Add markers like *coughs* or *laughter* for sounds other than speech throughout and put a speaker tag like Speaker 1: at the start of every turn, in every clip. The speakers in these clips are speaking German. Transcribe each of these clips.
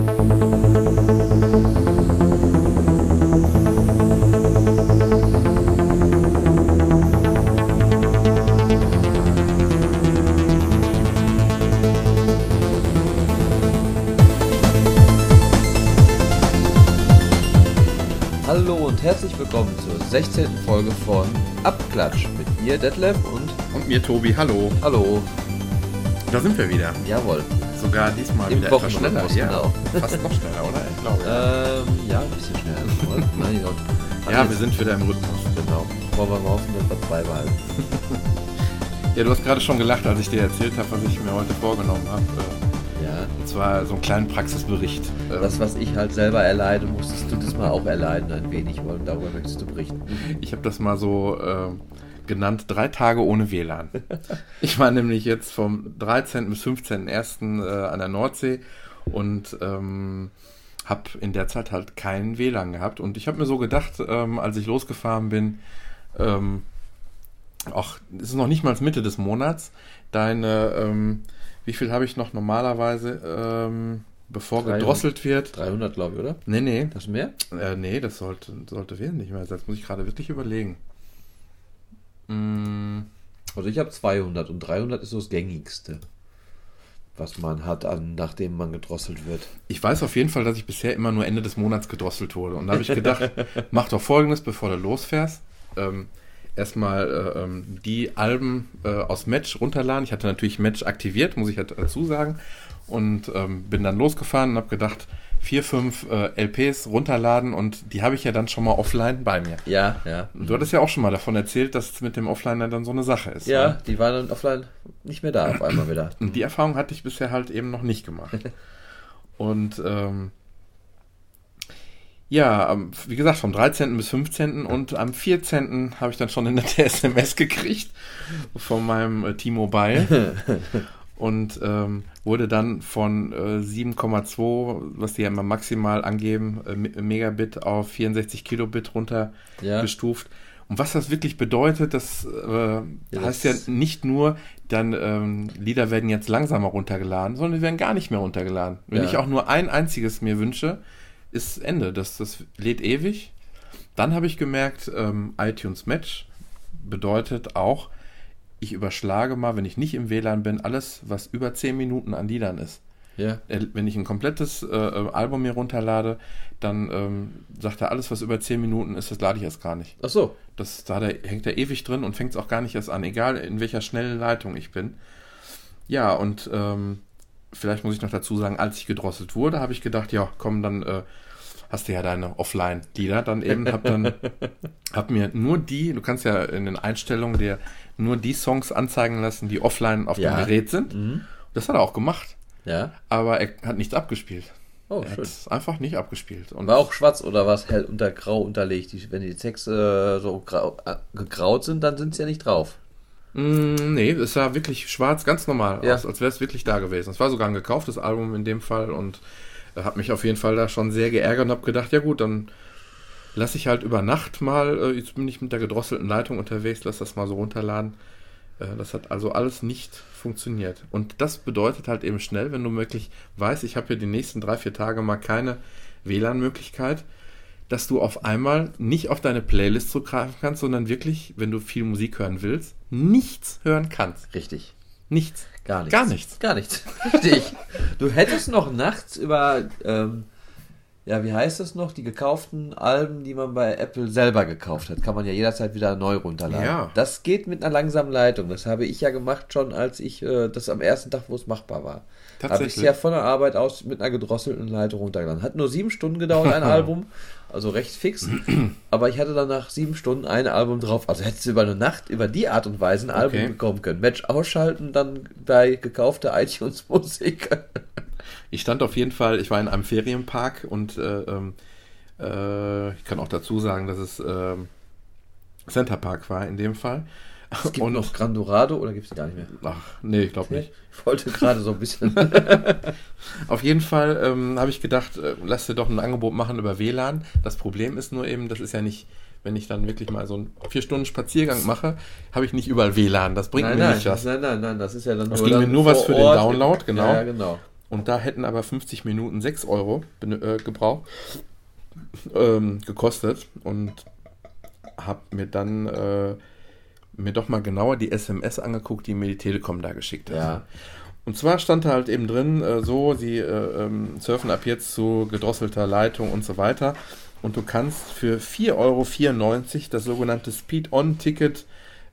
Speaker 1: Hallo und herzlich willkommen zur 16. Folge von Abklatsch mit mir, Detlef und
Speaker 2: Und mir, Tobi, hallo.
Speaker 1: Hallo.
Speaker 2: Da sind wir wieder.
Speaker 1: Jawohl.
Speaker 2: Sogar diesmal
Speaker 1: Im
Speaker 2: wieder etwas schneller.
Speaker 1: Wochenrhythmus,
Speaker 2: Ja,
Speaker 1: genau.
Speaker 2: fast noch schneller, oder? Ich glaube.
Speaker 1: Ähm, ja, ein bisschen schneller. *laughs* Gott.
Speaker 2: ja, wir sind wieder im Rhythmus.
Speaker 1: Genau. Wollen wir mal hoffen, dass wir zwei behalten. *laughs*
Speaker 2: Ja, du hast gerade schon gelacht, als ich dir erzählt habe, was ich mir heute vorgenommen habe. Äh,
Speaker 1: Ja.
Speaker 2: Und zwar so einen kleinen Praxisbericht.
Speaker 1: Das, was ich halt selber erleide, musstest du das mal auch erleiden, ein wenig. Und darüber möchtest du berichten.
Speaker 2: Ich habe das mal so äh, genannt, drei Tage ohne WLAN. *laughs* ich war nämlich jetzt vom 13. bis 15.01. Äh, an der Nordsee und ähm, habe in der Zeit halt kein WLAN gehabt. Und ich habe mir so gedacht, ähm, als ich losgefahren bin, ähm, ach, es ist noch nicht mal Mitte des Monats, deine, ähm, wie viel habe ich noch normalerweise, ähm, bevor
Speaker 1: 300.
Speaker 2: gedrosselt wird?
Speaker 1: 300, glaube ich, oder?
Speaker 2: Nee, nee,
Speaker 1: Das mehr?
Speaker 2: äh, nee, das sollte, sollte wesentlich mehr sein. Das muss ich gerade wirklich überlegen. Mm,
Speaker 1: Also ich habe 200 und 300 ist so das gängigste, was man hat, an, nachdem man gedrosselt wird.
Speaker 2: Ich weiß auf jeden Fall, dass ich bisher immer nur Ende des Monats gedrosselt wurde. Und da habe ich gedacht, *laughs* mach doch folgendes, bevor du losfährst. Ähm, erstmal äh, ähm, die Alben äh, aus Match runterladen. Ich hatte natürlich Match aktiviert, muss ich halt dazu sagen. Und ähm, bin dann losgefahren und habe gedacht, vier, fünf äh, LPs runterladen und die habe ich ja dann schon mal offline bei mir.
Speaker 1: Ja, ja.
Speaker 2: Und du hattest ja auch schon mal davon erzählt, dass es mit dem Offline dann so eine Sache ist.
Speaker 1: Ja,
Speaker 2: ne?
Speaker 1: die waren dann offline nicht mehr da auf einmal wieder. *clears throat*
Speaker 2: Und die Erfahrung hatte ich bisher halt eben noch nicht gemacht. *laughs* Und ähm, ja, wie gesagt, vom 13. bis 15. und am 14. habe ich dann schon eine *laughs* SMS gekriegt von meinem äh, T-Mobile *laughs* und ähm, wurde dann von äh, 7,2, was die ja immer maximal angeben, äh, Me- Megabit auf 64 Kilobit runter
Speaker 1: Ja.
Speaker 2: gestuft. Und was das wirklich bedeutet, das äh,
Speaker 1: Ja,
Speaker 2: heißt ja nicht nur, dann ähm, Lieder werden jetzt langsamer runtergeladen, sondern die werden gar nicht mehr runtergeladen. Wenn
Speaker 1: Ja.
Speaker 2: ich auch nur ein einziges mir wünsche, ist Ende. Das, das lädt ewig. Dann habe ich gemerkt, ähm, iTunes Match bedeutet auch, ich überschlage mal, wenn ich nicht im WLAN bin, alles, was über 10 Minuten an Liedern ist.
Speaker 1: Ja.
Speaker 2: Er- Wenn ich ein komplettes äh, äh, Album mir runterlade, dann ähm, sagt er, alles, was über 10 Minuten ist, das lade ich erst gar nicht.
Speaker 1: Ach so.
Speaker 2: Das, da der, hängt er ewig drin und fängt es auch gar nicht erst an, egal in welcher schnellen Leitung ich bin. Ja, und ähm, vielleicht muss ich noch dazu sagen, als ich gedrosselt wurde, habe ich gedacht, ja, komm, dann äh, hast du ja deine Offline-Lieder dann eben, hab dann, *laughs* hab mir nur die, du kannst ja in den Einstellungen dir nur die Songs anzeigen lassen, die offline auf
Speaker 1: Ja.
Speaker 2: dem Gerät sind.
Speaker 1: Mhm.
Speaker 2: Das hat er auch gemacht,
Speaker 1: Ja.
Speaker 2: aber er hat nichts abgespielt.
Speaker 1: Oh,
Speaker 2: er hat
Speaker 1: schön.
Speaker 2: es einfach nicht abgespielt. Und
Speaker 1: War auch schwarz oder was hell unter grau unterlegt? Die, wenn die Texte äh, so grau, äh, gegraut sind, dann sind sie ja nicht drauf.
Speaker 2: Mm, nee, es sah wirklich schwarz, ganz normal
Speaker 1: Ja.
Speaker 2: aus, als wäre es wirklich da gewesen. Es war sogar ein gekauftes Album in dem Fall und hat mich auf jeden Fall da schon sehr geärgert und habe gedacht, ja gut, dann lasse ich halt über Nacht mal, äh, jetzt bin ich mit der gedrosselten Leitung unterwegs, lass das mal so runterladen. Äh, das hat also alles nicht funktioniert. Und das bedeutet halt eben schnell, wenn du wirklich weißt, ich habe hier die nächsten drei, vier Tage mal keine WLAN-Möglichkeit, dass du auf einmal nicht auf deine Playlist zugreifen kannst, sondern wirklich, wenn du viel Musik hören willst, nichts hören kannst.
Speaker 1: Richtig.
Speaker 2: Nichts.
Speaker 1: Gar nichts.
Speaker 2: Gar nichts.
Speaker 1: Gar nichts. *laughs* Richtig. du hättest noch nachts über, ähm, ja, wie heißt das noch? Die gekauften Alben, die man bei Apple selber gekauft hat, kann man ja jederzeit wieder neu runterladen.
Speaker 2: Ja.
Speaker 1: Das geht mit einer langsamen Leitung. Das habe ich ja gemacht schon, als ich äh, das am ersten Tag, wo es machbar war. Habe ich es
Speaker 2: Tatsächlich.
Speaker 1: ja von der Arbeit aus mit einer gedrosselten Leitung runtergeladen. Hat nur sieben Stunden gedauert, ein *laughs* Album. Also recht fix. *clears throat* Aber ich hatte dann nach sieben Stunden ein Album drauf. Also hättest du über eine Nacht über die Art und Weise ein Album
Speaker 2: Okay.
Speaker 1: bekommen können. Match ausschalten, dann bei gekaufter *laughs* iTunes-Musik.
Speaker 2: Ich stand auf jeden Fall, ich war in einem Ferienpark und äh, ähm, äh, ich kann auch dazu sagen, dass es ähm, Center Park war in dem Fall.
Speaker 1: Es gibt noch Grandorado oder gibt es gar nicht mehr?
Speaker 2: Ach, nee, ich glaube nicht.
Speaker 1: Ich wollte gerade so ein bisschen. *laughs*
Speaker 2: Auf jeden Fall ähm, habe ich gedacht, äh, lass dir doch ein Angebot machen über WLAN. Das Problem ist nur eben, das ist ja nicht, wenn ich dann wirklich mal so einen vier Stunden Spaziergang mache, habe ich nicht überall WLAN. Das bringt
Speaker 1: nein,
Speaker 2: mir
Speaker 1: nein,
Speaker 2: nicht was.
Speaker 1: nein, nein, nein, das ist ja dann
Speaker 2: Das
Speaker 1: nur,
Speaker 2: ging
Speaker 1: dann
Speaker 2: mir nur was für den
Speaker 1: Ort.
Speaker 2: Download, genau.
Speaker 1: Ja, ja, genau.
Speaker 2: Und da hätten aber 50 Minuten 6 Euro äh, gebraucht, ähm, gekostet. Und habe mir dann äh, mir doch mal genauer die SMS angeguckt, die mir die Telekom da geschickt hat.
Speaker 1: Ja.
Speaker 2: Und zwar stand da halt eben drin, äh, so, sie äh, ähm, surfen ab jetzt zu gedrosselter Leitung und so weiter. Und du kannst für 4,94 Euro das sogenannte Speed-On-Ticket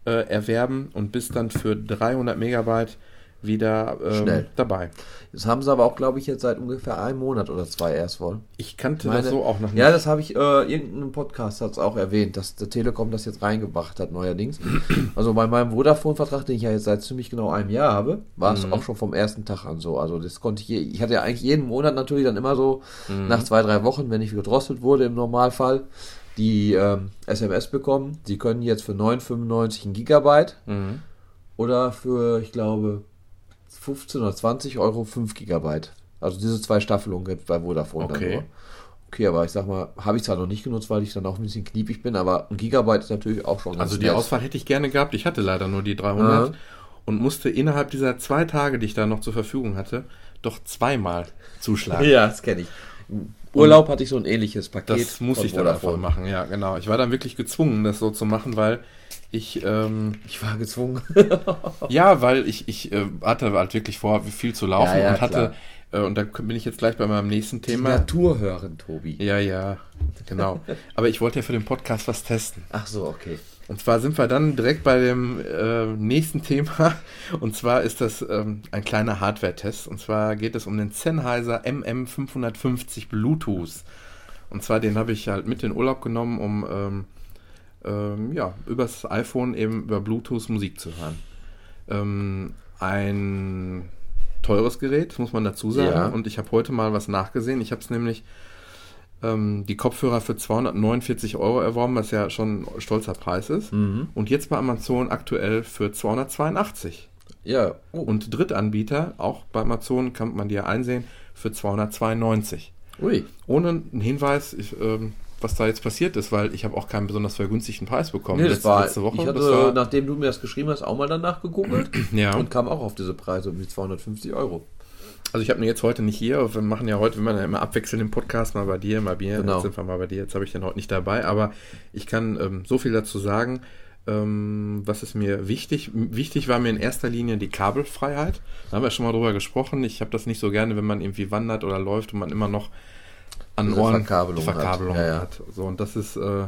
Speaker 2: äh, erwerben und bist dann für 300 Megabyte wieder ähm,
Speaker 1: Schnell.
Speaker 2: dabei.
Speaker 1: Das haben sie aber auch, glaube ich, jetzt seit ungefähr einem Monat oder zwei erst wohl.
Speaker 2: Ich kannte
Speaker 1: Meine-
Speaker 2: das so auch noch nicht.
Speaker 1: Ja, das habe ich, äh, irgendeinem Podcast hat es auch erwähnt, dass der Telekom das jetzt reingebracht hat, neuerdings. *clears throat* Also bei meinem Vodafone-Vertrag, den ich ja jetzt seit ziemlich genau einem Jahr habe, war es auch schon vom ersten Tag an so. Also das konnte ich, je, ich hatte ja eigentlich jeden Monat natürlich dann immer so, nach zwei, drei Wochen, wenn ich gedrosselt wurde im Normalfall, die ähm, SMS bekommen. Sie können jetzt für 9,95 ein Gigabyte
Speaker 2: Mhm.
Speaker 1: oder für, ich glaube, 15 oder 20 Euro 5 Gigabyite. Also diese zwei Staffelungen gibt bei Vodafone dann
Speaker 2: Okay.
Speaker 1: nur. Okay, aber ich sag mal, habe ich zwar noch nicht genutzt, weil ich dann auch ein bisschen kniepig bin, aber ein Gigabyte ist natürlich auch schon ganz
Speaker 2: Also die
Speaker 1: nett.
Speaker 2: Auswahl hätte ich gerne gehabt. Ich hatte leider nur die 300
Speaker 1: Ja.
Speaker 2: und musste innerhalb dieser zwei Tage, die ich da noch zur Verfügung hatte, doch zweimal zuschlagen.
Speaker 1: Ja, das kenne ich. Im Urlaub hatte ich so ein ähnliches Paket.
Speaker 2: Das muss ich dann einfach machen, ja, genau. Ich war dann wirklich gezwungen, das so zu machen, weil ich, ähm,
Speaker 1: Ich war gezwungen. *laughs*
Speaker 2: ja, weil ich, ich äh, hatte halt wirklich vor, viel zu laufen
Speaker 1: Ja, ja,
Speaker 2: und hatte, äh, und da bin ich jetzt gleich bei meinem nächsten
Speaker 1: Die
Speaker 2: Thema.
Speaker 1: Natur hören, Tobi.
Speaker 2: Ja, ja, genau. *laughs* Aber ich wollte ja für den Podcast was testen.
Speaker 1: Ach so, okay.
Speaker 2: Und zwar sind wir dann direkt bei dem äh, nächsten Thema. Und zwar ist das ähm, ein kleiner Hardware-Test. Und zwar geht es um den Sennheiser MM550 Bluetooth. Und zwar den habe ich halt mit in Urlaub genommen, um ähm, ähm, ja, übers iPhone eben über Bluetooth Musik zu hören. Ähm, ein teures Gerät, muss man dazu sagen.
Speaker 1: Ja.
Speaker 2: Und ich habe heute mal was nachgesehen. Ich habe es nämlich ähm, die Kopfhörer für 249 Euro erworben, was ja schon ein stolzer Preis ist.
Speaker 1: Mhm.
Speaker 2: Und jetzt bei Amazon aktuell für 282.
Speaker 1: Ja, oh.
Speaker 2: Und Drittanbieter, auch bei Amazon kann man die ja einsehen, für 292.
Speaker 1: Ui.
Speaker 2: Ohne einen Hinweis, ich, ähm, was da jetzt passiert ist, weil ich habe auch keinen besonders vergünstigten Preis bekommen.
Speaker 1: Nee, das
Speaker 2: letzte,
Speaker 1: war,
Speaker 2: letzte Woche.
Speaker 1: ich hatte,
Speaker 2: war,
Speaker 1: nachdem du mir das geschrieben hast, auch mal danach gegoogelt *clears throat*
Speaker 2: ja.
Speaker 1: und kam auch auf diese Preise um die 250 Euro.
Speaker 2: Also ich habe ihn jetzt heute nicht hier. Wir machen ja heute, wir machen ja immer abwechselnd den Podcast, mal bei dir, mal bei mir.
Speaker 1: Genau.
Speaker 2: Jetzt sind wir mal bei dir. Jetzt habe ich den heute nicht dabei. Aber ich kann ähm, so viel dazu sagen. Ähm, was ist mir wichtig? Wichtig war mir in erster Linie die Kabelfreiheit. Da haben wir schon mal drüber gesprochen. Ich habe das nicht so gerne, wenn man irgendwie wandert oder läuft und man immer noch an
Speaker 1: Diese
Speaker 2: Ohren
Speaker 1: Verkabelung
Speaker 2: Verkabelung
Speaker 1: hat. Ja,
Speaker 2: hat. So, und das ist äh,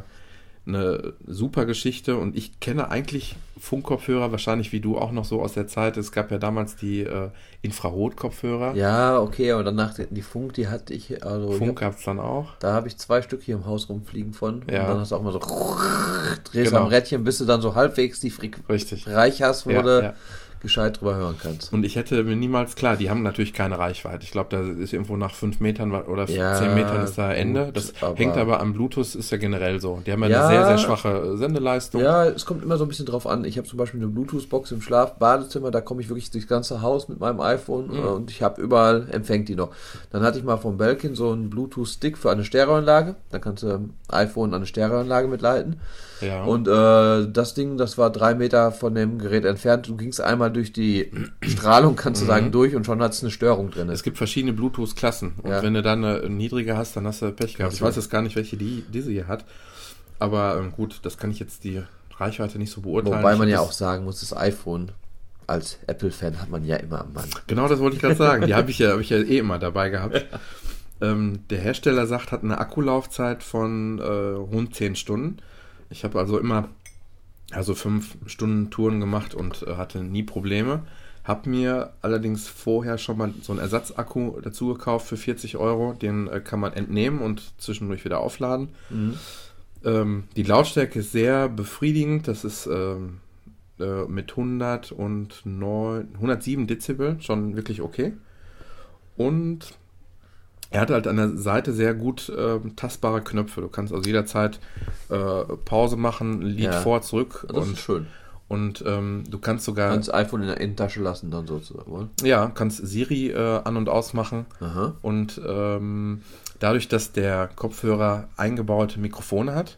Speaker 2: eine super Geschichte. Und ich kenne eigentlich Funkkopfhörer, wahrscheinlich wie du auch noch so aus der Zeit. Es gab ja damals die äh, Infrarotkopfhörer.
Speaker 1: Ja, okay, aber danach die, Funk, die hatte ich, also
Speaker 2: Funk gab es dann auch.
Speaker 1: da habe ich zwei Stück hier im Haus rumfliegen von.
Speaker 2: Ja.
Speaker 1: Und dann hast du auch mal so *laughs* drehst
Speaker 2: Genau.
Speaker 1: am Rädchen, bis du dann so halbwegs die Frequenz reich hast, wo
Speaker 2: Ja, ja.
Speaker 1: Gescheit drüber hören kannst.
Speaker 2: Und ich hätte mir niemals, klar, die haben natürlich keine Reichweite. Ich glaube, da ist irgendwo nach fünf Metern oder
Speaker 1: Ja,
Speaker 2: zehn Metern ist da Ende.
Speaker 1: gut,
Speaker 2: Das
Speaker 1: aber-
Speaker 2: hängt aber am Bluetooth, ist ja generell so. Die haben ja,
Speaker 1: Ja.
Speaker 2: eine sehr, sehr schwache Sendeleistung.
Speaker 1: Ja, es kommt immer so ein bisschen drauf an. Ich habe zum Beispiel eine Bluetooth-Box im Schlaf, Badezimmer, da komme ich wirklich durchs ganze Haus mit meinem iPhone
Speaker 2: Mhm.
Speaker 1: äh, und ich habe überall, empfängt die noch. Dann hatte ich mal von Belkin so einen Bluetooth-Stick für eine Stereoanlage. Da kannst du ähm, iPhone an eine Stereoanlage mitleiten.
Speaker 2: Ja.
Speaker 1: Und äh, das Ding, das war drei Meter von dem Gerät entfernt. Du gingst einmal durch die *clears throat* Strahlung, kannst du sagen, durch und schon hat es eine Störung drin.
Speaker 2: Mhm. es gibt verschiedene Bluetooth-Klassen. Und
Speaker 1: Ja.
Speaker 2: wenn du dann eine niedrige hast, dann hast du Pech gehabt. Ich weiß jetzt gar nicht, welche die, diese hier hat. Aber ähm, gut, das kann ich jetzt die Reichweite nicht so beurteilen.
Speaker 1: Wobei man
Speaker 2: hab
Speaker 1: ja auch sagen muss, das iPhone als Apple-Fan hat man ja immer am Mann.
Speaker 2: Genau, das wollte ich gerade sagen. Die *laughs* habe ich ja, habe ich ja eh immer dabei gehabt. Ähm, der Hersteller sagt, hat eine Akkulaufzeit von äh, rund 10 Stunden. Ich habe also immer also fünf Stunden Touren gemacht und äh, hatte nie Probleme. Hab mir allerdings vorher schon mal so einen Ersatzakku dazu gekauft für 40 Euro. Den äh, kann man entnehmen und zwischendurch wieder aufladen. Ähm, die Lautstärke ist sehr befriedigend. Das ist ähm, äh, mit 109, 107 Dezibel schon wirklich okay. Und er hat halt an der Seite sehr gut ähm, tastbare Knöpfe. Du kannst also jederzeit äh, Pause machen, Lied
Speaker 1: Ja.
Speaker 2: vor, zurück
Speaker 1: Das
Speaker 2: und,
Speaker 1: ist schön.
Speaker 2: und ähm, du kannst sogar,
Speaker 1: Kannst iPhone in der Innentasche lassen dann sozusagen, oder?
Speaker 2: ja, kannst Siri äh, an- und ausmachen.
Speaker 1: Aha.
Speaker 2: Und ähm, dadurch, dass der Kopfhörer eingebaute Mikrofone hat,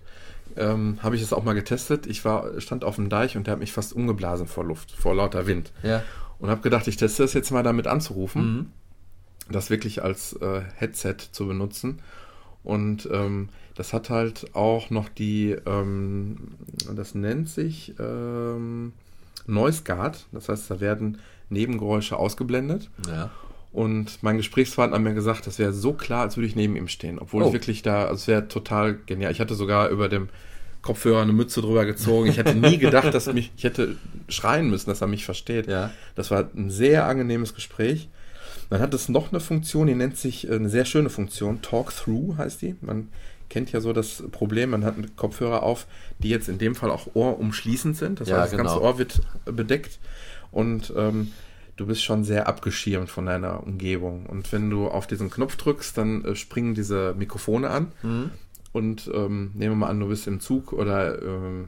Speaker 2: ähm, habe ich es auch mal getestet. Ich war, stand auf dem Deich und der hat mich fast umgeblasen vor Luft, vor lauter Wind.
Speaker 1: Ja.
Speaker 2: Und habe gedacht, ich teste das jetzt mal damit anzurufen. Das wirklich als äh, Headset zu benutzen. Und ähm, das hat halt auch noch die, ähm, das nennt sich ähm, Noise Guard. Das heißt, da werden Nebengeräusche ausgeblendet.
Speaker 1: Ja.
Speaker 2: Und mein Gesprächspartner hat mir gesagt, das wäre so klar, als würde ich neben ihm stehen. Obwohl
Speaker 1: Oh.
Speaker 2: ich wirklich da, also es wäre total genial. Ich hatte sogar über dem Kopfhörer eine Mütze drüber gezogen. Ich hätte nie gedacht, dass mich, ich hätte schreien müssen, dass er mich versteht.
Speaker 1: Ja.
Speaker 2: Das war ein sehr angenehmes Gespräch. Dann hat es noch eine Funktion, die nennt sich äh, eine sehr schöne Funktion. Talk Through heißt die. Man kennt ja so das Problem, man hat einen Kopfhörer auf, die jetzt in dem Fall auch ohrumschließend sind. Das
Speaker 1: Ja,
Speaker 2: heißt, das ganze
Speaker 1: genau.
Speaker 2: Ohr wird bedeckt und ähm, du bist schon sehr abgeschirmt von deiner Umgebung. Und wenn du auf diesen Knopf drückst, dann äh, springen diese Mikrofone an.
Speaker 1: Mhm.
Speaker 2: Und ähm, nehmen wir mal an, du bist im Zug oder ähm,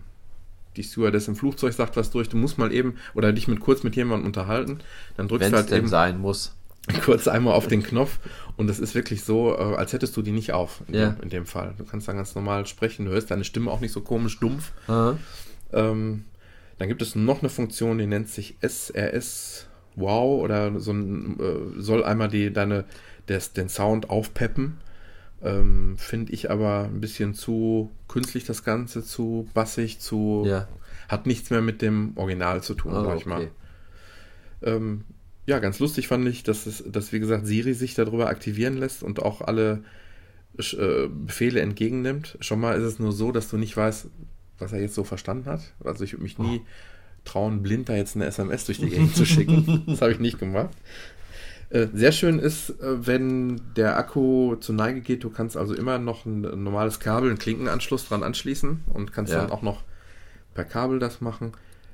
Speaker 2: die Stewardess im Flugzeug sagt was durch, du musst mal eben oder dich mit kurz mit jemandem unterhalten, dann drückst
Speaker 1: Wenn
Speaker 2: du halt eben
Speaker 1: sein muss. *laughs*
Speaker 2: kurz einmal auf den Knopf und es ist wirklich so, äh, als hättest du die nicht auf in,
Speaker 1: Ja.
Speaker 2: dem, in dem Fall. Du kannst dann ganz normal sprechen, du hörst deine Stimme auch nicht so komisch dumpf. Ähm, dann gibt es noch eine Funktion, die nennt sich SRS Wow oder so ein, äh, soll einmal die, deine, des, den Sound aufpeppen. Ähm, Finde ich aber ein bisschen zu künstlich das Ganze, zu bassig, zu.
Speaker 1: Ja.
Speaker 2: Hat nichts mehr mit dem Original zu tun,
Speaker 1: Also,
Speaker 2: sag ich mal.
Speaker 1: okay.
Speaker 2: Ähm, ja, ganz lustig fand ich, dass, es, dass, wie gesagt, Siri sich darüber aktivieren lässt und auch alle äh, Befehle entgegennimmt. Schon mal ist es nur so, dass du nicht weißt, was er jetzt so verstanden hat. Also ich würde mich nie trauen, blind da jetzt eine SMS durch die *laughs* Gegend zu schicken. Das habe ich nicht gemacht. Äh, Sehr schön ist, äh, wenn der Akku zur Neige geht, du kannst also immer noch ein ein normales Kabel, einen Klinkenanschluss dran anschließen und kannst
Speaker 1: Ja.
Speaker 2: dann auch noch per Kabel das machen.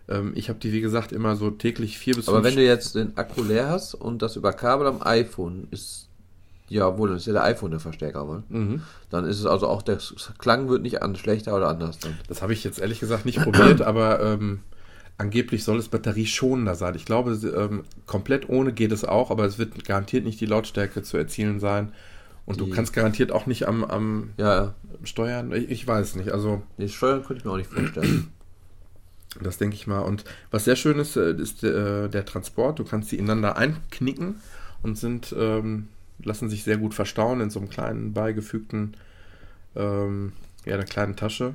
Speaker 2: Ähm, Ich habe die, wie gesagt, immer so täglich vier bis
Speaker 1: Aber
Speaker 2: fünf
Speaker 1: wenn du jetzt den Akku leer hast und das über Kabel am iPhone ist, ja wohl, dann ist ja der iPhone der Verstärker, Mann.
Speaker 2: Mhm.
Speaker 1: Dann ist es also auch, der Klang wird nicht an, schlechter oder anders dann.
Speaker 2: Das habe ich jetzt ehrlich gesagt nicht probiert, aber ähm, angeblich soll es batterieschonender sein. Ich glaube, ähm, komplett ohne geht es auch, aber es wird garantiert nicht die Lautstärke zu erzielen sein. Und du
Speaker 1: Die-
Speaker 2: kannst garantiert auch nicht am, am
Speaker 1: Ja, ja.
Speaker 2: Steuern. Ich, ich weiß nicht. Also,
Speaker 1: Nee, Steuern könnte ich mir auch nicht vorstellen.
Speaker 2: Das denke ich mal. Und was sehr schön ist, äh, ist äh, der Transport. Du kannst die ineinander einknicken und sind, ähm, lassen sich sehr gut verstauen in so einem kleinen beigefügten, ähm, ja, einer kleinen Tasche,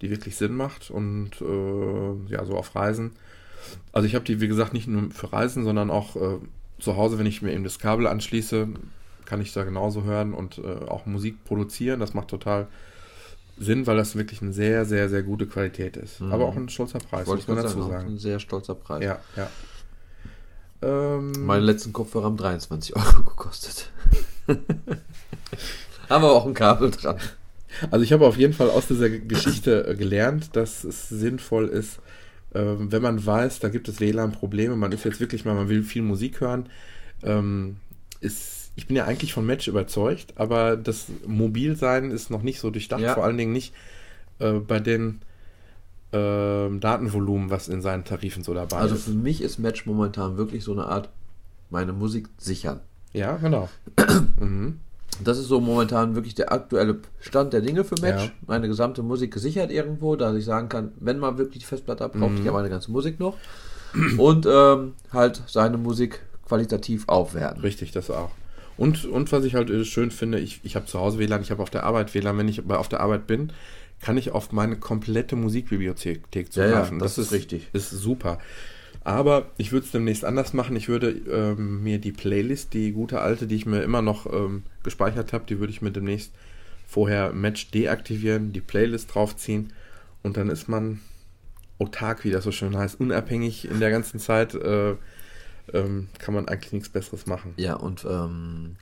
Speaker 2: die wirklich Sinn macht und äh, ja, so auf Reisen. Also ich habe die, wie gesagt, nicht nur für Reisen, sondern auch äh, zu Hause, wenn ich mir eben das Kabel anschließe, kann ich da genauso hören und äh, auch Musik produzieren. Das macht total Sinn, weil das wirklich eine sehr, sehr, sehr gute Qualität ist.
Speaker 1: Mhm.
Speaker 2: Aber auch ein stolzer Preis,
Speaker 1: Wollte ich
Speaker 2: muss man dazu
Speaker 1: sagen, ein sehr stolzer Preis.
Speaker 2: Ja, ja. Ähm,
Speaker 1: Meine letzten Kopfhörer haben 23 Euro *laughs* gekostet. *laughs* haben aber auch ein Kabel dran.
Speaker 2: Also ich habe auf jeden Fall aus dieser Geschichte äh, gelernt, dass es sinnvoll ist, ähm, wenn man weiß, da gibt es WLAN-Probleme, man ist jetzt wirklich mal, man will viel Musik hören, ähm, ist, ich bin ja eigentlich von Match überzeugt, aber das Mobilsein ist noch nicht so durchdacht,
Speaker 1: Ja.
Speaker 2: vor allen Dingen nicht äh, bei den ähm, Datenvolumen, was in seinen Tarifen so dabei
Speaker 1: Also
Speaker 2: ist.
Speaker 1: für mich ist Match momentan wirklich so eine Art, meine Musik sichern.
Speaker 2: Ja, genau. *clears throat* mhm.
Speaker 1: Das ist so momentan wirklich der aktuelle Stand der Dinge für Match.
Speaker 2: Ja.
Speaker 1: Meine gesamte Musik gesichert irgendwo, dass ich sagen kann, wenn man wirklich die Festplatte hat, braucht
Speaker 2: Mhm.
Speaker 1: ich ja meine ganze Musik noch. Und ähm, halt seine Musik qualitativ aufwerten.
Speaker 2: Richtig, das auch. Und, und was ich halt äh, schön finde, ich, ich habe zu Hause WLAN, ich habe auf der Arbeit WLAN. Wenn ich auf der Arbeit bin, kann ich auf meine komplette Musikbibliothek
Speaker 1: Ja, ja,
Speaker 2: zugreifen.
Speaker 1: das ist richtig.
Speaker 2: Ist super. Aber ich würde es demnächst anders machen. Ich würde ähm, mir die Playlist, die gute alte, die ich mir immer noch ähm, gespeichert habe, die würde ich mir demnächst vorher Match deaktivieren, die Playlist draufziehen und dann ist man autark, wie das so schön heißt, unabhängig in der ganzen Zeit. Äh, ähm, kann man eigentlich nichts Besseres machen.
Speaker 1: Ja, und ähm,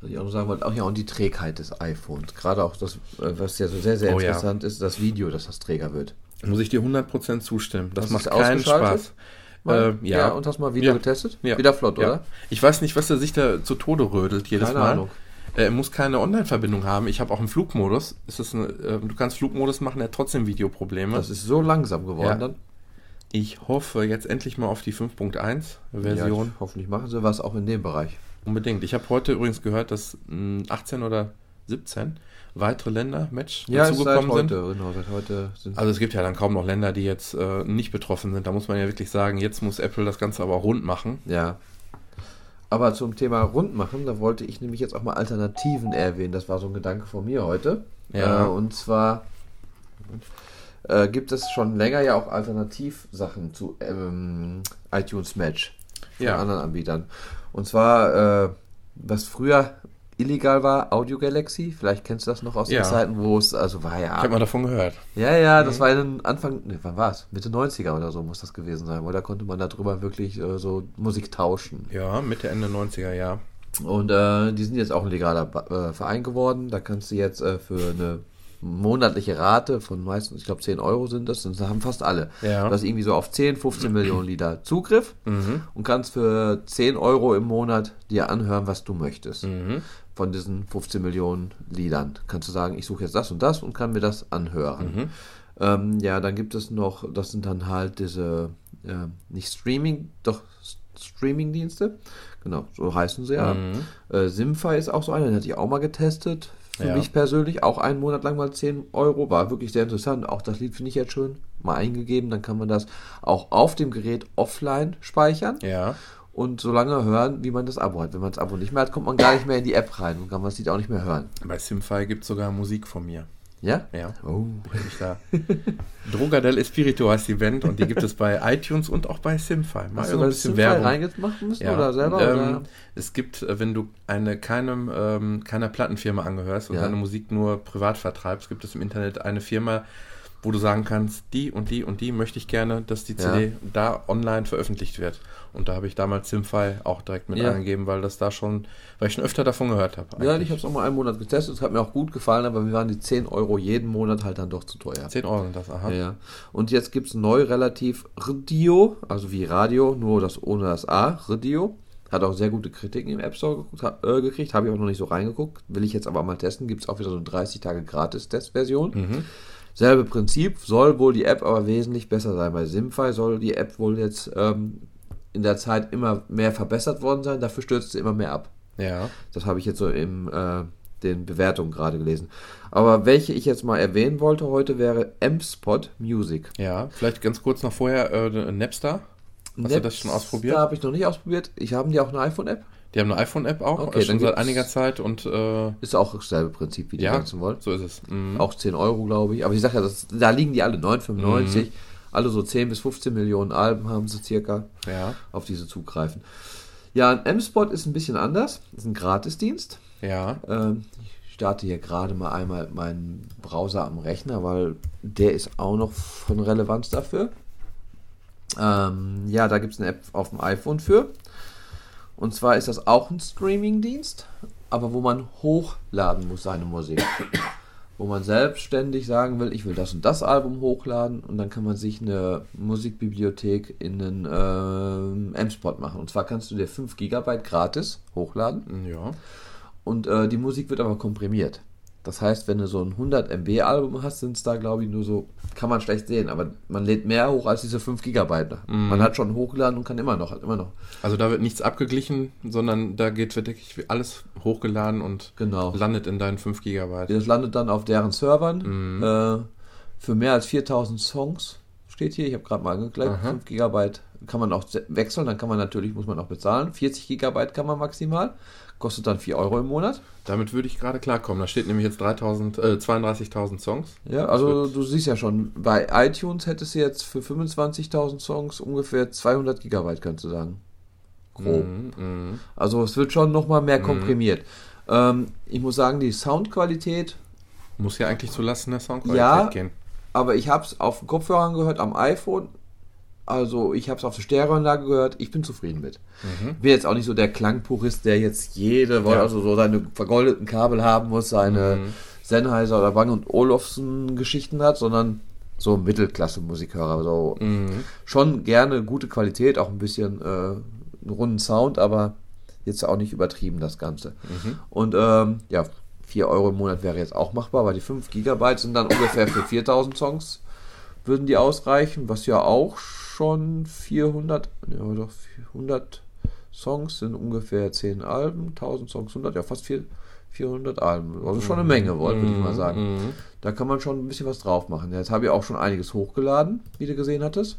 Speaker 1: was ich auch noch sagen wollte, auch ja, und die Trägheit des iPhones. Gerade auch das, äh, was ja so sehr, sehr
Speaker 2: Oh ja.
Speaker 1: interessant ist, das Video, dass das träger wird.
Speaker 2: Muss ich dir 100% zustimmen. Das
Speaker 1: Hast
Speaker 2: macht keinen? Spaß.
Speaker 1: Mal?
Speaker 2: Äh, ja.
Speaker 1: und hast mal Video
Speaker 2: Ja.
Speaker 1: getestet?
Speaker 2: Ja.
Speaker 1: Wieder flott,
Speaker 2: Ja.
Speaker 1: oder?
Speaker 2: Ich weiß nicht, was er sich da zu Tode rödelt jedes
Speaker 1: Keine
Speaker 2: Mal.
Speaker 1: Ahnung.
Speaker 2: Er muss keine Online-Verbindung haben. Ich habe auch einen Flugmodus. Ist das eine, äh, du kannst Flugmodus machen, er hat trotzdem Videoprobleme.
Speaker 1: Das ist so langsam geworden
Speaker 2: Ja.
Speaker 1: dann.
Speaker 2: Ich hoffe jetzt endlich mal auf die 5.1
Speaker 1: Ja, hoffentlich machen sie was auch in dem Bereich.
Speaker 2: Unbedingt. Ich habe heute übrigens gehört, dass mh, 18 oder 17 weitere Länder Match
Speaker 1: Ja,
Speaker 2: dazugekommen sind.
Speaker 1: heute, genau, seit heute sind
Speaker 2: Also es gibt ja dann kaum noch Länder, die jetzt äh, nicht betroffen sind. Da muss man ja wirklich sagen, jetzt muss Apple das Ganze aber rund machen.
Speaker 1: Ja. Aber zum Thema Rundmachen, da wollte ich nämlich jetzt auch mal Alternativen erwähnen. Das war so ein Gedanke von mir heute.
Speaker 2: Ja.
Speaker 1: Äh, und zwar äh, gibt es schon länger ja auch Alternativsachen zu ähm, iTunes Match von
Speaker 2: Ja.
Speaker 1: anderen Anbietern. Und zwar, äh, was früher illegal war, Audio Galaxy. Vielleicht kennst du das noch aus
Speaker 2: Ja.
Speaker 1: den Zeiten, wo es, also war ja.
Speaker 2: Ich habe mal davon gehört.
Speaker 1: Ja, ja,
Speaker 2: Mhm.
Speaker 1: das war in den Anfang, ne, wann war es? Mitte 90er oder so muss das gewesen sein, weil da konnte man darüber wirklich äh, so Musik tauschen.
Speaker 2: Ja, Mitte, Ende 90er, ja.
Speaker 1: Und äh, die sind jetzt auch ein legaler äh, Verein geworden. Da kannst du jetzt äh, für eine monatliche Rate von meistens, ich glaube 10 Euro sind das, und das haben fast alle.
Speaker 2: Ja.
Speaker 1: Du hast irgendwie so auf 10, 15 Millionen Lieder Zugriff
Speaker 2: Mhm.
Speaker 1: und kannst für 10 Euro im Monat dir anhören, was du möchtest.
Speaker 2: Mhm.
Speaker 1: Von diesen 15 Millionen Liedern. Kannst du sagen, ich suche jetzt das und das und kann mir das anhören.
Speaker 2: Mhm.
Speaker 1: Ähm, ja, dann gibt es noch, das sind dann halt diese, äh, nicht Streaming, doch Streaming-Dienste. Genau, so heißen sie ja.
Speaker 2: Mhm.
Speaker 1: Äh, Simfy ist auch so einer, den hatte ich auch mal getestet. Für
Speaker 2: Ja.
Speaker 1: mich persönlich auch einen Monat lang mal 10 Euro. War wirklich sehr interessant. Auch das Lied finde ich jetzt schön. Mal eingegeben, dann kann man das auch auf dem Gerät offline speichern
Speaker 2: Ja.
Speaker 1: und so lange hören, wie man das Abo hat. Wenn man das Abo nicht mehr hat, kommt man gar nicht mehr in die App rein und kann man das Lied auch nicht mehr hören.
Speaker 2: Bei Simfy gibt es sogar Musik von mir.
Speaker 1: Ja?
Speaker 2: Ja.
Speaker 1: Oh.
Speaker 2: Ich da. Droga del Espirito heißt die Band und die gibt es bei iTunes und auch bei Simfy. Mal
Speaker 1: Hast du
Speaker 2: ein bisschen
Speaker 1: Simfy
Speaker 2: Werbung.
Speaker 1: reingemacht müssen
Speaker 2: Ja,
Speaker 1: oder selber?
Speaker 2: ähm,
Speaker 1: oder?
Speaker 2: Es gibt, äh, wenn du eine keinem, ähm, keiner Plattenfirma angehörst und
Speaker 1: Ja.
Speaker 2: deine Musik nur privat vertreibst, gibt es im Internet eine Firma, wo du sagen kannst, die und die und die möchte ich gerne, dass die
Speaker 1: Ja.
Speaker 2: CD da online veröffentlicht wird. Und da habe ich damals Simfy auch direkt mit
Speaker 1: Ja.
Speaker 2: angegeben, weil das da schon, weil ich schon öfter davon gehört habe.
Speaker 1: Ja, ich habe es auch mal einen Monat getestet. Es hat mir auch gut gefallen, aber mir waren die 10 Euro jeden Monat halt dann doch zu teuer.
Speaker 2: 10 Euro sind das, aha.
Speaker 1: Ja, ja. Und jetzt gibt es neu relativ Radio, also wie Radio, nur das ohne das A, Radio. Hat auch sehr gute Kritiken im App Store geguckt, äh, gekriegt, habe ich auch noch nicht so reingeguckt. Will ich jetzt aber mal testen. Gibt es auch wieder so eine 30 Tage Gratis-Testversion.
Speaker 2: Mhm.
Speaker 1: Selbe Prinzip, soll wohl die App aber wesentlich besser sein. Bei Simfy soll die App wohl jetzt ähm, in der Zeit immer mehr verbessert worden sein. Dafür stürzt sie immer mehr ab.
Speaker 2: Ja.
Speaker 1: Das habe ich jetzt so in äh, den Bewertungen gerade gelesen. Aber welche ich jetzt mal erwähnen wollte heute wäre M-Spot Music.
Speaker 2: Ja, vielleicht ganz kurz noch vorher, äh, Napster. Hast du das schon ausprobiert?
Speaker 1: Da habe ich noch nicht ausprobiert. Ich habe die auch eine iPhone-App.
Speaker 2: Die haben eine iPhone-App auch,
Speaker 1: Okay,
Speaker 2: äh, schon seit einiger Zeit und äh,
Speaker 1: Ist auch dasselbe Prinzip wie die
Speaker 2: ja,
Speaker 1: ganzen wollen.
Speaker 2: so ist es. Mhm.
Speaker 1: Auch 10 Euro, glaube ich. Aber ich sage ja, das, da liegen die alle 9,95.
Speaker 2: Mhm.
Speaker 1: Alle so 10 bis 15 Millionen Alben haben sie circa.
Speaker 2: Ja,
Speaker 1: Auf diese zugreifen. Ja, ein M-Spot ist ein bisschen anders. Ist ein Gratisdienst.
Speaker 2: ja.
Speaker 1: Ähm, ich starte hier gerade mal einmal meinen Browser am Rechner, weil der ist auch noch von Relevanz dafür. Ähm, ja, da gibt es eine App auf dem iPhone für. Und zwar ist das auch ein Streaming-Dienst, aber wo man hochladen muss, seine Musik. wo man selbstständig sagen will, ich will das und das Album hochladen und dann kann man sich eine Musikbibliothek in einen ähm, M-Spot machen. Und zwar kannst du dir 5 GB gratis hochladen
Speaker 2: Ja.
Speaker 1: und äh, die Musik wird aber komprimiert. Das heißt, wenn du so ein 100 MB Album hast, sind es da glaube ich nur so, kann man schlecht sehen, aber man lädt mehr hoch als diese 5 GB.
Speaker 2: Mhm.
Speaker 1: Man hat schon hochgeladen und kann immer noch, hat immer noch.
Speaker 2: Also da wird nichts abgeglichen, sondern da geht wirklich alles hochgeladen und
Speaker 1: Genau.
Speaker 2: landet in deinen 5 GB.
Speaker 1: Das landet dann auf deren Servern
Speaker 2: Mhm.
Speaker 1: äh, für mehr als 4000 Songs. Steht hier, ich habe gerade mal angeklickt,
Speaker 2: Aha.
Speaker 1: 5 GB kann man auch se- wechseln, dann kann man natürlich, muss man auch bezahlen. 40 GB kann man maximal, kostet dann 4 Euro im Monat.
Speaker 2: Damit würde ich gerade klarkommen. Da steht nämlich jetzt 3000, äh, 32.000 Songs.
Speaker 1: Ja, also du siehst ja schon, bei iTunes hättest du jetzt für 25.000 Songs ungefähr 200 Gigabyte, kannst du sagen. Grob.
Speaker 2: Mhm, mhm.
Speaker 1: Also es wird schon nochmal mehr
Speaker 2: Mhm.
Speaker 1: komprimiert. Ähm, ich muss sagen, die Soundqualität,
Speaker 2: Muss ja eigentlich zulasten der Soundqualität
Speaker 1: Ja.
Speaker 2: gehen.
Speaker 1: aber ich habe es auf den Kopfhörern gehört, am iPhone. Also ich habe es auf der Stereoanlage gehört, ich bin zufrieden mit.
Speaker 2: Mhm.
Speaker 1: Ich bin jetzt auch nicht so der Klangpurist, der jetzt jede,
Speaker 2: Ja.
Speaker 1: also so seine vergoldeten Kabel haben muss, seine
Speaker 2: Mhm.
Speaker 1: Sennheiser oder Bang und Olufsen Geschichten hat, sondern so Mittelklasse-Musikhörer. So
Speaker 2: Mhm.
Speaker 1: schon gerne gute Qualität, auch ein bisschen äh, einen runden Sound, aber jetzt auch nicht übertrieben das Ganze.
Speaker 2: Mhm.
Speaker 1: Und ähm, ja, 4 Euro im Monat wäre jetzt auch machbar, weil die 5 Gigabyte sind dann ungefähr für 4000 Songs, würden die ausreichen, was ja auch schon 400, ja doch 400 Songs sind ungefähr 10 Alben, 1000 Songs, 100, ja fast 4, 400 Alben. Also schon eine Menge, wollte würde ich mal sagen.
Speaker 2: Mhm.
Speaker 1: Da kann man schon ein bisschen was drauf machen. Jetzt habe ich auch schon einiges hochgeladen, wie du gesehen hattest.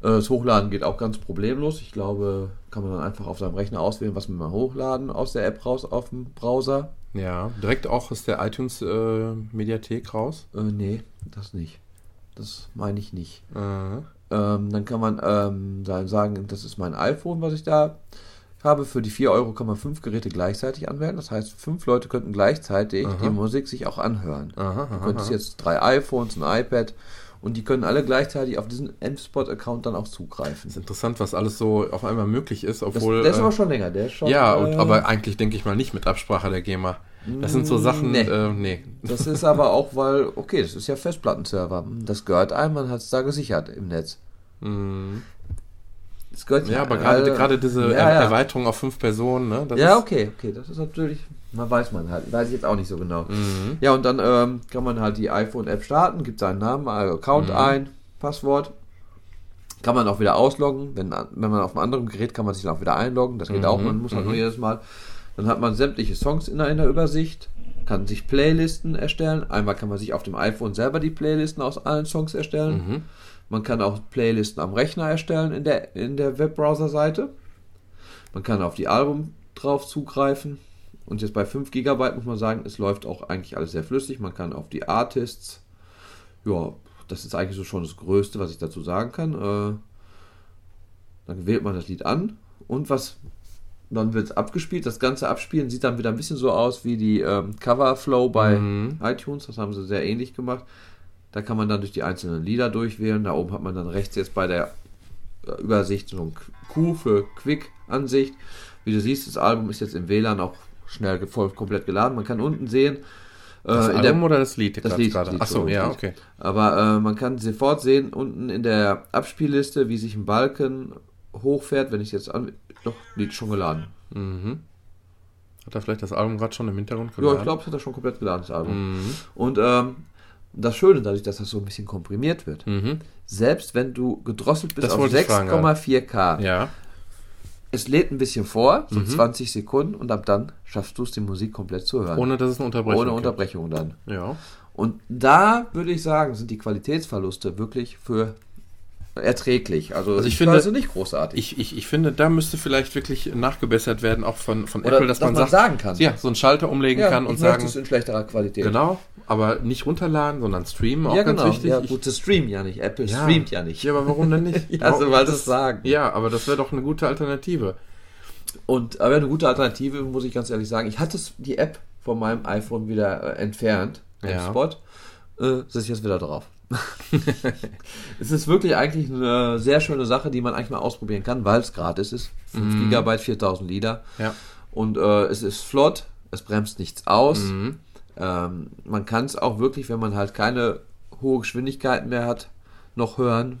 Speaker 1: Äh, Das Hochladen geht auch ganz problemlos. Ich glaube, kann man dann einfach auf seinem Rechner auswählen, was man mal hochladen aus der App raus auf dem Browser.
Speaker 2: Ja, direkt auch aus der iTunes-Mediathek raus.
Speaker 1: Äh, nee, das nicht. Das meine ich nicht.
Speaker 2: Äh,
Speaker 1: Ähm, dann kann man ähm, dann sagen, das ist mein iPhone, was ich da habe. Für die 4 Euro kann man fünf Geräte gleichzeitig anmelden. Das heißt, fünf Leute könnten gleichzeitig
Speaker 2: Aha.
Speaker 1: die Musik sich auch anhören.
Speaker 2: aha,
Speaker 1: Du
Speaker 2: aha,
Speaker 1: könntest
Speaker 2: aha.
Speaker 1: jetzt drei iPhones, ein iPad und die können alle gleichzeitig auf diesen M-Spot-Account dann auch zugreifen.
Speaker 2: ist interessant, was alles so auf einmal möglich ist,
Speaker 1: Das,
Speaker 2: obwohl.
Speaker 1: der ist
Speaker 2: äh,
Speaker 1: aber schon länger. Der ist schon,
Speaker 2: ja, und,
Speaker 1: äh,
Speaker 2: aber eigentlich denke ich mal nicht mit Absprache der GEMA. Das sind so Sachen,
Speaker 1: Nee.
Speaker 2: äh, nee.
Speaker 1: Das ist aber auch, weil, okay, das ist ja Festplattenserver. Das gehört einem, man hat es da gesichert im Netz.
Speaker 2: Mhm.
Speaker 1: Das gehört
Speaker 2: Ja, aber gerade
Speaker 1: äh,
Speaker 2: gerade diese
Speaker 1: ja, ja.
Speaker 2: Erweiterung auf fünf Personen, ne? Das
Speaker 1: Ja, okay, okay, das ist natürlich, man weiß man halt, weiß ich jetzt auch nicht so genau.
Speaker 2: Mhm.
Speaker 1: Ja, und dann ähm, kann man halt die iPhone-App starten, gibt seinen Namen, äh, Account
Speaker 2: Mhm.
Speaker 1: ein, Passwort. Kann man auch wieder ausloggen. Wenn, wenn man auf einem anderen Gerät kann man sich dann auch wieder einloggen. Das geht
Speaker 2: Mhm,
Speaker 1: auch, man muss halt nur
Speaker 2: mhm.
Speaker 1: jedes Mal. Dann hat man sämtliche Songs in einer Übersicht, kann sich Playlisten erstellen. Einmal kann man sich auf dem iPhone selber die Playlisten aus allen Songs erstellen.
Speaker 2: Mhm.
Speaker 1: Man kann auch Playlisten am Rechner erstellen in der, in der Webbrowser-Seite. Man kann auf die Album drauf zugreifen. Und jetzt bei 5 GB muss man sagen, es läuft auch eigentlich alles sehr flüssig. Man kann auf die Artists. Ja, das ist eigentlich so schon das Größte, was ich dazu sagen kann. Äh, dann wählt man das Lied an und was. Dann wird es abgespielt. Das ganze Abspielen sieht dann wieder ein bisschen so aus wie die ähm, Coverflow bei
Speaker 2: Mhm.
Speaker 1: iTunes. Das haben sie sehr ähnlich gemacht. Da kann man dann durch die einzelnen Lieder durchwählen. Da oben hat man dann rechts jetzt bei der äh, Übersicht so ein Q für Quick-Ansicht. Wie du siehst, das Album ist jetzt im WLAN auch schnell voll komplett geladen. Man kann unten sehen, äh,
Speaker 2: Das
Speaker 1: in
Speaker 2: Album
Speaker 1: der,
Speaker 2: oder das Lied?
Speaker 1: das Lied,
Speaker 2: gerade?
Speaker 1: Lied,
Speaker 2: Achso,
Speaker 1: so,
Speaker 2: ja,
Speaker 1: Lied.
Speaker 2: okay.
Speaker 1: aber äh, man kann sofort sehen, unten in der Abspielliste, wie sich ein Balken hochfährt, wenn ich jetzt an. Doch, Lied schon geladen.
Speaker 2: Mhm. Hat er vielleicht das Album gerade schon im Hintergrund
Speaker 1: Ja, ich glaube, es hat er schon komplett geladen, das Album.
Speaker 2: Mhm.
Speaker 1: Und ähm, das Schöne, dadurch, dass das so ein bisschen komprimiert wird,
Speaker 2: Mhm.
Speaker 1: selbst wenn du gedrosselt bist
Speaker 2: Das
Speaker 1: auf
Speaker 2: wollte ich fragen
Speaker 1: 6,4K,
Speaker 2: Ja.
Speaker 1: es lädt ein bisschen vor, so
Speaker 2: Mhm.
Speaker 1: 20 Sekunden, und ab dann schaffst du es, die Musik komplett zu hören.
Speaker 2: Ohne dass es eine Unterbrechung
Speaker 1: Ohne
Speaker 2: gibt.
Speaker 1: Unterbrechung dann.
Speaker 2: Ja.
Speaker 1: Und da würde ich sagen, sind die Qualitätsverluste wirklich für erträglich. Also,
Speaker 2: Also ich
Speaker 1: ich
Speaker 2: finde-
Speaker 1: finde, nicht großartig.
Speaker 2: Ich, ich, ich finde, da müsste vielleicht wirklich nachgebessert werden, auch von, von
Speaker 1: Oder
Speaker 2: Apple, dass,
Speaker 1: dass
Speaker 2: man, sagt,
Speaker 1: sagen kann.
Speaker 2: Ja, so einen Schalter umlegen kann und
Speaker 1: ich
Speaker 2: sagen,
Speaker 1: es in schlechterer Qualität.
Speaker 2: genau, aber nicht runterladen, sondern streamen, auch
Speaker 1: ja,
Speaker 2: ganz
Speaker 1: genau.
Speaker 2: wichtig.
Speaker 1: Ja,
Speaker 2: Ich-
Speaker 1: gut, das streamt ja nicht. Apple
Speaker 2: Ja.
Speaker 1: streamt ja nicht.
Speaker 2: ja, aber warum denn nicht? *laughs*
Speaker 1: Ja,
Speaker 2: Warum-
Speaker 1: so weil das sagen.
Speaker 2: Ja, aber das wäre doch eine gute Alternative.
Speaker 1: Und aber eine gute Alternative, muss ich ganz ehrlich sagen. Ich hatte es- die App von meinem iPhone wieder äh, entfernt,
Speaker 2: Ja.
Speaker 1: Spot. Äh, ist jetzt wieder drauf. *laughs* es ist wirklich eigentlich eine sehr schöne Sache, die man eigentlich mal ausprobieren kann, weil es gratis ist. 5
Speaker 2: Mhm.
Speaker 1: GB, 4000 Lieder.
Speaker 2: Ja.
Speaker 1: Und äh, es ist flott, es bremst nichts aus.
Speaker 2: Mhm.
Speaker 1: Ähm, man kann es auch wirklich, wenn man halt keine hohe Geschwindigkeiten mehr hat, noch hören.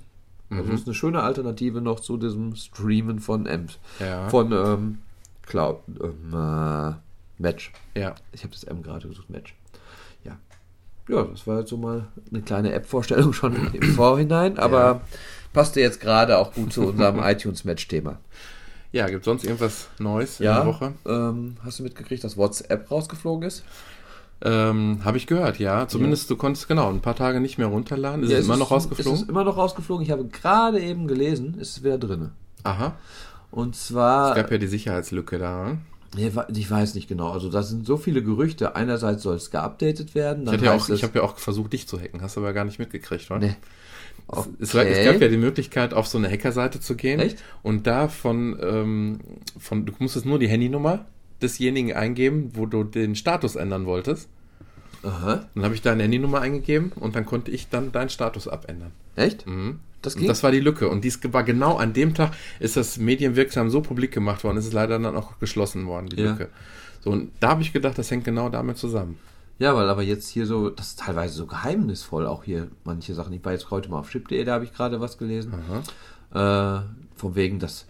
Speaker 1: Also
Speaker 2: Mhm.
Speaker 1: es ist eine schöne Alternative noch zu diesem Streamen von Amps.
Speaker 2: Ja.
Speaker 1: Von ähm, Cloud ähm, äh, Match.
Speaker 2: ja.
Speaker 1: Ich habe das M gerade gesucht, Match. Ja. Ja, das war jetzt so mal eine kleine App-Vorstellung schon im Vorhinein, aber
Speaker 2: Ja.
Speaker 1: passte jetzt gerade auch gut zu unserem *laughs* iTunes-Match-Thema.
Speaker 2: Ja, gibt sonst irgendwas Neues in
Speaker 1: Ja,
Speaker 2: der Woche?
Speaker 1: ähm, hast du mitgekriegt, dass WhatsApp rausgeflogen ist?
Speaker 2: Ähm, Habe ich gehört, ja. Zumindest du konntest genau ein paar Tage nicht mehr runterladen. Ist
Speaker 1: Ja,
Speaker 2: es immer noch
Speaker 1: Es
Speaker 2: rausgeflogen?
Speaker 1: ist immer noch rausgeflogen. Ich habe gerade eben gelesen, ist es wieder drin.
Speaker 2: Aha.
Speaker 1: Und
Speaker 2: Es
Speaker 1: zwar,
Speaker 2: gab ja die Sicherheitslücke da.
Speaker 1: Ich weiß nicht genau. Also da sind so viele Gerüchte. Einerseits soll es geupdatet werden.
Speaker 2: Ich, ja ich
Speaker 1: es,
Speaker 2: habe ja auch versucht, dich zu hacken. Hast du aber gar nicht mitgekriegt, oder?
Speaker 1: Nee.
Speaker 2: Es, war, es
Speaker 1: Okay.
Speaker 2: gab ja die Möglichkeit, auf so eine Hackerseite zu gehen
Speaker 1: Echt?
Speaker 2: und da von, ähm, von, du musstest nur die Handynummer desjenigen eingeben, wo du den Status ändern wolltest.
Speaker 1: Aha.
Speaker 2: Dann habe ich deine Handynummer eingegeben und dann konnte ich dann deinen Status abändern.
Speaker 1: Echt?
Speaker 2: Mhm.
Speaker 1: Das
Speaker 2: Und
Speaker 1: ging?
Speaker 2: das war die Lücke. Und dies war genau an dem Tag, ist das medienwirksam so publik gemacht worden, ist es leider dann auch geschlossen worden, die
Speaker 1: Ja.
Speaker 2: Lücke. So, und da habe ich gedacht, das hängt genau damit zusammen.
Speaker 1: Ja, weil aber jetzt hier so, das ist teilweise so geheimnisvoll, auch hier manche Sachen. Ich war jetzt heute mal auf chip.de, da habe ich gerade was gelesen.
Speaker 2: Aha.
Speaker 1: Äh, von wegen, dass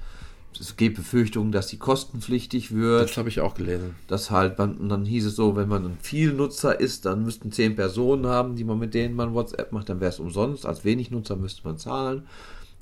Speaker 1: es gibt Befürchtungen, dass die kostenpflichtig wird.
Speaker 2: Das habe ich auch gelesen.
Speaker 1: Das halt, man, dann hieß es so, wenn man ein Vielnutzer ist, dann müssten zehn Personen haben, die man mit denen man WhatsApp macht, dann wäre es umsonst. Als wenig Nutzer müsste man zahlen.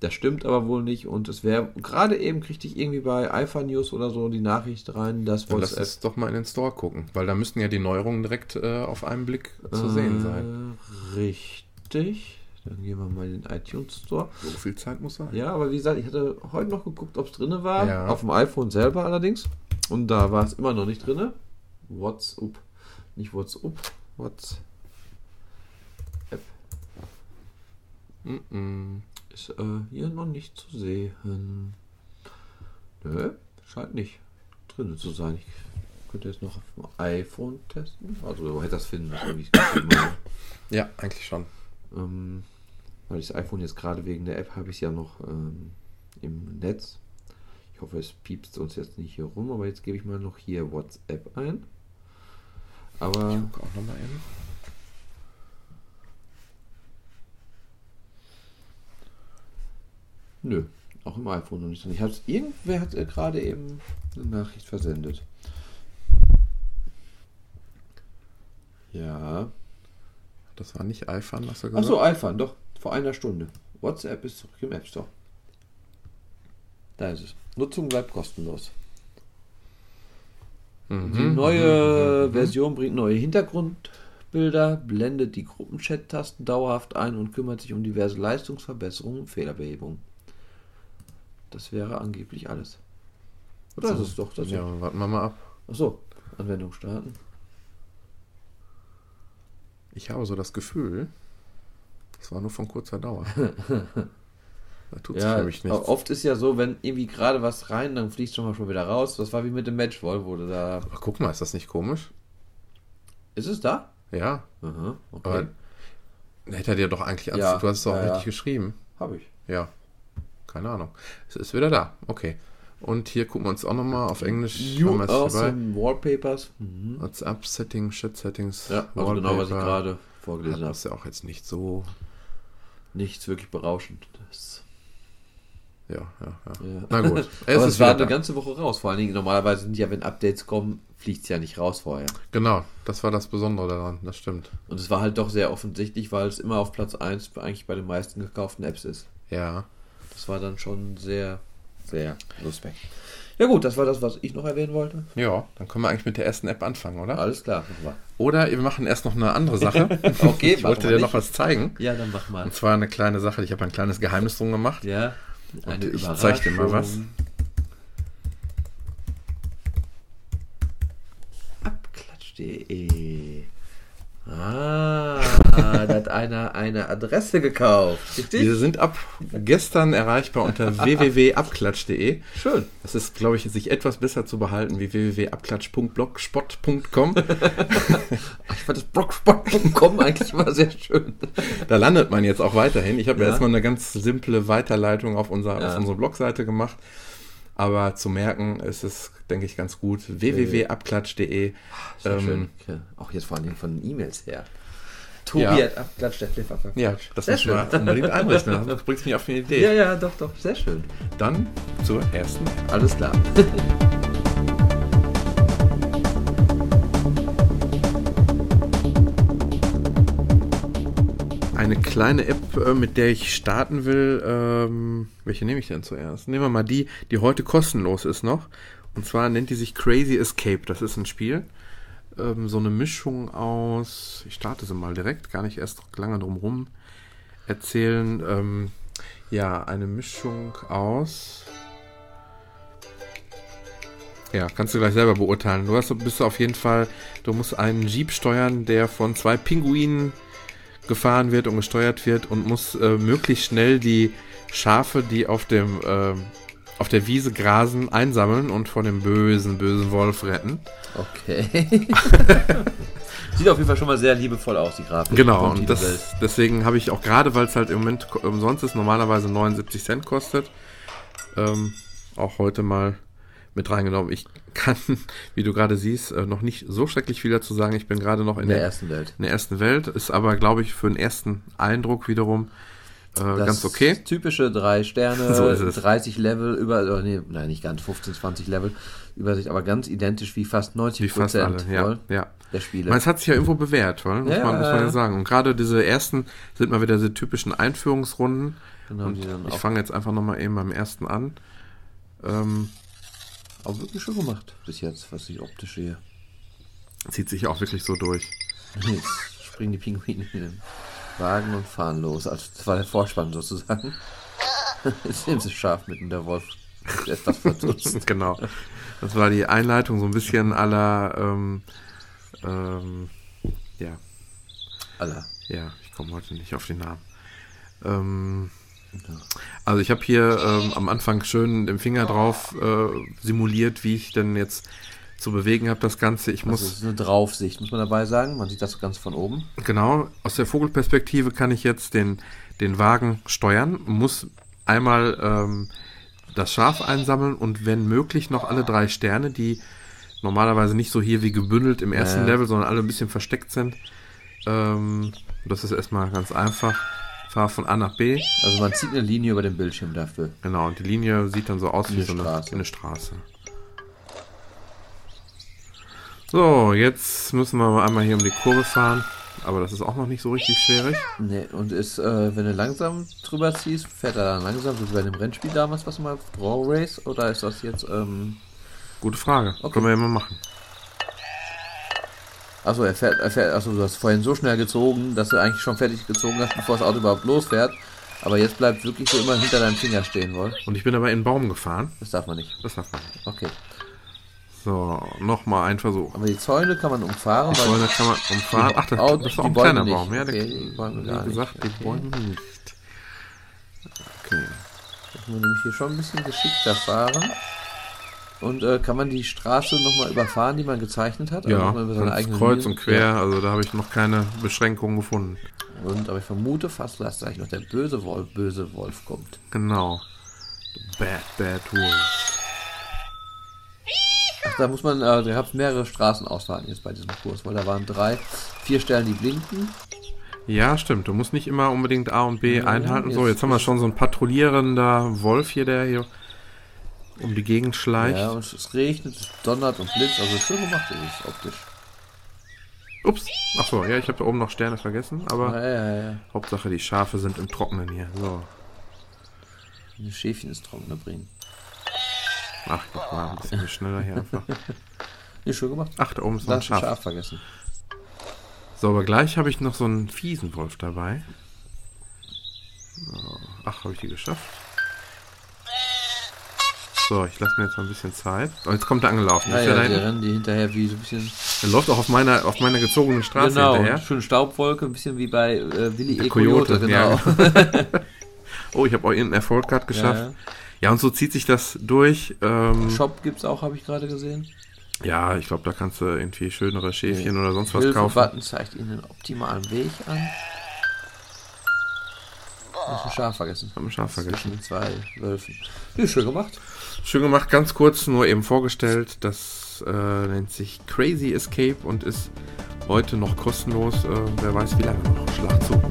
Speaker 1: Das stimmt aber wohl nicht. Und es wäre, gerade eben kriegte ich irgendwie bei Alpha News oder so die Nachricht rein, dass
Speaker 2: Dann lass
Speaker 1: WhatsApp
Speaker 2: uns doch mal in den Store gucken, weil da müssten ja die Neuerungen direkt äh, auf einen Blick zu sehen sein.
Speaker 1: Äh, Richtig. Dann gehen wir mal in den iTunes Store.
Speaker 2: So viel Zeit muss sein.
Speaker 1: Ja, aber wie gesagt, ich hatte heute noch geguckt, ob es drin war.
Speaker 2: Ja.
Speaker 1: Auf dem iPhone selber allerdings. Und da war es immer noch nicht drin. WhatsApp. Nicht WhatsApp. WhatsApp
Speaker 2: Mm-mm.
Speaker 1: ist äh, hier noch nicht zu sehen. Nö, scheint nicht drin zu sein. Ich könnte jetzt noch auf dem iPhone testen. Also du hättest das finden müssen, wie ich es. *coughs*
Speaker 2: Ja, eigentlich schon.
Speaker 1: Ähm, weil ich das iPhone jetzt gerade wegen der App habe ich ja noch ähm, im Netz. Ich hoffe, es piepst uns jetzt nicht hier rum, aber jetzt gebe ich mal noch hier WhatsApp ein. Aber
Speaker 2: Guck auch nochmal eben.
Speaker 1: nö, auch im iPhone noch nicht drin. Ich hab's, irgendwer hat äh, gerade eben eine Nachricht versendet. Ja.
Speaker 2: Das war nicht iPhone, hast du gesagt?
Speaker 1: Achso, iPhone, doch. Vor einer Stunde. WhatsApp ist zurück im App Store. Da ist es. Nutzung bleibt kostenlos.
Speaker 2: Mhm.
Speaker 1: Die neue Version bringt neue Hintergrundbilder, blendet die Gruppenchat-Tasten dauerhaft ein und kümmert sich um diverse Leistungsverbesserungen und Fehlerbehebung. Das wäre angeblich alles. Oder
Speaker 2: So.
Speaker 1: ist es doch das?
Speaker 2: Ja, warten wir mal ab.
Speaker 1: Achso, Anwendung starten.
Speaker 2: Ich habe so das Gefühl, das war nur von kurzer Dauer. *laughs* da tut sich
Speaker 1: Ja,
Speaker 2: für mich nichts.
Speaker 1: oft ist ja so, wenn irgendwie gerade was rein, dann fliegt schon mal schon wieder raus. Das war wie mit dem Matchball, wo du da.
Speaker 2: Ach, guck mal, ist das nicht komisch?
Speaker 1: Ist es da?
Speaker 2: Ja,
Speaker 1: Aha, okay.
Speaker 2: aber hätte er dir doch eigentlich
Speaker 1: Ja,
Speaker 2: ja, Du hast es doch
Speaker 1: ja,
Speaker 2: richtig
Speaker 1: ja.
Speaker 2: geschrieben.
Speaker 1: Habe ich.
Speaker 2: Ja, keine Ahnung. Es ist wieder da. Okay. Und hier gucken wir uns auch nochmal auf Englisch.
Speaker 1: New
Speaker 2: jetzt dabei.
Speaker 1: awesome Wallpapers. Mhm.
Speaker 2: WhatsApp Settings, Chat Settings.
Speaker 1: Ja, also genau, was ich gerade vorgelesen habe.
Speaker 2: Das ist ja auch jetzt nicht so.
Speaker 1: Nichts wirklich berauschend. Das,
Speaker 2: Ja, ja, ja.
Speaker 1: ja.
Speaker 2: Na gut. *laughs* Es
Speaker 1: Aber
Speaker 2: ist
Speaker 1: es war eine
Speaker 2: da.
Speaker 1: ganze Woche raus. Vor allen Dingen, normalerweise sind ja, wenn Updates kommen, fliegt es ja nicht raus vorher.
Speaker 2: Genau, das war das Besondere daran. Das stimmt.
Speaker 1: Und es war halt doch sehr offensichtlich, weil es immer auf Platz 1 eigentlich bei den meisten gekauften Apps ist.
Speaker 2: Ja.
Speaker 1: Das war dann schon sehr, sehr suspekt. Ja gut, das war das, was ich noch erwähnen wollte.
Speaker 2: Ja, dann können wir eigentlich mit der ersten App anfangen, oder?
Speaker 1: Alles klar, machen wir.
Speaker 2: Oder wir machen erst noch eine andere Sache. *laughs*
Speaker 1: Okay,
Speaker 2: ich wollte dir
Speaker 1: nicht.
Speaker 2: noch was zeigen.
Speaker 1: Ja, dann mach mal.
Speaker 2: Und zwar eine kleine Sache. Ich habe ein kleines Geheimnis drum gemacht.
Speaker 1: Ja,
Speaker 2: Und ich zeig dir mal was.
Speaker 1: Abklatsch.de Ah, da hat einer eine Adresse gekauft. Richtig?
Speaker 2: Wir sind ab gestern erreichbar unter *laughs* www.abklatsch.de.
Speaker 1: Schön.
Speaker 2: Das ist, glaube ich, sich etwas besser zu behalten wie www.abklatsch.blogspot.com. *laughs*
Speaker 1: Ich fand das blogspot.com eigentlich immer sehr schön.
Speaker 2: Da landet man jetzt auch weiterhin. Ich habe
Speaker 1: Ja.
Speaker 2: erstmal eine ganz simple Weiterleitung auf, unser,
Speaker 1: Ja.
Speaker 2: auf unsere Blogseite gemacht. Aber zu merken ist es, denke ich, ganz gut. www.abklatsch.de.
Speaker 1: Sehr
Speaker 2: Ähm,
Speaker 1: schön. Ja, auch jetzt vor allem von den E-Mails her.
Speaker 2: Ja.
Speaker 1: Tobi hat Abklatsch, der Flip Abklatsch.
Speaker 2: Ja, das muss
Speaker 1: schön.
Speaker 2: man unbedingt einrichten. *laughs* Das bringt mich auf eine Idee.
Speaker 1: Ja, ja, doch, doch, sehr schön.
Speaker 2: Dann zur ersten.
Speaker 1: Alles klar. *laughs*
Speaker 2: Eine kleine App, äh, mit der ich starten will. Ähm, welche nehme ich denn zuerst? Nehmen wir mal die, die heute kostenlos ist noch. Und zwar nennt die sich Crazy Escape. Das ist ein Spiel. Ähm, so eine Mischung aus. Ich starte sie mal direkt, gar nicht erst lange drum rum erzählen. Ähm, ja, eine Mischung aus. Ja, kannst du gleich selber beurteilen. Du hast, bist auf jeden Fall, du musst einen Jeep steuern, der von zwei Pinguinen gefahren wird und gesteuert wird und muss äh, möglichst schnell die Schafe, die auf dem ähm, auf der Wiese grasen, einsammeln und vor dem bösen, bösen Wolf retten.
Speaker 1: Okay. *laughs* Sieht auf jeden Fall schon mal sehr liebevoll aus, die Grafik.
Speaker 2: Genau, und das, deswegen habe ich auch gerade, weil es halt im Moment umsonst ist, normalerweise 79 Cent kostet, ähm, auch heute mal mit reingenommen. Ich kann, *laughs* wie du gerade siehst, äh, noch nicht so schrecklich viel dazu sagen. Ich bin gerade noch in,
Speaker 1: in der
Speaker 2: der,
Speaker 1: ersten Welt.
Speaker 2: in der ersten Welt, ist aber, glaube ich, für den ersten Eindruck wiederum äh, ganz okay.
Speaker 1: Typische drei Sterne, *laughs*
Speaker 2: So ist es.
Speaker 1: 30 Level, über, oder nee, nein, nicht ganz, 15, 20 Level Übersicht, aber ganz identisch wie fast 90
Speaker 2: Wie fast alle,
Speaker 1: Prozent
Speaker 2: ja. ja.
Speaker 1: der Spiele.
Speaker 2: Meine, es hat sich ja irgendwo bewährt, weil, muss,
Speaker 1: Ja,
Speaker 2: man, muss man
Speaker 1: ja.
Speaker 2: sagen. Und gerade diese ersten sind mal wieder diese typischen Einführungsrunden.
Speaker 1: Genau,
Speaker 2: und
Speaker 1: die dann
Speaker 2: ich fange jetzt einfach nochmal eben beim ersten an. Ähm,
Speaker 1: Auch wirklich schön gemacht bis jetzt, was ich optisch sehe.
Speaker 2: zieht sich auch wirklich so durch.
Speaker 1: Jetzt springen die Pinguine in den Wagen und fahren los. Also das war der Vorspann sozusagen. Jetzt nehmen sie scharf mitten der Wolf. Etwas verdutzt. *laughs*
Speaker 2: genau. Das war die Einleitung, so ein bisschen aller, ähm, ähm, ja,
Speaker 1: Aller.
Speaker 2: ja, ich komme heute nicht auf den Namen. Ähm, also ich habe hier ähm, am Anfang schön den Finger drauf äh, simuliert, wie ich denn jetzt zu bewegen habe das Ganze. Ich
Speaker 1: Also
Speaker 2: muss
Speaker 1: es ist eine Draufsicht, muss man dabei sagen. Man sieht das ganz von oben.
Speaker 2: Genau, aus der Vogelperspektive kann ich jetzt den, den Wagen steuern, muss einmal ähm, das Schaf einsammeln und wenn möglich noch alle drei Sterne, die normalerweise nicht so hier wie gebündelt im ersten
Speaker 1: Ja.
Speaker 2: Level, sondern alle ein bisschen versteckt sind. Ähm, das ist erstmal ganz einfach. Fahre von A nach B.
Speaker 1: Also man zieht eine Linie über den Bildschirm dafür.
Speaker 2: Genau, und die Linie sieht dann so aus wie
Speaker 1: Eine
Speaker 2: so eine,
Speaker 1: Straße.
Speaker 2: eine Straße. So, jetzt müssen wir mal einmal hier um die Kurve fahren. Aber das ist auch noch nicht so richtig schwierig.
Speaker 1: Nee, und ist, äh, wenn du langsam drüber ziehst, fährt er dann langsam, wie bei dem Rennspiel damals, was mal Draw Race, oder ist das jetzt, ähm,
Speaker 2: Gute Frage.
Speaker 1: Okay.
Speaker 2: Können wir ja mal machen.
Speaker 1: Achso, er fährt, er fährt, achso, du hast vorhin so schnell gezogen, dass du eigentlich schon fertig gezogen hast, bevor das Auto überhaupt losfährt. Aber jetzt bleibt wirklich so immer hinter deinem Finger stehen, wohl.
Speaker 2: Und ich bin aber in den Baum gefahren.
Speaker 1: Das darf man nicht.
Speaker 2: Das darf man nicht.
Speaker 1: Okay.
Speaker 2: So, nochmal ein Versuch.
Speaker 1: Aber die Zäune kann man umfahren,
Speaker 2: Die Bäume kann man umfahren. Ach, das,
Speaker 1: Oh,
Speaker 2: das war auch ein kleiner
Speaker 1: nicht.
Speaker 2: Baum. Ja, der,
Speaker 1: Okay, die Bäume
Speaker 2: wie
Speaker 1: gar nicht.
Speaker 2: gesagt, die
Speaker 1: Okay.
Speaker 2: Bäume nicht. Okay.
Speaker 1: muss man nämlich hier schon ein bisschen geschickter fahren. Und äh, kann man die Straße nochmal überfahren, die man gezeichnet hat? Also
Speaker 2: Ja,
Speaker 1: man über
Speaker 2: kreuz
Speaker 1: Linien-
Speaker 2: und quer. Also da habe ich noch keine Beschränkungen gefunden.
Speaker 1: Und aber ich vermute fast, dass gleich noch der böse Wolf, böse Wolf kommt.
Speaker 2: Genau. The Bad, bad wolf.
Speaker 1: Ach, da muss man, äh, da es mehrere Straßen ausfahren jetzt bei diesem Kurs, weil da waren drei, vier Stellen, die blinken.
Speaker 2: Ja, stimmt. Du musst nicht immer unbedingt A und B
Speaker 1: Ja,
Speaker 2: einhalten. So,
Speaker 1: jetzt-
Speaker 2: jetzt haben wir schon so einen patrouillierender Wolf hier, der hier um die Gegend schleicht.
Speaker 1: Ja, und es regnet, es donnert und blitzt, also schön gemacht ist es optisch.
Speaker 2: Ups. Ach so, ja, ich habe da oben noch Sterne vergessen, aber
Speaker 1: Ja, ja, ja.
Speaker 2: Hauptsache die Schafe sind im Trockenen hier. So.
Speaker 1: Die Schäfchen ins Trockene bringen.
Speaker 2: Ach, ich mach mal ein bisschen *laughs* schneller hier einfach.
Speaker 1: Nee, schön gemacht.
Speaker 2: Ach, da oben ist noch ein
Speaker 1: ein
Speaker 2: Schaf.
Speaker 1: Schaf vergessen.
Speaker 2: So, aber gleich habe ich noch so einen fiesen Wolf dabei. So. Ach, habe ich die geschafft? So, ich lasse mir jetzt mal ein bisschen Zeit. Oh, jetzt kommt er angelaufen.
Speaker 1: Ja,
Speaker 2: der
Speaker 1: ja, die
Speaker 2: hinten?
Speaker 1: rennen die hinterher wie so ein bisschen.
Speaker 2: Der läuft auch auf meiner, auf meiner gezogenen Straße
Speaker 1: genau,
Speaker 2: hinterher.
Speaker 1: schön Staubwolke, ein bisschen wie bei äh, Willi
Speaker 2: Der
Speaker 1: E. Coyote,
Speaker 2: Coyote,
Speaker 1: genau. *laughs*
Speaker 2: Oh, ich habe auch irgendeinen Erfolg gerade geschafft.
Speaker 1: Ja,
Speaker 2: Ja, und so zieht sich das durch. Ähm,
Speaker 1: Shop gibt's auch, habe ich gerade gesehen.
Speaker 2: ja, ich glaube, da kannst du irgendwie schönere Schäfchen oder sonst was kaufen.
Speaker 1: Button zeigt Ihnen den optimalen Weg an. Du hast ein Schaf vergessen.
Speaker 2: Hab ein Schaf vergessen.
Speaker 1: Zwischen zwei Wölfen. Ja, schön gemacht.
Speaker 2: Schön gemacht, ganz kurz nur eben vorgestellt. Das äh, nennt sich Crazy Escape und ist heute noch kostenlos. Äh, wer weiß wie lange noch. Schlag zu.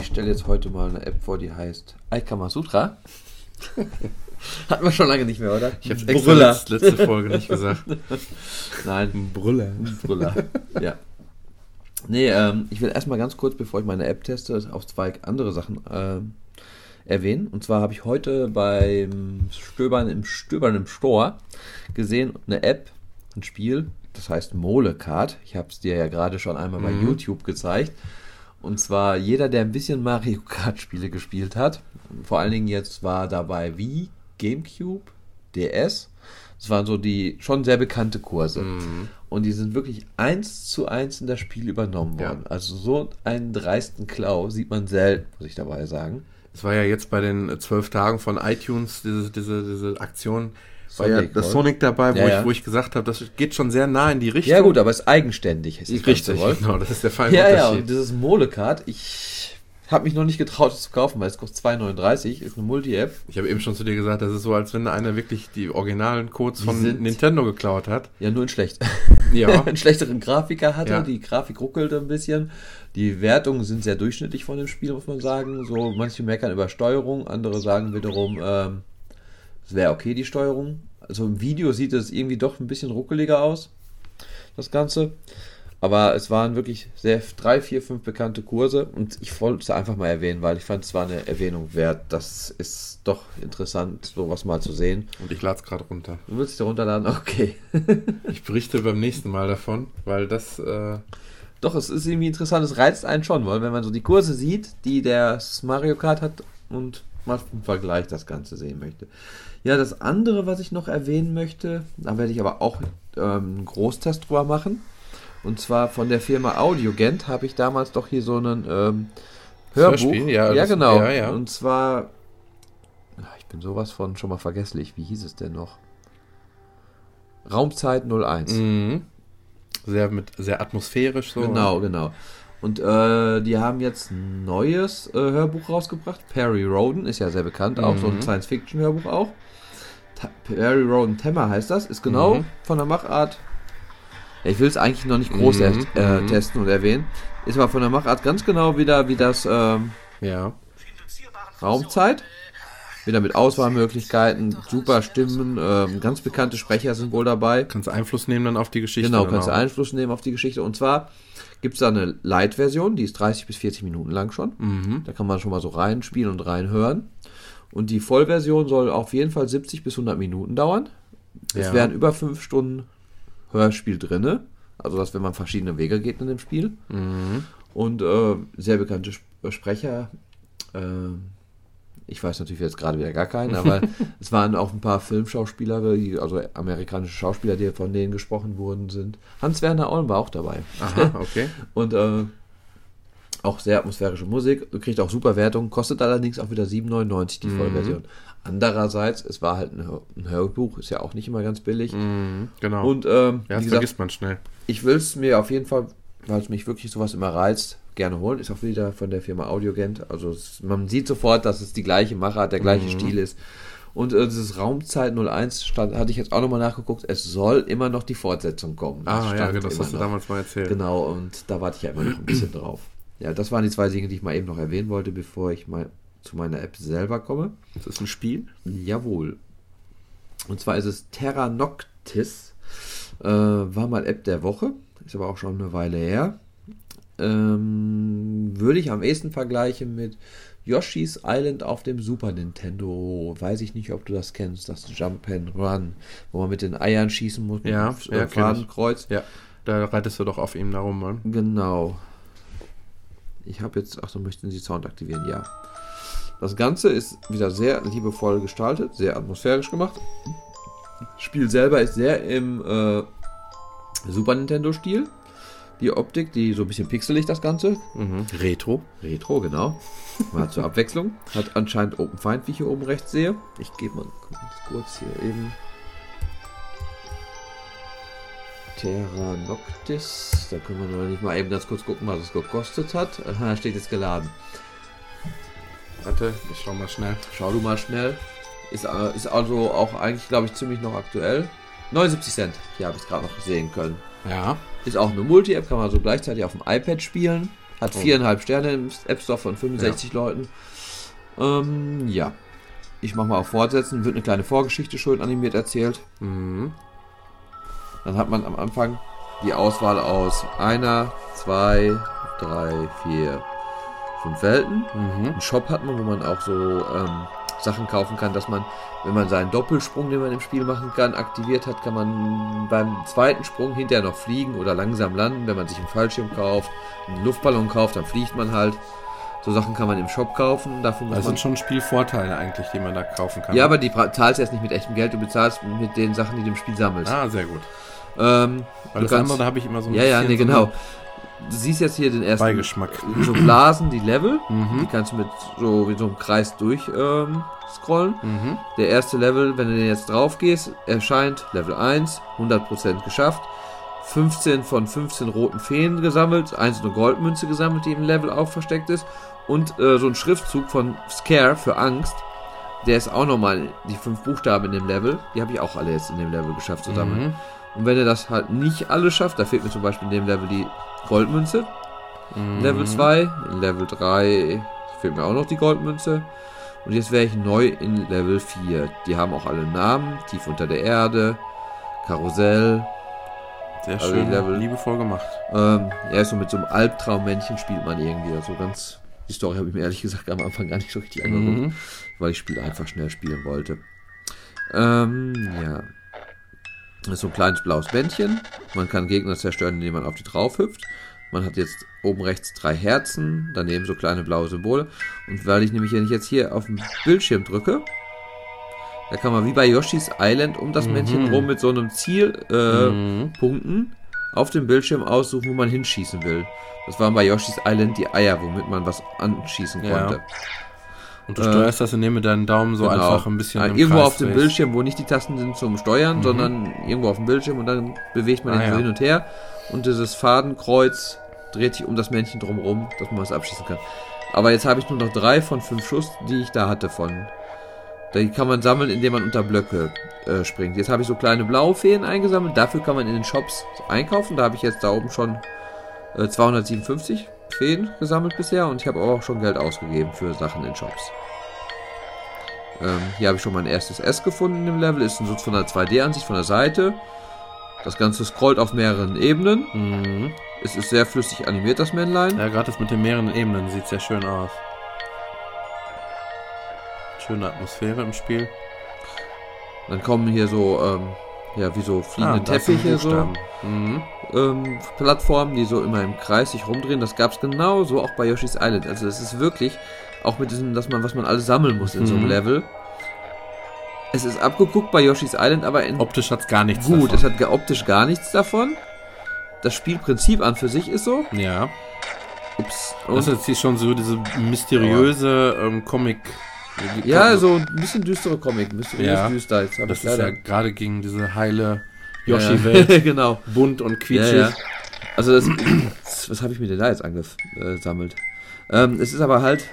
Speaker 1: Ich stelle jetzt heute mal eine App vor, die heißt Aikamasutra. *laughs* Hatten wir schon lange nicht mehr, oder?
Speaker 2: Ich habe
Speaker 1: Brüller.
Speaker 2: extra letzte, letzte Folge nicht gesagt. *laughs*
Speaker 1: Nein,
Speaker 2: Brüller.
Speaker 1: Brüller. ja. Nee, ähm, ich will erstmal ganz kurz, bevor ich meine App teste, auf zwei andere Sachen ähm, erwähnen. Und zwar habe ich heute beim Stöbern im Stöbern im Store gesehen, eine App, ein Spiel, das heißt Molecard. Ich habe es dir ja gerade schon einmal bei
Speaker 2: Mhm.
Speaker 1: YouTube gezeigt. Und zwar jeder, der ein bisschen Mario Kart Spiele gespielt hat, vor allen Dingen jetzt war dabei Wii, Gamecube, DS. Das waren so die schon sehr bekannte Kurse.
Speaker 2: Mhm.
Speaker 1: Und die sind wirklich eins zu eins in das Spiel übernommen
Speaker 2: Ja.
Speaker 1: worden. Also so einen dreisten Klau sieht man selten, muss ich dabei sagen.
Speaker 2: Es war ja jetzt bei den äh, zwölf Tagen von iTunes diese, diese, diese Aktion. War ja
Speaker 1: Sonic,
Speaker 2: das
Speaker 1: oder?
Speaker 2: Sonic dabei, wo,
Speaker 1: Ja,
Speaker 2: ich,
Speaker 1: ja.
Speaker 2: wo ich gesagt habe, das geht schon sehr nah in die Richtung.
Speaker 1: Ja gut, aber es ist eigenständig. Ist das
Speaker 2: Richtig, genau, das ist der feine
Speaker 1: Ja, ja, und dieses Molecard, ich habe mich noch nicht getraut, es zu kaufen, weil es kostet 2,39, ist eine Multi-App.
Speaker 2: Ich habe eben schon zu dir gesagt, das ist so, als wenn einer wirklich die originalen Codes
Speaker 1: Die
Speaker 2: von Nintendo geklaut hat.
Speaker 1: Ja, nur in schlecht.
Speaker 2: Ja. *laughs*
Speaker 1: einen schlechteren Grafiker hatte,
Speaker 2: Ja.
Speaker 1: die Grafik ruckelte ein bisschen. Die Wertungen sind sehr durchschnittlich von dem Spiel, muss man sagen. So, manche meckern über Steuerung, andere sagen wiederum, ähm, es wäre okay, die Steuerung. Also im Video sieht es irgendwie doch ein bisschen ruckeliger aus, das Ganze. Aber es waren wirklich sehr drei, vier, fünf bekannte Kurse und ich wollte es einfach mal erwähnen, weil ich fand, es war eine Erwähnung wert. Das ist doch interessant, sowas mal zu sehen.
Speaker 2: Und ich lade es gerade runter.
Speaker 1: Du willst dich runterladen? Okay. *laughs*
Speaker 2: ich berichte beim nächsten Mal davon, weil das. Äh
Speaker 1: doch, es ist irgendwie interessant, es reizt einen schon, weil wenn man so die Kurse sieht, die der Mario Kart hat und mal im Vergleich das Ganze sehen möchte. Ja, das andere, was ich noch erwähnen möchte, da werde ich aber auch ähm, einen Großtest drüber machen. Und zwar von der Firma Audiogent habe ich damals doch hier so einen ähm, Hörbuch. Hörspiel, ja, ja genau. Ja, ja. Und zwar, ich bin sowas von schon mal vergesslich. Wie hieß es denn noch? Raumzeit 01. Mhm.
Speaker 2: Sehr, mit, sehr atmosphärisch so.
Speaker 1: Genau, genau. Und äh, die haben jetzt ein neues äh, Hörbuch rausgebracht. Perry Roden ist ja sehr bekannt, auch mhm. so ein mhm. Science-Fiction-Hörbuch auch. Ta Perry Roden Temmer heißt das, ist genau mhm. von der Machart. Ich will es eigentlich noch nicht groß mhm. äh, mhm. testen und erwähnen. Ist aber von der Machart ganz genau wieder wie das ähm,
Speaker 2: ja.
Speaker 1: Raumzeit. Wieder mit Auswahlmöglichkeiten, super Stimmen, ähm, ganz bekannte Sprecher sind wohl dabei.
Speaker 2: Kannst du Einfluss nehmen dann auf die Geschichte.
Speaker 1: Genau, kannst du Einfluss nehmen auf die Geschichte. Und zwar gibt es da eine Light-Version, die ist 30 bis 40 Minuten lang schon. Mhm. Da kann man schon mal so reinspielen und reinhören. Und die Vollversion soll auf jeden Fall 70 bis 100 Minuten dauern. Es ja. wären über 5 Stunden Hörspiel drinne. Also, dass wenn man verschiedene Wege geht in dem Spiel. Mhm. Und äh, sehr bekannte Sprecher. Äh, ich weiß natürlich jetzt gerade wieder gar keinen, aber *laughs* es waren auch ein paar Filmschauspieler, also amerikanische Schauspieler, die von denen gesprochen wurden sind. Hans-Werner Olm war auch dabei.
Speaker 2: Aha, *laughs* okay.
Speaker 1: Und äh, auch sehr atmosphärische Musik, kriegt auch super Wertungen, kostet allerdings auch wieder 7,99 die mhm. Andererseits, es war halt ein, ein, Hörbuch, ist ja auch nicht immer ganz billig.
Speaker 2: Mhm, genau.
Speaker 1: Und ähm,
Speaker 2: ja, das vergisst man schnell.
Speaker 1: Ich will es mir auf jeden Fall, weil es mich wirklich sowas immer reizt, gerne holen. Ist auch wieder von der Firma Audiogent. Also es, man sieht sofort, dass es die gleiche Macher, der gleiche mhm. Stil ist. Und äh, dieses Raumzeit 01 stand, hatte ich jetzt auch nochmal nachgeguckt, es soll immer noch die Fortsetzung kommen.
Speaker 2: Das ah ja, genau, das hast du damals mal erzählt.
Speaker 1: Genau, und da warte ich ja immer noch ein bisschen drauf. Ja, das waren die zwei Dinge, die ich mal eben noch erwähnen wollte, bevor ich mal zu meiner App selber komme.
Speaker 2: Das ist ein Spiel?
Speaker 1: Jawohl. Und zwar ist es Terra Noctis. Äh, war mal App der Woche. Ist aber auch schon eine Weile her. Ähm, würde ich am ehesten vergleichen mit Yoshi's Island auf dem Super Nintendo. Weiß ich nicht, ob du das kennst, das Jump and Run, wo man mit den Eiern schießen muss,
Speaker 2: ja,
Speaker 1: ja, Fadenkreuz.
Speaker 2: Ja, da reitest du doch auf ihm darum, Mann.
Speaker 1: Genau. Ich habe jetzt, ach so, möchten Sie Sound aktivieren? Ja. Das Ganze ist wieder sehr liebevoll gestaltet, sehr atmosphärisch gemacht. Spiel selber ist sehr im äh, Super Nintendo-Stil. Die Optik, die so ein bisschen pixelig das Ganze.
Speaker 2: Mhm. Retro.
Speaker 1: Retro, genau. Mal zur Abwechslung. Hat anscheinend Open Find, wie ich hier oben rechts sehe. Ich gebe mal kurz hier eben. Terra Noctis. Da können wir noch nicht mal eben ganz kurz gucken, was es gekostet hat. Aha, steht jetzt geladen.
Speaker 2: Warte, ich schau mal schnell.
Speaker 1: Schau du mal schnell. Ist, äh, ist also auch eigentlich, glaube ich, ziemlich noch aktuell. 79 Cent. Hier habe ich es gerade noch sehen können.
Speaker 2: Ja.
Speaker 1: Ist auch eine Multi-App, kann man so gleichzeitig auf dem iPad spielen. Hat oh. viereinhalb Sterne im App Store von 65 ja. Leuten. Ähm, ja. Ich mache mal auf Fortsetzen. Wird eine kleine Vorgeschichte schön animiert erzählt. Mhm. Dann hat man am Anfang die Auswahl aus einer, zwei, drei, vier, fünf Welten. Mhm. Einen Shop hat man, wo man auch so ähm, Sachen kaufen kann, dass man, wenn man seinen Doppelsprung, den man im Spiel machen kann, aktiviert hat, kann man beim zweiten Sprung hinterher noch fliegen oder langsam landen. Wenn man sich einen Fallschirm kauft, einen Luftballon kauft, dann fliegt man halt. So Sachen kann man im Shop kaufen.
Speaker 2: Muss das sind schon Spielvorteile eigentlich, die man da kaufen kann.
Speaker 1: Ja, aber die zahlst erst nicht mit echtem Geld, du bezahlst mit den Sachen, die du im Spiel sammelst.
Speaker 2: Ah, sehr gut.
Speaker 1: Ähm,
Speaker 2: Weil das kannst, andere, da habe ich immer so
Speaker 1: ein Ja, ja, nee, genau. Du siehst jetzt hier den ersten
Speaker 2: Beigeschmack.
Speaker 1: So Blasen, die Level. Mhm. Die kannst du mit so wie so einem Kreis durch ähm, scrollen. Mhm. Der erste Level, wenn du den jetzt drauf gehst, erscheint Level 1, 100% geschafft. 15 von 15 roten Feen gesammelt, einzelne Goldmünze gesammelt, die im Level auch versteckt ist. Und äh, so ein Schriftzug von Scare für Angst. Der ist auch nochmal die fünf Buchstaben in dem Level. Die habe ich auch alle jetzt in dem Level geschafft zu sammeln. Mhm. Und wenn er das halt nicht alle schafft, da fehlt mir zum Beispiel in dem Level die Goldmünze. Mhm. Level 2, in Level 3 fehlt mir auch noch die Goldmünze. Und jetzt wäre ich neu in Level 4. Die haben auch alle Namen. Tief unter der Erde, Karussell,
Speaker 2: Sehr
Speaker 1: Also
Speaker 2: schön,
Speaker 1: Level-
Speaker 2: liebevoll gemacht.
Speaker 1: Ähm, ja, so mit so einem Albtraummännchen spielt man irgendwie. Also ganz. Die Story habe ich mir ehrlich gesagt am Anfang gar nicht so richtig angeguckt,
Speaker 2: Mhm.
Speaker 1: weil ich das Spiel einfach schnell spielen wollte. Ähm, ja. Das ist so ein kleines blaues Bändchen. Man kann Gegner zerstören, indem man auf die drauf hüpft. Man hat jetzt oben rechts drei Herzen, daneben so kleine blaue Symbole. Und weil ich nämlich, wenn ich jetzt hier auf den Bildschirm drücke, da kann man wie bei Yoshi's Island um das Männchen rum mit so einem Ziel äh,
Speaker 2: Mhm.
Speaker 1: Punkten auf dem Bildschirm aussuchen, wo man hinschießen will. Das waren bei Yoshi's Island die Eier, womit man was anschießen
Speaker 2: Ja. Und du steuerst das, indem du deinen Daumen so
Speaker 1: Genau.
Speaker 2: einfach ein bisschen im
Speaker 1: irgendwo
Speaker 2: Kreis
Speaker 1: auf dem
Speaker 2: drehst.
Speaker 1: Bildschirm, wo nicht die Tasten sind zum Steuern, sondern irgendwo auf dem Bildschirm und dann bewegt man
Speaker 2: Ah,
Speaker 1: den so
Speaker 2: ja.
Speaker 1: hin und her und dieses Fadenkreuz dreht sich um das Männchen drumherum, dass man was abschießen kann. Aber jetzt habe ich nur noch drei von fünf Schuss, die ich da hatte von. Die kann man sammeln, indem man unter Blöcke äh, springt. Jetzt habe ich so kleine blaue Feen eingesammelt. Dafür kann man in den Shops einkaufen. Da habe ich jetzt da oben schon äh, 257 Feen gesammelt bisher und ich habe auch schon Geld ausgegeben für Sachen in Shops. Ähm, hier habe ich schon mein erstes S gefunden in dem Level. Ist so von der 2D-Ansicht von der Seite. Das Ganze scrollt auf mehreren Ebenen.
Speaker 2: Mhm.
Speaker 1: Es ist sehr flüssig animiert, das Männlein.
Speaker 2: Ja, gerade das mit den mehreren Ebenen sieht sehr schön aus. Schöne Atmosphäre im Spiel.
Speaker 1: Dann kommen hier so, ähm, ja, wie so fliegende
Speaker 2: Ah, ein
Speaker 1: Teppiche, so.
Speaker 2: Mhm.
Speaker 1: Ähm, Plattformen, die so immer im Kreis sich rumdrehen. Das gab es genauso auch bei Yoshi's Island. Also es ist wirklich, auch mit diesem, dass man, was man alles sammeln muss in so einem
Speaker 2: Mhm.
Speaker 1: Level. Es ist abgeguckt bei Yoshi's Island, aber in
Speaker 2: Optisch hat's gar nichts
Speaker 1: gut.
Speaker 2: davon.
Speaker 1: Es hat optisch gar nichts davon. Das Spielprinzip an für sich ist so.
Speaker 2: Ja,
Speaker 1: Ups.
Speaker 2: das
Speaker 1: Und,
Speaker 2: ist jetzt hier schon so diese mysteriöse ähm, Comic.
Speaker 1: ja, so ein bisschen düstere Comic. Mysteriös
Speaker 2: Ja.
Speaker 1: düster. Jetzt
Speaker 2: Das ist ja gerade gegen diese heile Yoshi-Welt.
Speaker 1: ja. *laughs* genau.
Speaker 2: Bunt und
Speaker 1: Ja,
Speaker 2: quietschig.
Speaker 1: ja. Also das, *clears throat* was habe ich mir denn da jetzt angesammelt? Ähm, es ist aber halt,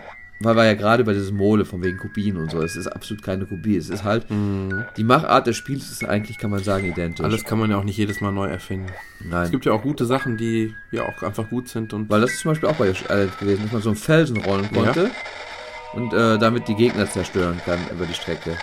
Speaker 1: weil wir ja gerade bei diesem Mole von wegen Kopien und so, es ist absolut keine Kopie. Es ist halt,
Speaker 2: Mhm.
Speaker 1: die Machart des Spiels ist eigentlich, kann man sagen, identisch.
Speaker 2: Alles kann man ja auch nicht jedes Mal neu erfinden. Es
Speaker 1: Nein.
Speaker 2: gibt ja auch gute Sachen, die ja auch einfach gut sind und
Speaker 1: Weil das ist zum Beispiel auch bei Yoshi Island gewesen, dass man so einen Felsen rollen konnte und äh, damit die Gegner zerstören kann über die Strecke.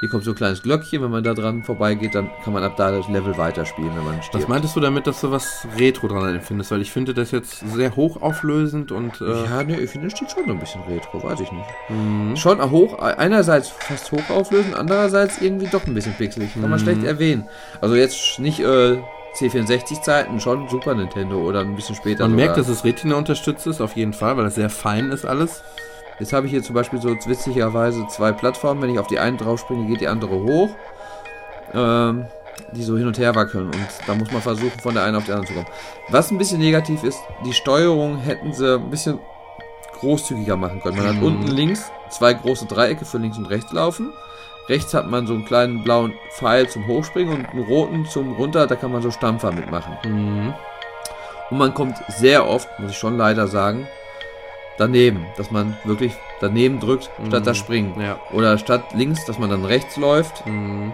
Speaker 1: Hier kommt so ein kleines Glöckchen, wenn man da dran vorbeigeht, dann kann man ab da das Level weiterspielen, wenn man
Speaker 2: Was
Speaker 1: stirbt.
Speaker 2: meintest du damit, dass du was Retro dran empfindest? Weil ich finde das jetzt sehr hochauflösend und äh,
Speaker 1: Ja, ne, ich finde, es steht schon so ein bisschen retro, weiß ich nicht.
Speaker 2: mhm.
Speaker 1: Schon hoch, einerseits fast hochauflösend, andererseits irgendwie doch ein bisschen pixelig. Kann man
Speaker 2: Mhm.
Speaker 1: schlecht erwähnen. Also jetzt nicht äh, C64-Zeiten, schon Super Nintendo oder ein bisschen später.
Speaker 2: man
Speaker 1: sogar.
Speaker 2: merkt, dass es Retina unterstützt ist, auf jeden Fall, weil es sehr fein ist alles.
Speaker 1: Jetzt habe ich hier zum Beispiel so witzigerweise zwei Plattformen. Wenn ich auf die eine drauf springe, geht die andere hoch. Ähm, die so hin und her wackeln. Und da muss man versuchen, von der einen auf die andere zu kommen. Was ein bisschen negativ ist, die Steuerung hätten sie ein bisschen großzügiger machen können. Man hat
Speaker 2: Mhm.
Speaker 1: unten links zwei große Dreiecke für links und rechts laufen. Rechts hat man so einen kleinen blauen Pfeil zum Hochspringen und einen roten zum runter. Da kann man so Stampfer mitmachen.
Speaker 2: Mhm.
Speaker 1: Und man kommt sehr oft, muss ich schon leider sagen, daneben. Dass man wirklich daneben drückt, statt
Speaker 2: Mhm.
Speaker 1: das Springen.
Speaker 2: Ja.
Speaker 1: Oder statt links, dass man dann rechts läuft.
Speaker 2: Mhm.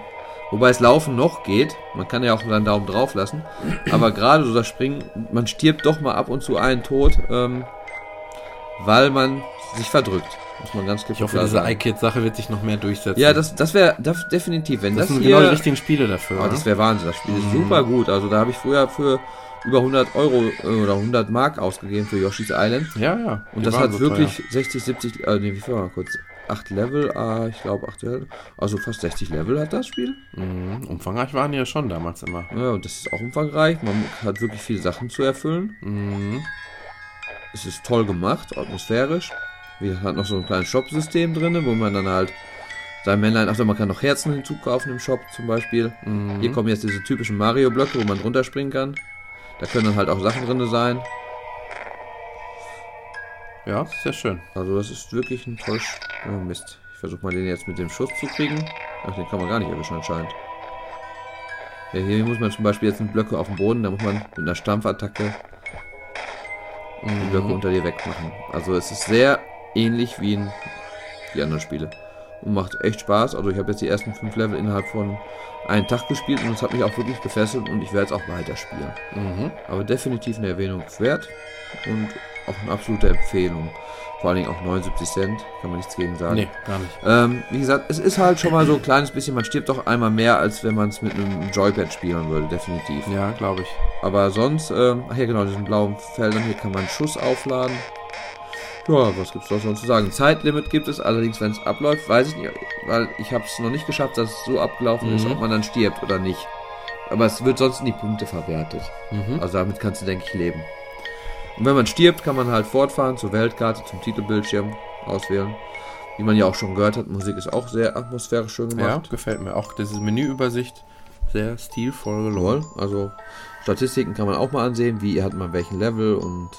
Speaker 1: Wobei es Laufen noch geht. Man kann ja auch seinen Daumen drauf lassen. Aber gerade so das Springen, man stirbt doch mal ab und zu einen Tod, ähm, weil man sich verdrückt. Muss man ganz klipp
Speaker 2: Ich hoffe,
Speaker 1: klar
Speaker 2: diese iKid-Sache wird sich noch mehr durchsetzen.
Speaker 1: Ja, das, das wäre definitiv, wenn
Speaker 2: das
Speaker 1: das,
Speaker 2: sind
Speaker 1: hier,
Speaker 2: genau die richtigen Spiele dafür.
Speaker 1: Oh, das wäre Wahnsinn. Das Spiel ist
Speaker 2: Mhm.
Speaker 1: super gut. Also da habe ich früher für über 100 Euro äh, oder 100 Mark ausgegeben für Yoshi's Island.
Speaker 2: ja, ja.
Speaker 1: Und das hat
Speaker 2: so
Speaker 1: wirklich
Speaker 2: teuer.
Speaker 1: 60, 70, äh, nee, wie viel war kurz? 8 Level, ah, ich glaube 8 Level. Also fast 60 Level hat das Spiel.
Speaker 2: Mhm. Umfangreich waren die ja schon damals immer.
Speaker 1: Ja, und das ist auch umfangreich. Man hat wirklich viele Sachen zu erfüllen.
Speaker 2: Mhm.
Speaker 1: Es ist toll gemacht, atmosphärisch. Wir hat noch so ein kleines Shop-System drin, wo man dann halt sein Männlein, also man kann noch Herzen hinzukaufen im Shop zum Beispiel.
Speaker 2: Mhm.
Speaker 1: Hier kommen jetzt diese typischen Mario-Blöcke, wo man drunter springen kann. Da können dann halt auch Sachen drin sein.
Speaker 2: Ja, sehr schön.
Speaker 1: Also das ist wirklich ein toll. Oh Mist. Ich versuche mal den jetzt mit dem Schuss zu kriegen. Ach, den kann man gar nicht erwischen anscheinend. Ja, hier muss man zum Beispiel jetzt Blöcke auf dem Boden, da muss man mit einer Stampfattacke die Blöcke
Speaker 2: Mhm.
Speaker 1: unter dir wegmachen. Also es ist sehr ähnlich wie in die anderen Spiele. Und macht echt Spaß. Also ich habe jetzt die ersten fünf Level innerhalb von einem Tag gespielt und es hat mich auch wirklich gefesselt und ich werde es auch weiterspielen.
Speaker 2: Mhm.
Speaker 1: Aber definitiv eine Erwähnung wert und auch eine absolute Empfehlung. Vor allen Dingen auch 79 Cent, kann man nichts gegen sagen.
Speaker 2: Nee, gar nicht.
Speaker 1: Ähm, wie gesagt, es ist halt schon mal so ein kleines bisschen, man stirbt doch einmal mehr, als wenn man es mit einem Joypad spielen würde, definitiv.
Speaker 2: Ja, glaube ich.
Speaker 1: Aber sonst, ähm, ach ja genau, diesen blauen Feldern hier kann man Schuss aufladen. Ja, was gibt's da sonst zu sagen? Zeitlimit gibt es, allerdings wenn es abläuft, weiß ich nicht, weil ich habe es noch nicht geschafft, dass es so abgelaufen ist,
Speaker 2: Mhm.
Speaker 1: ob man dann stirbt oder nicht. Aber es wird sonst in die Punkte verwertet.
Speaker 2: Mhm.
Speaker 1: Also damit kannst du, denke ich, leben. Und wenn man stirbt, kann man halt fortfahren zur Weltkarte, zum Titelbildschirm auswählen. Wie man ja auch schon gehört hat, Musik ist auch sehr atmosphärisch schön
Speaker 2: Ja,
Speaker 1: gemacht.
Speaker 2: gefällt mir. Auch diese Menüübersicht sehr stilvoll.
Speaker 1: Jawohl, also Statistiken kann man auch mal ansehen, wie hat man welchen Level und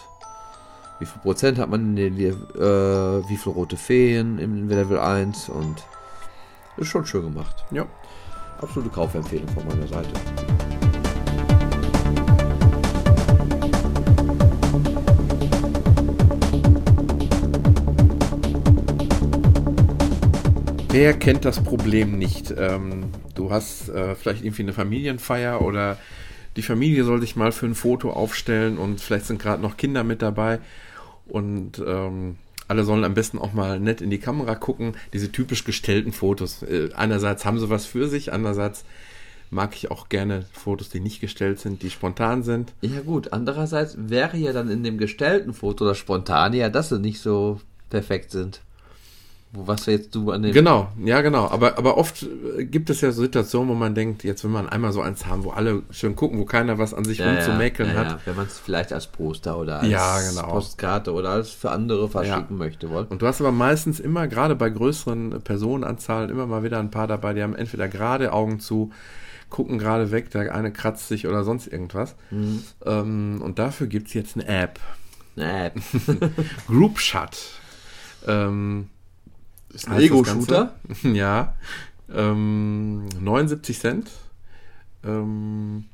Speaker 1: wie viel Prozent hat man in den, äh, wie viele rote Feen im Level 1 und ist schon schön gemacht.
Speaker 2: Ja.
Speaker 1: Absolute Kaufempfehlung von meiner Seite.
Speaker 2: Wer kennt das Problem nicht? Ähm, du hast äh, vielleicht irgendwie eine Familienfeier oder die Familie soll sich mal für ein Foto aufstellen und vielleicht sind gerade noch Kinder mit dabei und ähm, alle sollen am besten auch mal nett in die Kamera gucken. Diese typisch gestellten Fotos. Äh, einerseits haben sie was für sich, andererseits mag ich auch gerne Fotos, die nicht gestellt sind, die spontan sind.
Speaker 1: Ja gut, andererseits wäre ja dann in dem gestellten Foto das Spontane ja, dass sie nicht so perfekt sind. Was jetzt du an den...
Speaker 2: Genau, ja genau. Aber, aber oft äh, gibt es ja so Situationen, wo man denkt, jetzt will man einmal so eins haben, wo alle schön gucken, wo keiner was an sich
Speaker 1: Ja,
Speaker 2: rumzumäkeln
Speaker 1: ja,
Speaker 2: hat.
Speaker 1: ja, wenn man es vielleicht als Poster oder als
Speaker 2: Ja, genau.
Speaker 1: Postkarte oder als für andere verschicken möchte. Wollt.
Speaker 2: Und du hast aber meistens immer, gerade bei größeren Personenanzahlen, immer mal wieder ein paar dabei, die haben entweder gerade Augen zu, gucken gerade weg, der eine kratzt sich oder sonst irgendwas.
Speaker 1: Mhm.
Speaker 2: Ähm, und dafür gibt es jetzt eine App.
Speaker 1: Nee. *laughs*
Speaker 2: Group Shot. Ähm, heißt das
Speaker 1: Lego-Shooter?
Speaker 2: Ganze. *laughs* Ja. Ähm, 79 Cent. Ähm,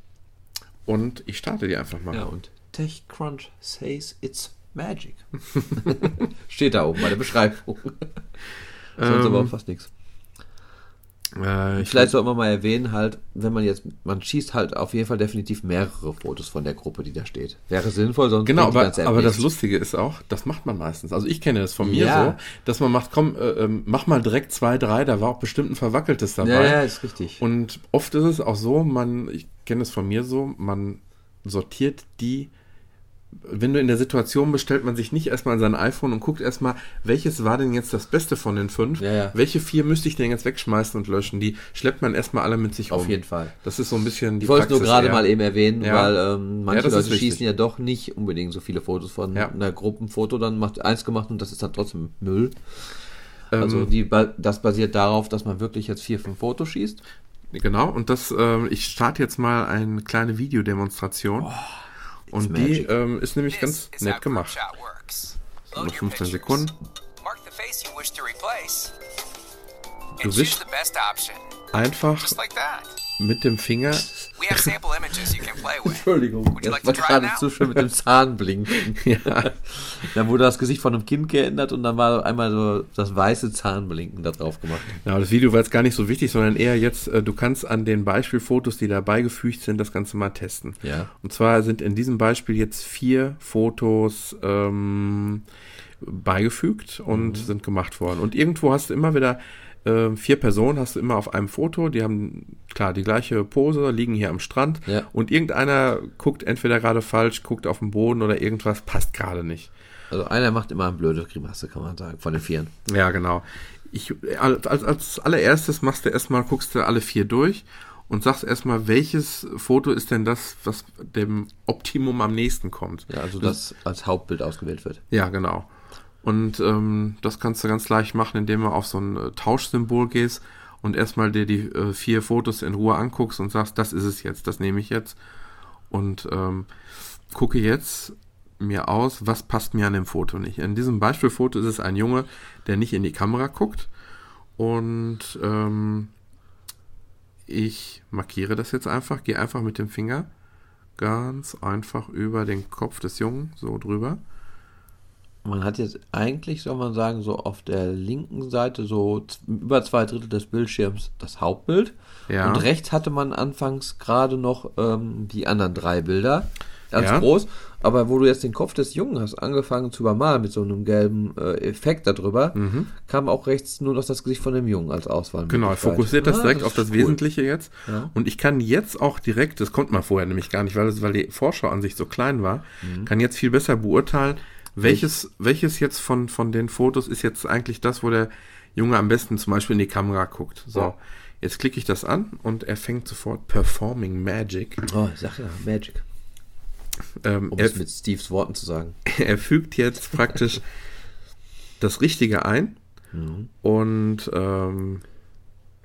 Speaker 2: und ich starte die einfach mal.
Speaker 1: Ja, und TechCrunch says it's magic. *laughs* Steht da oben bei der Beschreibung. *laughs* Sonst aber auch fast nichts.
Speaker 2: Äh, ich
Speaker 1: Vielleicht sollte man mal erwähnen, halt, wenn man jetzt, man schießt halt auf jeden Fall definitiv mehrere Fotos von der Gruppe, die da steht. Wäre sinnvoll, sonst
Speaker 2: Genau, aber, aber das. Lustige ist auch, das macht man meistens. Also ich kenne das von mir
Speaker 1: Ja.
Speaker 2: so, dass man macht, komm, äh, ähm, mach mal direkt zwei, drei, da war auch bestimmt ein verwackeltes dabei.
Speaker 1: Ja, ja, ist richtig.
Speaker 2: Und oft ist es auch so, man, ich kenne es von mir so, man sortiert die, wenn du in der Situation bist, stellt man sich nicht erstmal an sein iPhone und guckt erstmal, welches war denn jetzt das Beste von den fünf?
Speaker 1: Ja, ja.
Speaker 2: Welche vier müsste ich denn jetzt wegschmeißen und löschen? Die schleppt man erstmal alle mit sich
Speaker 1: Auf
Speaker 2: rum.
Speaker 1: jeden Fall.
Speaker 2: Das ist so ein bisschen die
Speaker 1: Ich wollte es nur gerade
Speaker 2: eher.
Speaker 1: mal eben erwähnen,
Speaker 2: Ja.
Speaker 1: weil ähm, manche Leute schießen ja doch nicht unbedingt so viele Fotos von einer Gruppenfoto, dann macht eins gemacht und das ist dann trotzdem Müll.
Speaker 2: Ähm,
Speaker 1: Also die, das basiert darauf, dass man wirklich jetzt vier, fünf Fotos schießt.
Speaker 2: Genau, und das, ähm, ich starte jetzt mal eine kleine Videodemonstration. Und die ähm, ist nämlich ganz nett gemacht.
Speaker 3: Load your
Speaker 2: 15
Speaker 3: pictures.
Speaker 2: Sekunden. Du
Speaker 3: option.
Speaker 2: einfach. Mit dem Finger.
Speaker 3: We have sample images you can play with.
Speaker 1: Entschuldigung,
Speaker 3: Would you
Speaker 1: das
Speaker 3: like
Speaker 1: war
Speaker 3: to try
Speaker 1: gerade
Speaker 3: now?
Speaker 1: zu schön mit dem Zahnblinken. *laughs*
Speaker 2: ja,
Speaker 1: Dann wurde das Gesicht von einem Kind geändert und dann war einmal so das weiße Zahnblinken da drauf gemacht.
Speaker 2: ja, das Video war jetzt gar nicht so wichtig, sondern eher jetzt, äh, du kannst an den Beispielfotos, die dabei gefügt sind, das Ganze mal testen.
Speaker 1: Ja.
Speaker 2: Und zwar sind in diesem Beispiel jetzt vier Fotos ähm, beigefügt und sind gemacht worden. Und irgendwo hast du immer wieder äh, vier Personen, hast du immer auf einem Foto, die haben klar die gleiche Pose, liegen hier am Strand
Speaker 1: Ja.
Speaker 2: und irgendeiner guckt entweder gerade falsch, guckt auf den Boden oder irgendwas passt gerade nicht.
Speaker 1: Also einer macht immer eine blöde Grimasse, kann man sagen, von den Vieren.
Speaker 2: Ja, genau. Ich, als, als- als allererstes machst du erstmal, guckst du alle vier durch und sagst erstmal, welches Foto ist denn das, was dem Optimum am nächsten kommt.
Speaker 1: Ja, also das als Hauptbild ausgewählt wird.
Speaker 2: Ja, genau. Und ähm, das kannst du ganz leicht machen, indem du auf so ein äh, Tauschsymbol gehst und erstmal dir die äh, vier Fotos in Ruhe anguckst und sagst, das ist es jetzt, das nehme ich jetzt. Und ähm, gucke jetzt mir aus, was passt mir an dem Foto nicht. In diesem Beispielfoto ist es ein Junge, der nicht in die Kamera guckt. Und ähm, ich markiere das jetzt einfach, gehe einfach mit dem Finger ganz einfach über den Kopf des Jungen, so drüber.
Speaker 1: Man hat jetzt eigentlich, soll man sagen, so auf der linken Seite so über zwei Drittel des Bildschirms das Hauptbild.
Speaker 2: Ja.
Speaker 1: Und rechts hatte man anfangs gerade noch ähm, die anderen drei Bilder. ganz
Speaker 2: Ja.
Speaker 1: groß. Aber wo du jetzt den Kopf des Jungen hast angefangen zu übermalen mit so einem gelben äh, Effekt darüber, kam auch rechts nur noch das Gesicht von dem Jungen als Auswahl.
Speaker 2: Genau, er fokussiert das
Speaker 1: Ah,
Speaker 2: direkt auf das
Speaker 1: cool.
Speaker 2: Wesentliche jetzt.
Speaker 1: Ja.
Speaker 2: Und ich kann jetzt auch direkt, das konnte man vorher nämlich gar nicht, weil, es, weil die Vorschau an sich so klein war,
Speaker 1: Mhm.
Speaker 2: kann jetzt viel besser beurteilen, welches, welches jetzt von, von den Fotos ist jetzt eigentlich das, wo der Junge am besten zum Beispiel in die Kamera guckt. So,
Speaker 1: Ja.
Speaker 2: jetzt klicke ich das an und er fängt sofort Performing Magic.
Speaker 1: Oh, ich sag ja, Magic.
Speaker 2: Ähm,
Speaker 1: Um
Speaker 2: er,
Speaker 1: es mit Steves Worten zu sagen. *laughs*
Speaker 2: er fügt jetzt praktisch das Richtige ein
Speaker 1: Mhm.
Speaker 2: und ähm,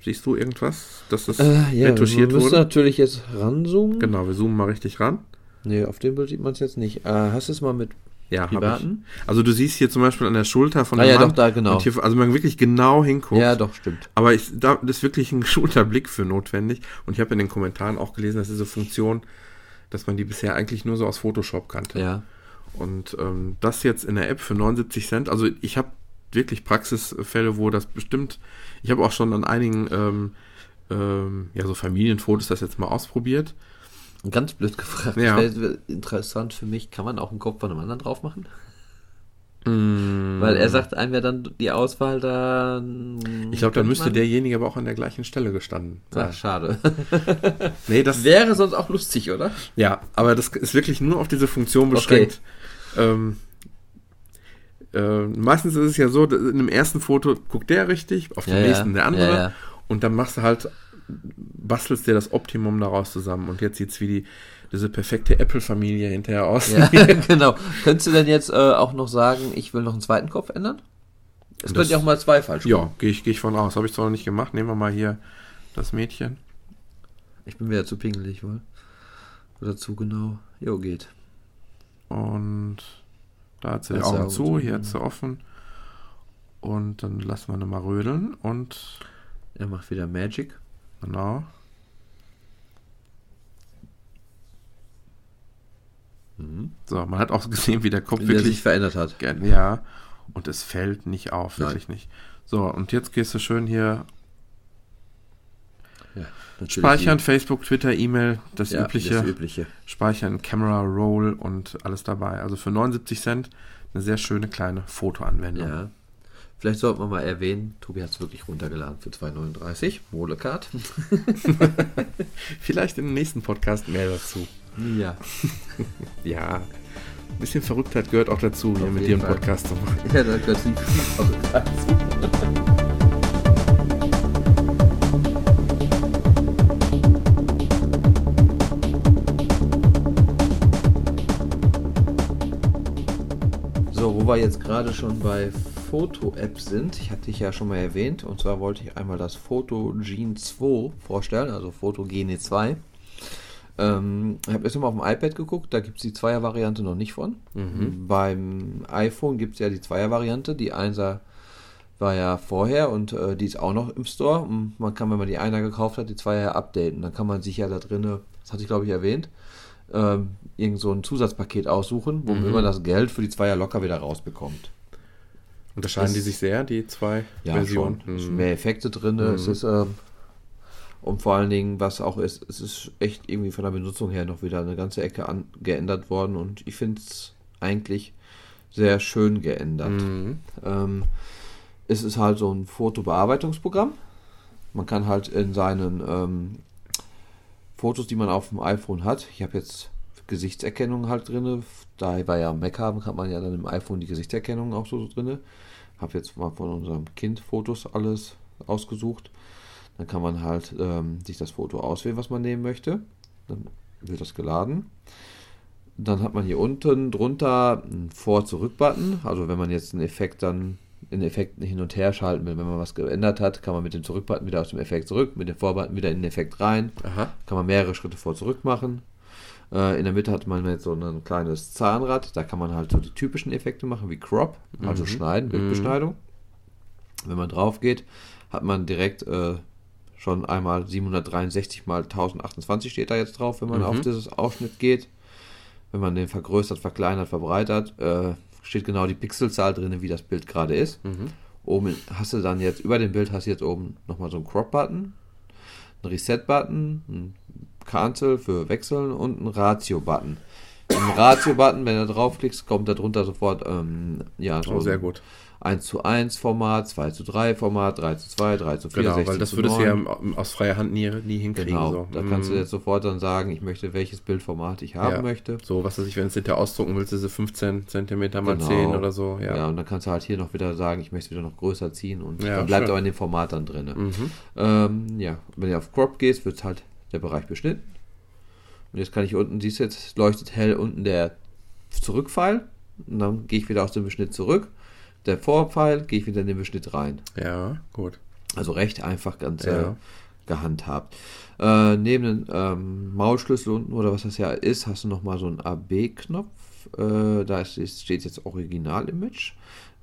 Speaker 2: siehst du irgendwas, dass das
Speaker 1: Äh, ja,
Speaker 2: retuschiert
Speaker 1: wir müssen
Speaker 2: wurde?
Speaker 1: natürlich jetzt ranzoomen.
Speaker 2: Genau, wir zoomen mal richtig ran.
Speaker 1: Nee, auf dem Bild sieht man es jetzt nicht. Äh, hast du es mal mit
Speaker 2: Ja,
Speaker 1: privaten?
Speaker 2: Also du siehst hier zum Beispiel an der Schulter von
Speaker 1: Ah,
Speaker 2: dem
Speaker 1: ja,
Speaker 2: Mann.
Speaker 1: doch, da, genau.
Speaker 2: Hier, also man wirklich genau hinguckt.
Speaker 1: Ja, doch, stimmt.
Speaker 2: Aber ich, da ist wirklich ein *laughs* geschulter Blick für notwendig. Und ich habe in den Kommentaren auch gelesen, dass diese Funktion, dass man die bisher eigentlich nur so aus Photoshop kannte.
Speaker 1: Ja.
Speaker 2: Und ähm, das jetzt in der App für 79 Cent. Also ich habe wirklich Praxisfälle, wo das bestimmt. Ich habe auch schon an einigen ähm, ähm, ja so Familienfotos das jetzt mal ausprobiert.
Speaker 1: Ganz blöd gefragt.
Speaker 2: Ja.
Speaker 1: Wäre interessant für mich. Kann man auch einen Kopf von einem anderen drauf machen?
Speaker 2: Mm.
Speaker 1: Weil er sagt einem ja dann die Auswahl da.
Speaker 2: Ich glaube, dann müsste derjenige aber auch an der gleichen Stelle gestanden sein.
Speaker 1: Ach, schade. *laughs*
Speaker 2: Nee, das
Speaker 1: Wäre sonst auch lustig, oder?
Speaker 2: Ja, aber das ist wirklich nur auf diese Funktion beschränkt. Ähm, äh, meistens ist es ja so, in dem ersten Foto guckt der richtig, auf dem
Speaker 1: Ja, ja.
Speaker 2: nächsten der andere
Speaker 1: Ja, ja.
Speaker 2: und dann machst du halt, bastelst dir das Optimum daraus zusammen und jetzt sieht's wie die, diese perfekte Apple-Familie hinterher aus.
Speaker 1: Ja, *laughs* *laughs* genau. Könntest du denn jetzt äh, auch noch sagen, ich will noch einen zweiten Kopf ändern? Es
Speaker 2: Das-
Speaker 1: könnte ja auch mal zwei falsch
Speaker 2: Ja, gehe ich, geh ich von aus. Habe ich zwar noch nicht gemacht. Nehmen wir mal hier das Mädchen.
Speaker 1: Ich bin wieder zu pingelig, wohl. Oder zu genau. Jo, geht.
Speaker 2: Und da hat sie die Augen zu,
Speaker 1: zu,
Speaker 2: hier hat sie offen. Und dann lassen wir nochmal rödeln und
Speaker 1: Er macht wieder Magic.
Speaker 2: Genau. So, man hat auch gesehen, wie der Kopf
Speaker 1: Wie er sich
Speaker 2: wirklich.
Speaker 1: verändert hat.
Speaker 2: Ja, und es fällt nicht auf,
Speaker 1: Nein.
Speaker 2: wirklich nicht. So, und jetzt gehst du schön hier
Speaker 1: Ja,
Speaker 2: speichern, Facebook, Twitter, E-Mail, das
Speaker 1: Ja,
Speaker 2: übliche.
Speaker 1: Das übliche.
Speaker 2: Speichern, Camera Roll und alles dabei. Also für 79 Cent eine sehr schöne kleine Fotoanwendung.
Speaker 1: Ja. Vielleicht sollten wir mal erwähnen, Tobi hat es wirklich runtergeladen für 2,39. Molecard. *laughs*
Speaker 2: Vielleicht im nächsten Podcast mehr dazu.
Speaker 1: Ja. *laughs*
Speaker 2: Ja, ein bisschen Verrücktheit gehört auch dazu, hier
Speaker 1: Auf
Speaker 2: mit
Speaker 1: jeden
Speaker 2: dir einen
Speaker 1: Fall.
Speaker 2: Podcast zu machen. *laughs*
Speaker 1: Ja, da gehört viel dazu. So, wo wir jetzt gerade schon bei Foto-Apps sind, ich hatte dich ja schon mal erwähnt, und zwar wollte ich einmal das Photo Gene 2 vorstellen, also Photo Gene 2. Ähm, ich habe erst mal auf dem iPad geguckt, da gibt es die Zweier-Variante noch nicht von. Beim iPhone gibt es ja die Zweier-Variante, die Einser war ja vorher und äh, die ist auch noch im Store. Und man kann, wenn man die Einer gekauft hat, die Zweier updaten. Dann kann man sich ja da drinne, das hatte ich glaube ich erwähnt, ähm, irgend so ein Zusatzpaket aussuchen, womit man das Geld für die Zweier locker wieder rausbekommt.
Speaker 2: Unterscheiden
Speaker 1: Das-
Speaker 2: die sich sehr, die zwei
Speaker 1: Ja,
Speaker 2: Versionen?
Speaker 1: schon. Es sind
Speaker 2: Hm.
Speaker 1: mehr Effekte drin. Es ist, ähm, und vor allen Dingen, was auch ist, es ist echt irgendwie von der Benutzung her noch wieder eine ganze Ecke an, geändert worden und ich finde es eigentlich sehr schön geändert.
Speaker 2: Mhm.
Speaker 1: Ähm, es ist halt so ein Fotobearbeitungsprogramm. Man kann halt in seinen ähm, Fotos, die man auf dem iPhone hat, ich habe jetzt Gesichtserkennung halt drin, da wir ja Mac haben, hat man ja dann im iPhone die Gesichtserkennung auch so drin. Habe jetzt mal von unserem Kind Fotos alles ausgesucht. Dann kann man halt ähm, sich das Foto auswählen, was man nehmen möchte. Dann wird das geladen. Dann hat man hier unten drunter einen Vor-Zurück-Button. Also wenn man jetzt einen Effekt dann in Effekten hin und her schalten will, wenn man was geändert hat, kann man mit dem Zurück-Button wieder aus dem Effekt zurück, mit dem Vor-Button wieder in den Effekt rein.
Speaker 2: Aha.
Speaker 1: Kann man mehrere Schritte vor-zurück machen. Äh, in der Mitte hat man jetzt so ein kleines Zahnrad. Da kann man halt so die typischen Effekte machen, wie Crop, also Schneiden, Bildbeschneidung. Wenn man drauf geht, hat man direkt äh, schon einmal 763 mal 1028 steht da jetzt drauf, wenn man auf dieses Ausschnitt geht. Wenn man den vergrößert, verkleinert, verbreitert, äh, steht genau die Pixelzahl drin, wie das Bild gerade ist. Oben hast du dann jetzt, über dem Bild hast du jetzt oben nochmal so einen Crop-Button, einen Reset-Button, einen Cancel für Wechseln und einen Ratio-Button. einen Ratio-Button, wenn du draufklickst, kommt da drunter sofort, ähm, ja, so
Speaker 2: Oh, sehr gut.
Speaker 1: 1 zu 1 Format, 2 zu 3 Format, 3 zu 2, 3 zu 4,
Speaker 2: Genau,
Speaker 1: 16
Speaker 2: weil das
Speaker 1: zu
Speaker 2: würdest du
Speaker 1: 9.
Speaker 2: ja aus freier Hand nie, nie hinkriegen.
Speaker 1: Genau,
Speaker 2: so.
Speaker 1: da kannst du
Speaker 2: Mm.
Speaker 1: jetzt sofort dann sagen, ich möchte welches Bildformat ich haben
Speaker 2: Ja.
Speaker 1: möchte.
Speaker 2: So, was weiß ich, wenn du es hinterher ausdrucken willst, diese 15 Zentimeter mal
Speaker 1: Genau.
Speaker 2: 10 oder so. Ja.
Speaker 1: Ja. und dann kannst du halt hier noch wieder sagen, ich möchte es wieder noch größer ziehen und
Speaker 2: Ja,
Speaker 1: dann bleibt
Speaker 2: schön.
Speaker 1: aber in dem Format dann drin.
Speaker 2: Mhm.
Speaker 1: Ähm, ja, wenn du auf Crop gehst, wird halt der Bereich beschnitten. Und jetzt kann ich unten, siehst du jetzt, leuchtet hell unten der Zurückpfeil. Und dann gehe ich wieder aus dem Beschnitt zurück. Der Vorpfeil gehe ich wieder in den Beschnitt rein.
Speaker 2: ja, gut.
Speaker 1: Also recht einfach ganz
Speaker 2: Ja.
Speaker 1: äh, gehandhabt. Äh, neben dem ähm, Maulschlüssel unten oder was das ja ist, hast du nochmal so einen AB-Knopf. Äh, da ist, steht jetzt Original-Image.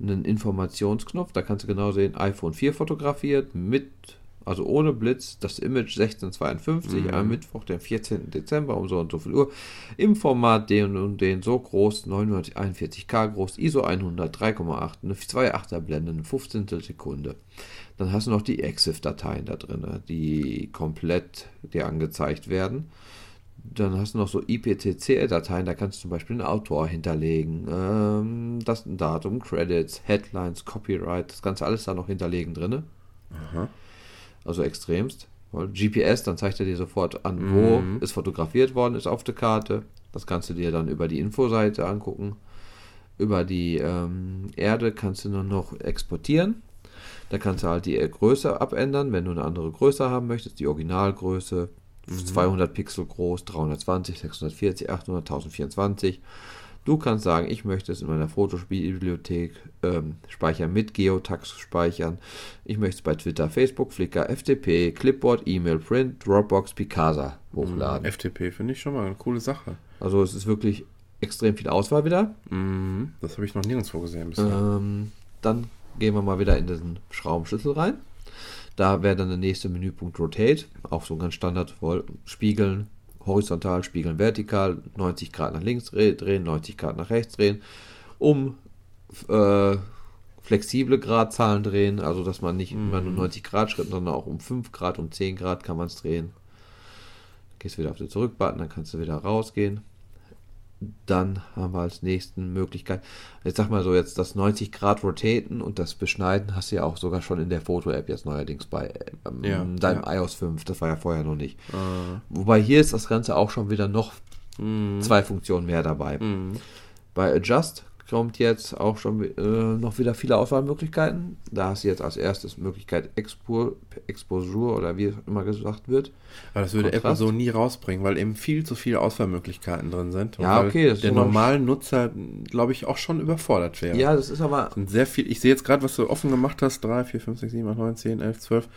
Speaker 1: Einen Informationsknopf, da kannst du genau sehen, iPhone 4 fotografiert mit, also ohne Blitz, das Image 1652 am Mittwoch, den 14. Dezember um so und so viel Uhr. Im Format den und den so groß, 941k groß, ISO 100, 3,8, eine 2,8er Blende, eine 15. Sekunde. Dann hast du noch die EXIF-Dateien da drin, die komplett dir angezeigt werden. Dann hast du noch so IPTC-Dateien, da kannst du zum Beispiel einen Autor hinterlegen, ähm, das Datum, Credits, Headlines, Copyright, das Ganze alles da noch hinterlegen drin. Also extremst. Weil GPS, dann zeigt er dir sofort an, wo es fotografiert worden ist auf der Karte. Das kannst du dir dann über die Infoseite angucken. Über die ähm, Erde kannst du nur noch exportieren. Da kannst du halt die Größe abändern, wenn du eine andere Größe haben möchtest, die Originalgröße, 200 Pixel groß, 320, 640, 800, 1024. Du kannst sagen, ich möchte es in meiner Fotospielbibliothek ähm, speichern, mit Geotags speichern. Ich möchte es bei Twitter, Facebook, Flickr, FTP, Clipboard, E-Mail, Print, Dropbox, Picasa hochladen.
Speaker 2: FTP finde ich schon mal eine coole Sache.
Speaker 1: Also es ist wirklich extrem viel Auswahl wieder.
Speaker 2: Mhm. Das habe ich noch nirgendwo gesehen bisher.
Speaker 1: Ähm, dann gehen wir mal wieder in diesen Schraubenschlüssel rein. Da wäre dann der nächste Menüpunkt Rotate, auch so ganz Standard, spiegeln, horizontal, spiegeln, vertikal, 90 Grad nach links dreh- drehen, 90 Grad nach rechts drehen, um äh, flexible Gradzahlen drehen, also dass man nicht immer nur 90 Grad Schritt, sondern auch um 5 Grad, um 10 Grad kann man es drehen. Gehst wieder auf den Zurückbutton, dann kannst du wieder rausgehen. Dann haben wir als nächsten Möglichkeit, jetzt sag mal so, jetzt das 90 Grad Rotaten und das Beschneiden hast du ja auch sogar schon in der Foto-App jetzt neuerdings bei ähm,
Speaker 2: Ja,
Speaker 1: deinem
Speaker 2: ja.
Speaker 1: iOS 5, das war ja vorher noch nicht.
Speaker 2: Ah.
Speaker 1: Wobei hier ist das Ganze auch schon wieder noch
Speaker 2: Mhm.
Speaker 1: zwei Funktionen mehr dabei.
Speaker 2: Mhm.
Speaker 1: Bei Adjust kommt jetzt auch schon äh, noch wieder viele Auswahlmöglichkeiten. Da hast du jetzt als erstes Möglichkeit Expo, Exposure oder wie es immer gesagt wird.
Speaker 2: Aber das würde Apple
Speaker 1: Kontrast.
Speaker 2: so nie rausbringen, weil eben viel zu viele Auswahlmöglichkeiten drin sind. Und
Speaker 1: Ja, okay, das ist
Speaker 2: der normalen Nutzer, glaube ich, auch schon überfordert wäre.
Speaker 1: Ja, das ist aber
Speaker 2: Und sehr viel, ich sehe jetzt gerade, was du offen gemacht hast, 3, 4, 5, 6, 7, 8, 9, 10, 11, 12,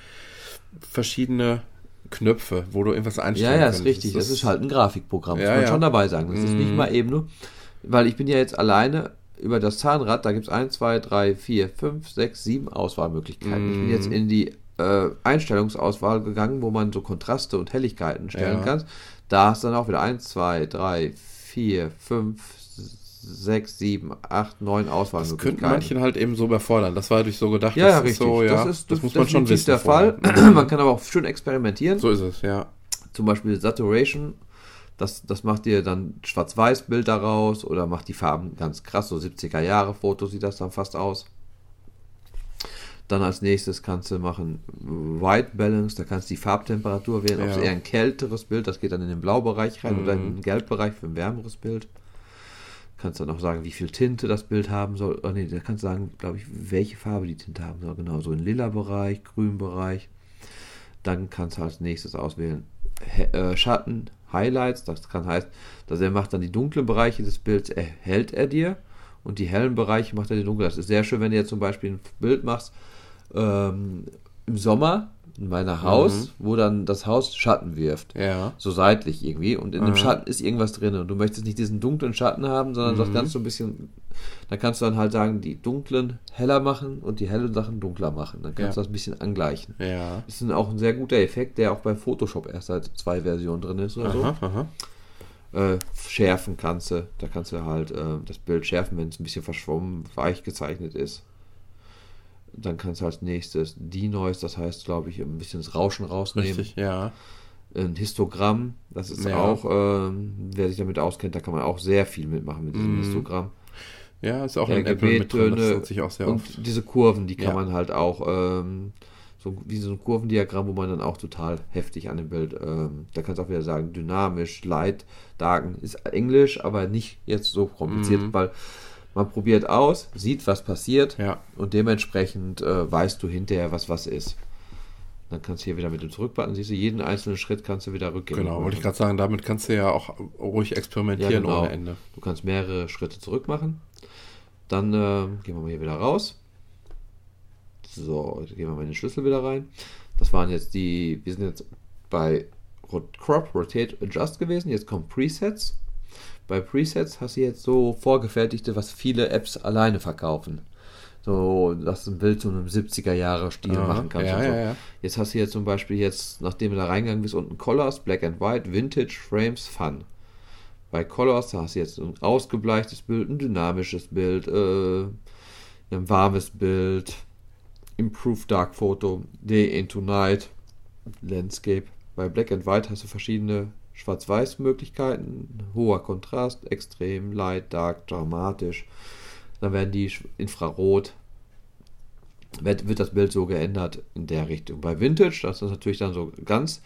Speaker 2: verschiedene Knöpfe, wo du irgendwas einstellen
Speaker 1: Ja, ja, ist richtig. Das ist halt ein Grafikprogramm, muss
Speaker 2: Ja,
Speaker 1: man
Speaker 2: ja.
Speaker 1: schon dabei sagen. Das ist nicht
Speaker 2: Mhm.
Speaker 1: mal eben nur, weil ich bin ja jetzt alleine über das Zahnrad, da gibt es 1, 2, 3, 4, 5, 6, 7 Auswahlmöglichkeiten. Ich bin
Speaker 2: Mhm.
Speaker 1: jetzt in die äh, Einstellungsauswahl gegangen, wo man so Kontraste und Helligkeiten stellen
Speaker 2: Ja.
Speaker 1: kann. Da hast du dann auch wieder 1, 2, 3, 4, 5, 6, 7, 8, 9
Speaker 2: Das
Speaker 1: Auswahlmöglichkeiten.
Speaker 2: könnten manchen halt eben so überfordern. Das war durch so gedacht,
Speaker 1: ja, ja,
Speaker 2: das ist
Speaker 1: richtig.
Speaker 2: so, ja,
Speaker 1: das ist
Speaker 2: das muss man schon wissen.
Speaker 1: der Fall. *clears throat* man kann aber auch schön experimentieren.
Speaker 2: So ist es, ja.
Speaker 1: zum Beispiel Saturation, das, das macht dir dann Schwarz-Weiß-Bild daraus oder macht die Farben ganz krass, so 70er Jahre Foto sieht das dann fast aus. Dann als nächstes kannst du machen White Balance, da kannst du die Farbtemperatur wählen, ob es
Speaker 2: Ja.
Speaker 1: eher ein kälteres Bild, das geht dann in den Blaubereich rein oder in
Speaker 2: Mhm.
Speaker 1: den Gelbbereich für ein wärmeres Bild. Kannst dann auch sagen, wie viel Tinte das Bild haben soll. Oh nee, da kannst du sagen, glaube ich, welche Farbe die Tinte haben soll. Genau, so in lila Bereich, grün Bereich. Dann kannst du als nächstes auswählen äh, Schatten, Highlights. Das kann heißt, dass er macht dann die dunklen Bereiche des Bilds, erhält er dir. Und die hellen Bereiche macht er dir dunkel. Das ist sehr schön, wenn du jetzt zum Beispiel ein Bild machst ähm, im Sommer in meiner Haus, wo dann das Haus Schatten wirft.
Speaker 2: Ja.
Speaker 1: So seitlich irgendwie. Und in dem
Speaker 2: Mhm.
Speaker 1: Schatten ist irgendwas drin. Und du möchtest nicht diesen dunklen Schatten haben, sondern das Ganze so ein bisschen. Da kannst du dann halt sagen, die dunklen heller machen und die hellen Sachen dunkler machen. Dann kannst
Speaker 2: Ja.
Speaker 1: du das ein bisschen angleichen.
Speaker 2: Ja.
Speaker 1: Das ist auch ein sehr guter Effekt, der auch bei Photoshop erst seit zwei Versionen drin ist oder
Speaker 2: Aha, aha.
Speaker 1: so. Äh, schärfen kannst du. Da kannst du halt äh, das Bild schärfen, wenn es ein bisschen verschwommen, weich gezeichnet ist. Dann kannst du als nächstes Denoise, das heißt, glaube ich, ein bisschen das Rauschen rausnehmen.
Speaker 2: Richtig, ja.
Speaker 1: Ein Histogramm, das ist
Speaker 2: Ja.
Speaker 1: auch, ähm, wer sich damit auskennt, da kann man auch sehr viel mitmachen mit diesem
Speaker 2: Mhm.
Speaker 1: Histogramm.
Speaker 2: Ja, ist auch in Apple mit drin. Das nutze ich auch sehr
Speaker 1: und
Speaker 2: oft.
Speaker 1: diese Kurven, die kann
Speaker 2: Ja.
Speaker 1: man halt auch, ähm, so wie so ein Kurvendiagramm, wo man dann auch total heftig an dem Bild, ähm, da kannst du auch wieder sagen, dynamisch, light, darken, ist Englisch, aber nicht jetzt so kompliziert,
Speaker 2: Mhm.
Speaker 1: weil man probiert aus, sieht, was passiert
Speaker 2: Ja.
Speaker 1: und dementsprechend äh, weißt du hinterher, was was ist. Dann kannst du hier wieder mit dem Zurückbutton, siehst du, jeden einzelnen Schritt kannst du wieder rückgängig
Speaker 2: Genau, wollte ich gerade sagen, damit kannst du ja auch ruhig experimentieren
Speaker 1: Ja, genau.
Speaker 2: ohne Ende.
Speaker 1: Du kannst mehrere Schritte zurück machen. Dann ähm, gehen wir mal hier wieder raus. So, jetzt gehen wir mal in den Schlüssel wieder rein. Das waren jetzt die, wir sind jetzt bei Crop, Rotate, Adjust gewesen. Jetzt kommen Presets. Bei Presets hast du jetzt so vorgefertigte, was viele Apps alleine verkaufen. So, dass du ein Bild zu einem 70er Jahre Stil
Speaker 2: Aha,
Speaker 1: machen kannst.
Speaker 2: ja,
Speaker 1: so.
Speaker 2: ja, ja.
Speaker 1: Jetzt hast du jetzt zum Beispiel jetzt, nachdem du da reingegangen bist, unten Colors, Black and White, Vintage, Frames, Fun. Bei Colors da hast du jetzt ein ausgebleichtes Bild, ein dynamisches Bild, äh, ein warmes Bild, Improved Dark Photo, Day into Night, Landscape. Bei Black and White hast du verschiedene Schwarz-Weiß-Möglichkeiten, hoher Kontrast, extrem, light, dark, dramatisch. Dann werden die Infrarot, wird, wird das Bild so geändert in der Richtung. Bei Vintage, das ist natürlich dann so ganz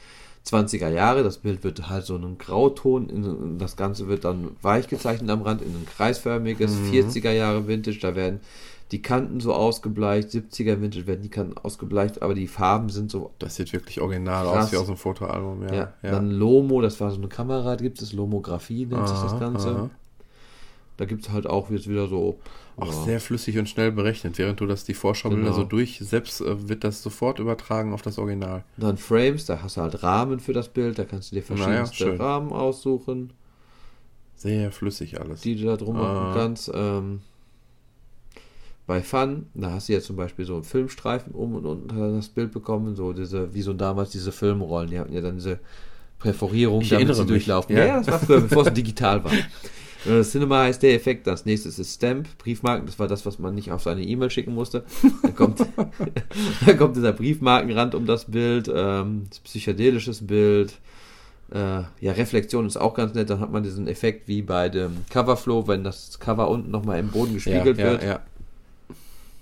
Speaker 1: 20er Jahre, das Bild wird halt so einen Grauton, in, das Ganze wird dann weich gezeichnet am Rand in ein kreisförmiges, 40er Jahre Vintage, da werden die Kanten so ausgebleicht, 70er Vintage werden die Kanten ausgebleicht, aber die Farben sind so
Speaker 2: Das sieht wirklich original
Speaker 1: Krass.
Speaker 2: aus, wie aus einem Fotoalbum. Ja,
Speaker 1: ja,
Speaker 2: ja.
Speaker 1: Dann Lomo, das war so eine Kamera, gibt es Lomographie, nennt sich das
Speaker 2: Aha,
Speaker 1: Ganze.
Speaker 2: aha.
Speaker 1: Da gibt es halt auch jetzt wieder so.
Speaker 2: Auch
Speaker 1: ja,
Speaker 2: sehr flüssig und schnell berechnet. Während du das die Vorschaubilder
Speaker 1: Genau.
Speaker 2: so durchsetzt, äh, wird das sofort übertragen auf das Original.
Speaker 1: Dann Frames, da hast du halt Rahmen für das Bild, da kannst du dir
Speaker 2: Naja,
Speaker 1: verschiedenste
Speaker 2: schön.
Speaker 1: Rahmen aussuchen,
Speaker 2: Sehr flüssig alles.
Speaker 1: die du da drum
Speaker 2: Ah.
Speaker 1: machen kannst. Ähm, bei Fun, da hast du jetzt zum Beispiel so einen Filmstreifen um und unten das Bild bekommen, so diese, wie so damals diese Filmrollen, die hatten ja dann diese Präferierung,
Speaker 2: Ich
Speaker 1: damit sie
Speaker 2: mich,
Speaker 1: durchlaufen.
Speaker 2: ja.
Speaker 1: Ja, ja, das war früher, bevor es *laughs* digital war. Äh, Cinema heißt der Effekt, das nächste ist Stamp, Briefmarken, das war das, was man nicht auf seine E-Mail schicken musste. Dann kommt, *laughs* *laughs* dann kommt dieser Briefmarkenrand um das Bild, ähm, das psychedelisches Bild, äh, ja, Reflexion ist auch ganz nett, dann hat man diesen Effekt wie bei dem Coverflow, wenn das Cover unten nochmal im Boden
Speaker 2: ja,
Speaker 1: gespiegelt
Speaker 2: ja,
Speaker 1: wird.
Speaker 2: ja.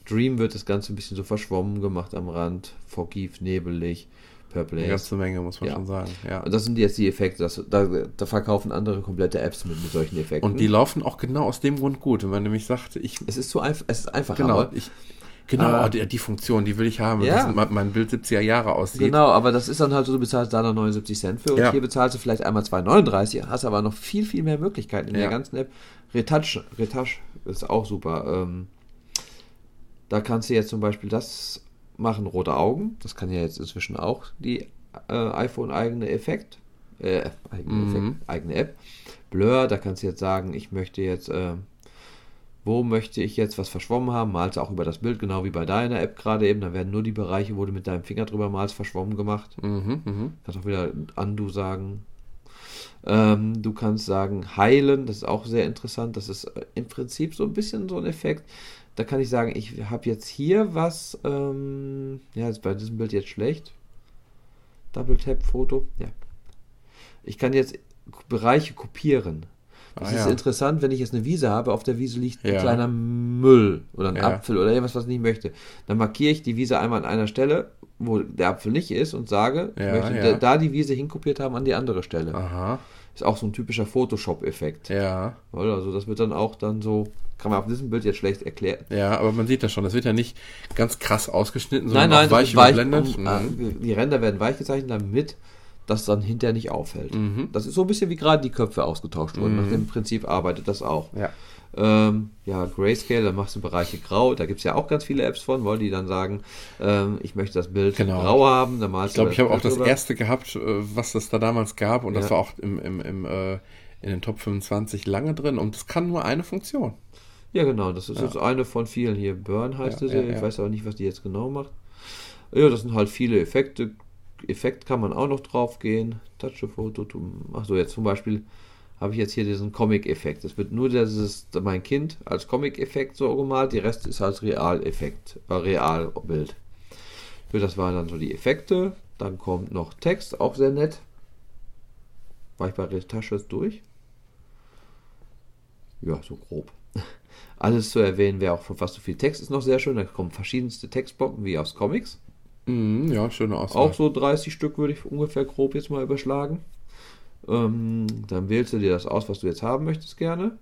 Speaker 1: Dream wird das Ganze ein bisschen so verschwommen gemacht am Rand, foggy, nebelig, Purple
Speaker 2: Eine ganze Menge, muss man
Speaker 1: Ja.
Speaker 2: schon sagen. Ja.
Speaker 1: Und das sind jetzt die Effekte, das, da, da verkaufen andere komplette Apps mit, mit solchen Effekten.
Speaker 2: Und die laufen auch genau aus dem Grund gut. Wenn man nämlich sagt, ich.
Speaker 1: es ist so einfach, es ist einfach,
Speaker 2: Genau, ich. Genau, oh, die, die Funktion, die will ich haben,
Speaker 1: Ja.
Speaker 2: dass mein- Bild 70er Jahre aussieht.
Speaker 1: Genau, aber das ist dann halt so, du bezahlst da noch 79 Cent für und
Speaker 2: Ja.
Speaker 1: hier bezahlst du vielleicht einmal 2,39, hast aber noch viel, viel mehr Möglichkeiten in
Speaker 2: Ja.
Speaker 1: der ganzen App. Retouch, Retouch ist auch super. Ähm, da kannst du jetzt zum Beispiel das machen, rote Augen. Das kann ja jetzt inzwischen auch die äh, iPhone-eigene Effekt. Äh, eigene,
Speaker 2: Mhm.
Speaker 1: Effekt, eigene App. Blur, da kannst du jetzt sagen, ich möchte jetzt, äh, wo möchte ich jetzt was verschwommen haben, malst auch über das Bild, genau wie bei deiner App gerade eben. Dann werden nur die Bereiche, wo du mit deinem Finger drüber malst, verschwommen gemacht.
Speaker 2: Mhm, mhm.
Speaker 1: Kannst auch wieder Undo sagen. Ähm, du kannst sagen heilen, das ist auch sehr interessant. Das ist äh, im Prinzip so ein bisschen so ein Effekt. Da kann ich sagen, ich habe jetzt hier was, ähm, ja, ist bei diesem Bild jetzt schlecht. Double Tap Foto, ja. Ich kann jetzt Bereiche kopieren. Das
Speaker 2: Ah,
Speaker 1: ist
Speaker 2: ja.
Speaker 1: interessant, wenn ich jetzt eine Wiese habe, auf der Wiese liegt ein
Speaker 2: Ja.
Speaker 1: kleiner Müll oder ein
Speaker 2: Ja.
Speaker 1: Apfel oder irgendwas, was ich nicht möchte. Dann markiere ich die Wiese einmal an einer Stelle, wo der Apfel nicht ist und sage, ich möchte da die Wiese hinkopiert haben an die andere Stelle.
Speaker 2: Aha,
Speaker 1: Ist auch so ein typischer Photoshop-Effekt.
Speaker 2: ja.
Speaker 1: Also das wird dann auch dann so, kann man auf diesem Bild jetzt schlecht erklären.
Speaker 2: Ja, aber man sieht das schon. Das wird ja nicht ganz krass ausgeschnitten,
Speaker 1: Nein,
Speaker 2: sondern
Speaker 1: nein, das
Speaker 2: weich
Speaker 1: ist weich,
Speaker 2: überblendet.
Speaker 1: um,
Speaker 2: Mhm.
Speaker 1: äh, die Ränder werden weich gezeichnet, damit das dann hinterher nicht auffällt.
Speaker 2: Mhm.
Speaker 1: Das ist so ein bisschen wie gerade die Köpfe ausgetauscht wurden. Nach dem Prinzip arbeitet das auch.
Speaker 2: Ja.
Speaker 1: Ähm, ja, Grayscale, da machst du Bereiche grau. Da gibt es ja auch ganz viele Apps von, weil die dann sagen, ähm, ich möchte das Bild
Speaker 2: Genau.
Speaker 1: grau haben. Dann malst
Speaker 2: Ich glaube, ich habe auch das
Speaker 1: drüber.
Speaker 2: erste gehabt, äh, was es da damals gab, und das
Speaker 1: Ja.
Speaker 2: war auch im, im, im, äh, in den Top 25 lange drin. Und es kann nur eine Funktion.
Speaker 1: Ja, genau. Das ist jetzt eine von vielen hier. Burn heißt
Speaker 2: Ja,
Speaker 1: diese.
Speaker 2: ja,
Speaker 1: Ich
Speaker 2: ja.
Speaker 1: weiß aber nicht, was die jetzt genau macht. Ja, das sind halt viele Effekte. Effekt kann man auch noch drauf gehen. Touch a Photo. to- Ach so, jetzt zum Beispiel habe ich jetzt hier diesen Comic-Effekt. Es wird nur dieses, mein Kind als Comic-Effekt so gemalt, die Rest ist als Real-Effekt, äh, Realbild. Das waren dann so die Effekte. Dann kommt noch Text, auch sehr nett. weichbare Tasche ist durch. Ja, so grob. *laughs* Alles zu erwähnen wäre auch von fast so viel Text ist noch sehr schön. Da kommen verschiedenste Textblocken wie aus Comics.
Speaker 2: Mhm, ja, schöne Auswahl.
Speaker 1: Auch so 30 Stück würde ich ungefähr grob jetzt mal überschlagen. Ähm, dann wählst du dir das aus, was du jetzt haben möchtest gerne.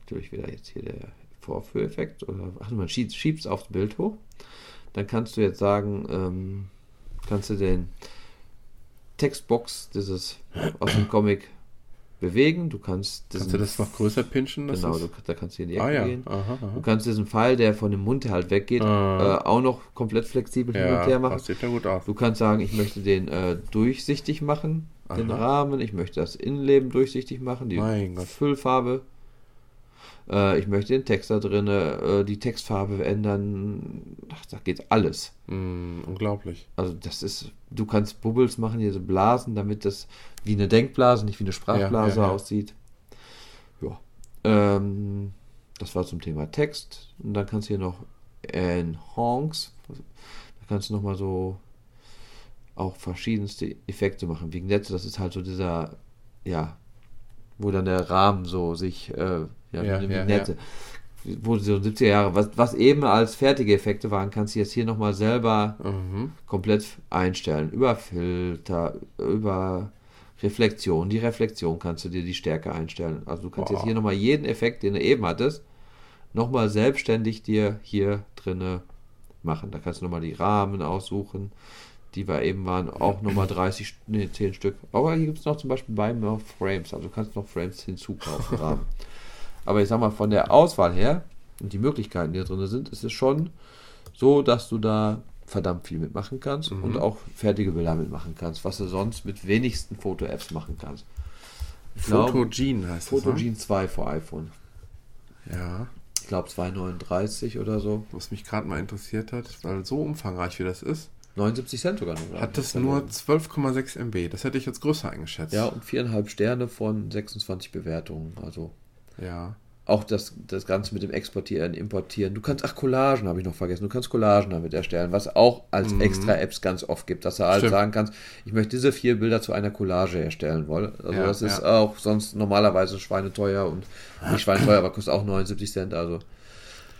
Speaker 1: Natürlich wieder jetzt hier der Vorführeffekt. Oder, ach, man schiebt es aufs Bild hoch. Dann kannst du jetzt sagen, ähm, kannst du den Textbox dieses aus dem Comic bewegen. Du kannst,
Speaker 2: Kannst du das noch größer pinchen? Das
Speaker 1: genau, du, da kannst du in die Ecke
Speaker 2: ah ja.
Speaker 1: gehen.
Speaker 2: Aha,
Speaker 1: Du
Speaker 2: aha.
Speaker 1: kannst diesen Pfeil, der von dem Mund halt weggeht,
Speaker 2: Ah.
Speaker 1: äh, auch noch komplett flexibel hin und her
Speaker 2: Ja,
Speaker 1: machen.
Speaker 2: das sieht ja gut aus.
Speaker 1: Du kannst sagen, ich möchte den äh, durchsichtig machen, den
Speaker 2: Aha.
Speaker 1: Rahmen. Ich möchte das Innenleben durchsichtig machen, die. Füllfarbe. Äh, ich möchte den Text da drin, äh, die Textfarbe ändern. Ach, da geht alles.
Speaker 2: Mm, unglaublich.
Speaker 1: Also das ist, du kannst Bubbles machen, diese Blasen, damit das wie eine Denkblase, nicht wie eine Sprachblase
Speaker 2: Ja, ja,
Speaker 1: aussieht. Ja. Ähm, das war zum Thema Text. Und dann kannst du hier noch Enhance. Da kannst du nochmal so auch verschiedenste Effekte machen. Vignette, das ist halt so dieser, ja, wo dann der Rahmen so sich, äh, ja,
Speaker 2: Ja,
Speaker 1: eine
Speaker 2: ja,
Speaker 1: Vignette. Wo so 70er Jahre, was, was eben als fertige Effekte waren, kannst du jetzt hier nochmal selber
Speaker 2: Mhm.
Speaker 1: komplett einstellen. Über Filter, über Reflexion. Die Reflexion kannst du dir die Stärke einstellen. Also du kannst
Speaker 2: Boah.
Speaker 1: jetzt hier nochmal jeden Effekt, den du eben hattest, nochmal selbstständig dir hier drinne machen. Da kannst du nochmal die Rahmen aussuchen, die wir eben waren, auch nochmal 30, nee, 10 Stück. Aber hier gibt es noch zum Beispiel bei noch Frames, also du kannst noch Frames hinzukaufen. Aber ich sag mal, von der Auswahl her und die Möglichkeiten, die da drin sind, ist es schon so, dass du da verdammt viel mitmachen kannst
Speaker 2: Mhm.
Speaker 1: und auch fertige Bilder mitmachen kannst, was du sonst mit wenigsten Foto-Apps machen kannst.
Speaker 2: Photogene heißt das.
Speaker 1: Photogene 2 für iPhone.
Speaker 2: Ne? Ja.
Speaker 1: Ich glaube 2,39 oder so.
Speaker 2: Was mich gerade mal interessiert hat, weil so umfangreich wie das ist,
Speaker 1: 79 Cent sogar nur.
Speaker 2: hat das
Speaker 1: da
Speaker 2: nur
Speaker 1: drin.
Speaker 2: 12,6 MB. Das hätte ich jetzt größer eingeschätzt.
Speaker 1: Ja, und viereinhalb Sterne von 26 Bewertungen. Also
Speaker 2: Ja.
Speaker 1: auch das, das Ganze mit dem Exportieren, Importieren. Du kannst, ach, Collagen habe ich noch vergessen. Du kannst Collagen damit erstellen, was auch als extra Apps ganz oft gibt, dass du halt
Speaker 2: Mhm. Stimmt.
Speaker 1: sagen kannst, ich möchte diese vier Bilder zu einer Collage erstellen wollen. Also
Speaker 2: Ja,
Speaker 1: das ist
Speaker 2: ja.
Speaker 1: auch sonst normalerweise schweineteuer und nicht *clears throat* schweineteuer, aber kostet auch 79 Cent. Also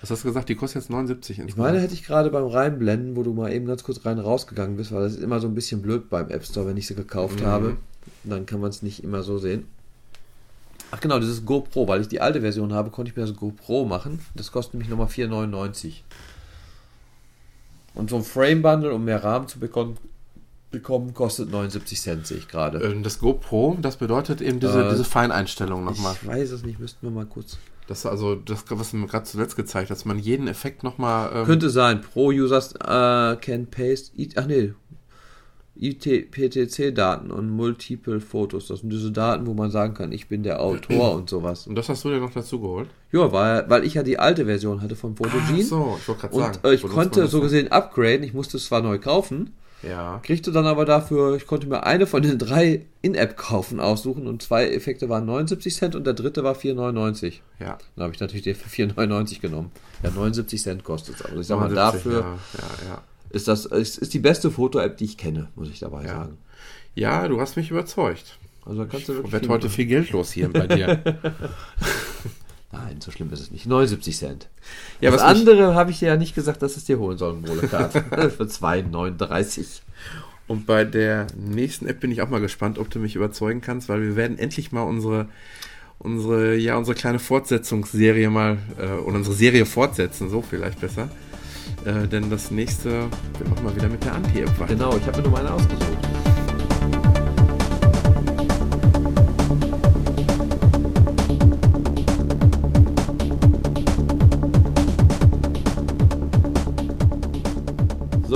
Speaker 2: Was hast du gesagt? Die kostet jetzt 79
Speaker 1: ich meine, hätte ich gerade beim Reinblenden, wo du mal eben ganz kurz rein rausgegangen bist, weil das ist immer so ein bisschen blöd beim App Store, wenn ich sie gekauft
Speaker 2: Mhm.
Speaker 1: habe. Dann kann man es nicht immer so sehen. Ach genau, dieses GoPro, weil ich die alte Version habe, konnte ich mir das GoPro machen. Das kostet nämlich nochmal 4,99. Und so ein Frame-Bundle, um mehr Rahmen zu bekommen, bekommen, kostet 79 Cent, sehe ich gerade.
Speaker 2: Ähm, Das GoPro, das bedeutet eben diese,
Speaker 1: Äh,
Speaker 2: diese Feineinstellung nochmal.
Speaker 1: Ich weiß es nicht, müssten wir mal kurz.
Speaker 2: Das also das, was du mir gerade zuletzt gezeigt hast, dass man jeden Effekt nochmal. Ähm,
Speaker 1: Könnte sein. Pro-Users äh, can paste. It, ach nee. IPTC-Daten und Multiple Fotos. Das sind diese Daten, wo man sagen kann, ich bin der Autor und sowas.
Speaker 2: und das hast du dir noch dazu geholt?
Speaker 1: Ja, weil, weil ich ja die alte Version hatte von Photogene.
Speaker 2: Ach so, ich wollte gerade
Speaker 1: und
Speaker 2: sagen.
Speaker 1: äh, ich konnte so gesehen upgraden. Ich musste es zwar neu kaufen,
Speaker 2: Ja.
Speaker 1: kriegte dann aber dafür, ich konnte mir eine von den drei In-App-Kaufen aussuchen und zwei Effekte waren 79 Cent und der dritte war 4,99.
Speaker 2: Ja.
Speaker 1: Dann habe ich natürlich den für 4,99 genommen. Ja, 79 Cent kostet es. Aber ich sag mal,
Speaker 2: 79,
Speaker 1: dafür
Speaker 2: Ja, ja,
Speaker 1: ist das ist, ist die beste Foto-App, die ich kenne, muss ich dabei sagen.
Speaker 2: ja, du hast mich überzeugt.
Speaker 1: Also da kannst du wirklich
Speaker 2: Wird
Speaker 1: viel
Speaker 2: heute viel Geld los hier bei dir. *laughs*
Speaker 1: Nein, so schlimm ist es nicht. 79 Cent.
Speaker 2: Ja,
Speaker 1: das andere habe ich dir ja nicht gesagt, dass es dir holen soll, Molekart. *laughs* Für 2,39.
Speaker 2: Und bei der nächsten App bin ich auch mal gespannt, ob du mich überzeugen kannst, weil wir werden endlich mal unsere, unsere, ja, unsere kleine Fortsetzungsserie mal, äh, oder unsere Serie fortsetzen, so vielleicht besser. Äh, denn das nächste, wir machen mal wieder mit der Anti-App weiter.
Speaker 1: Genau, ich habe mir nur meine ausgesucht.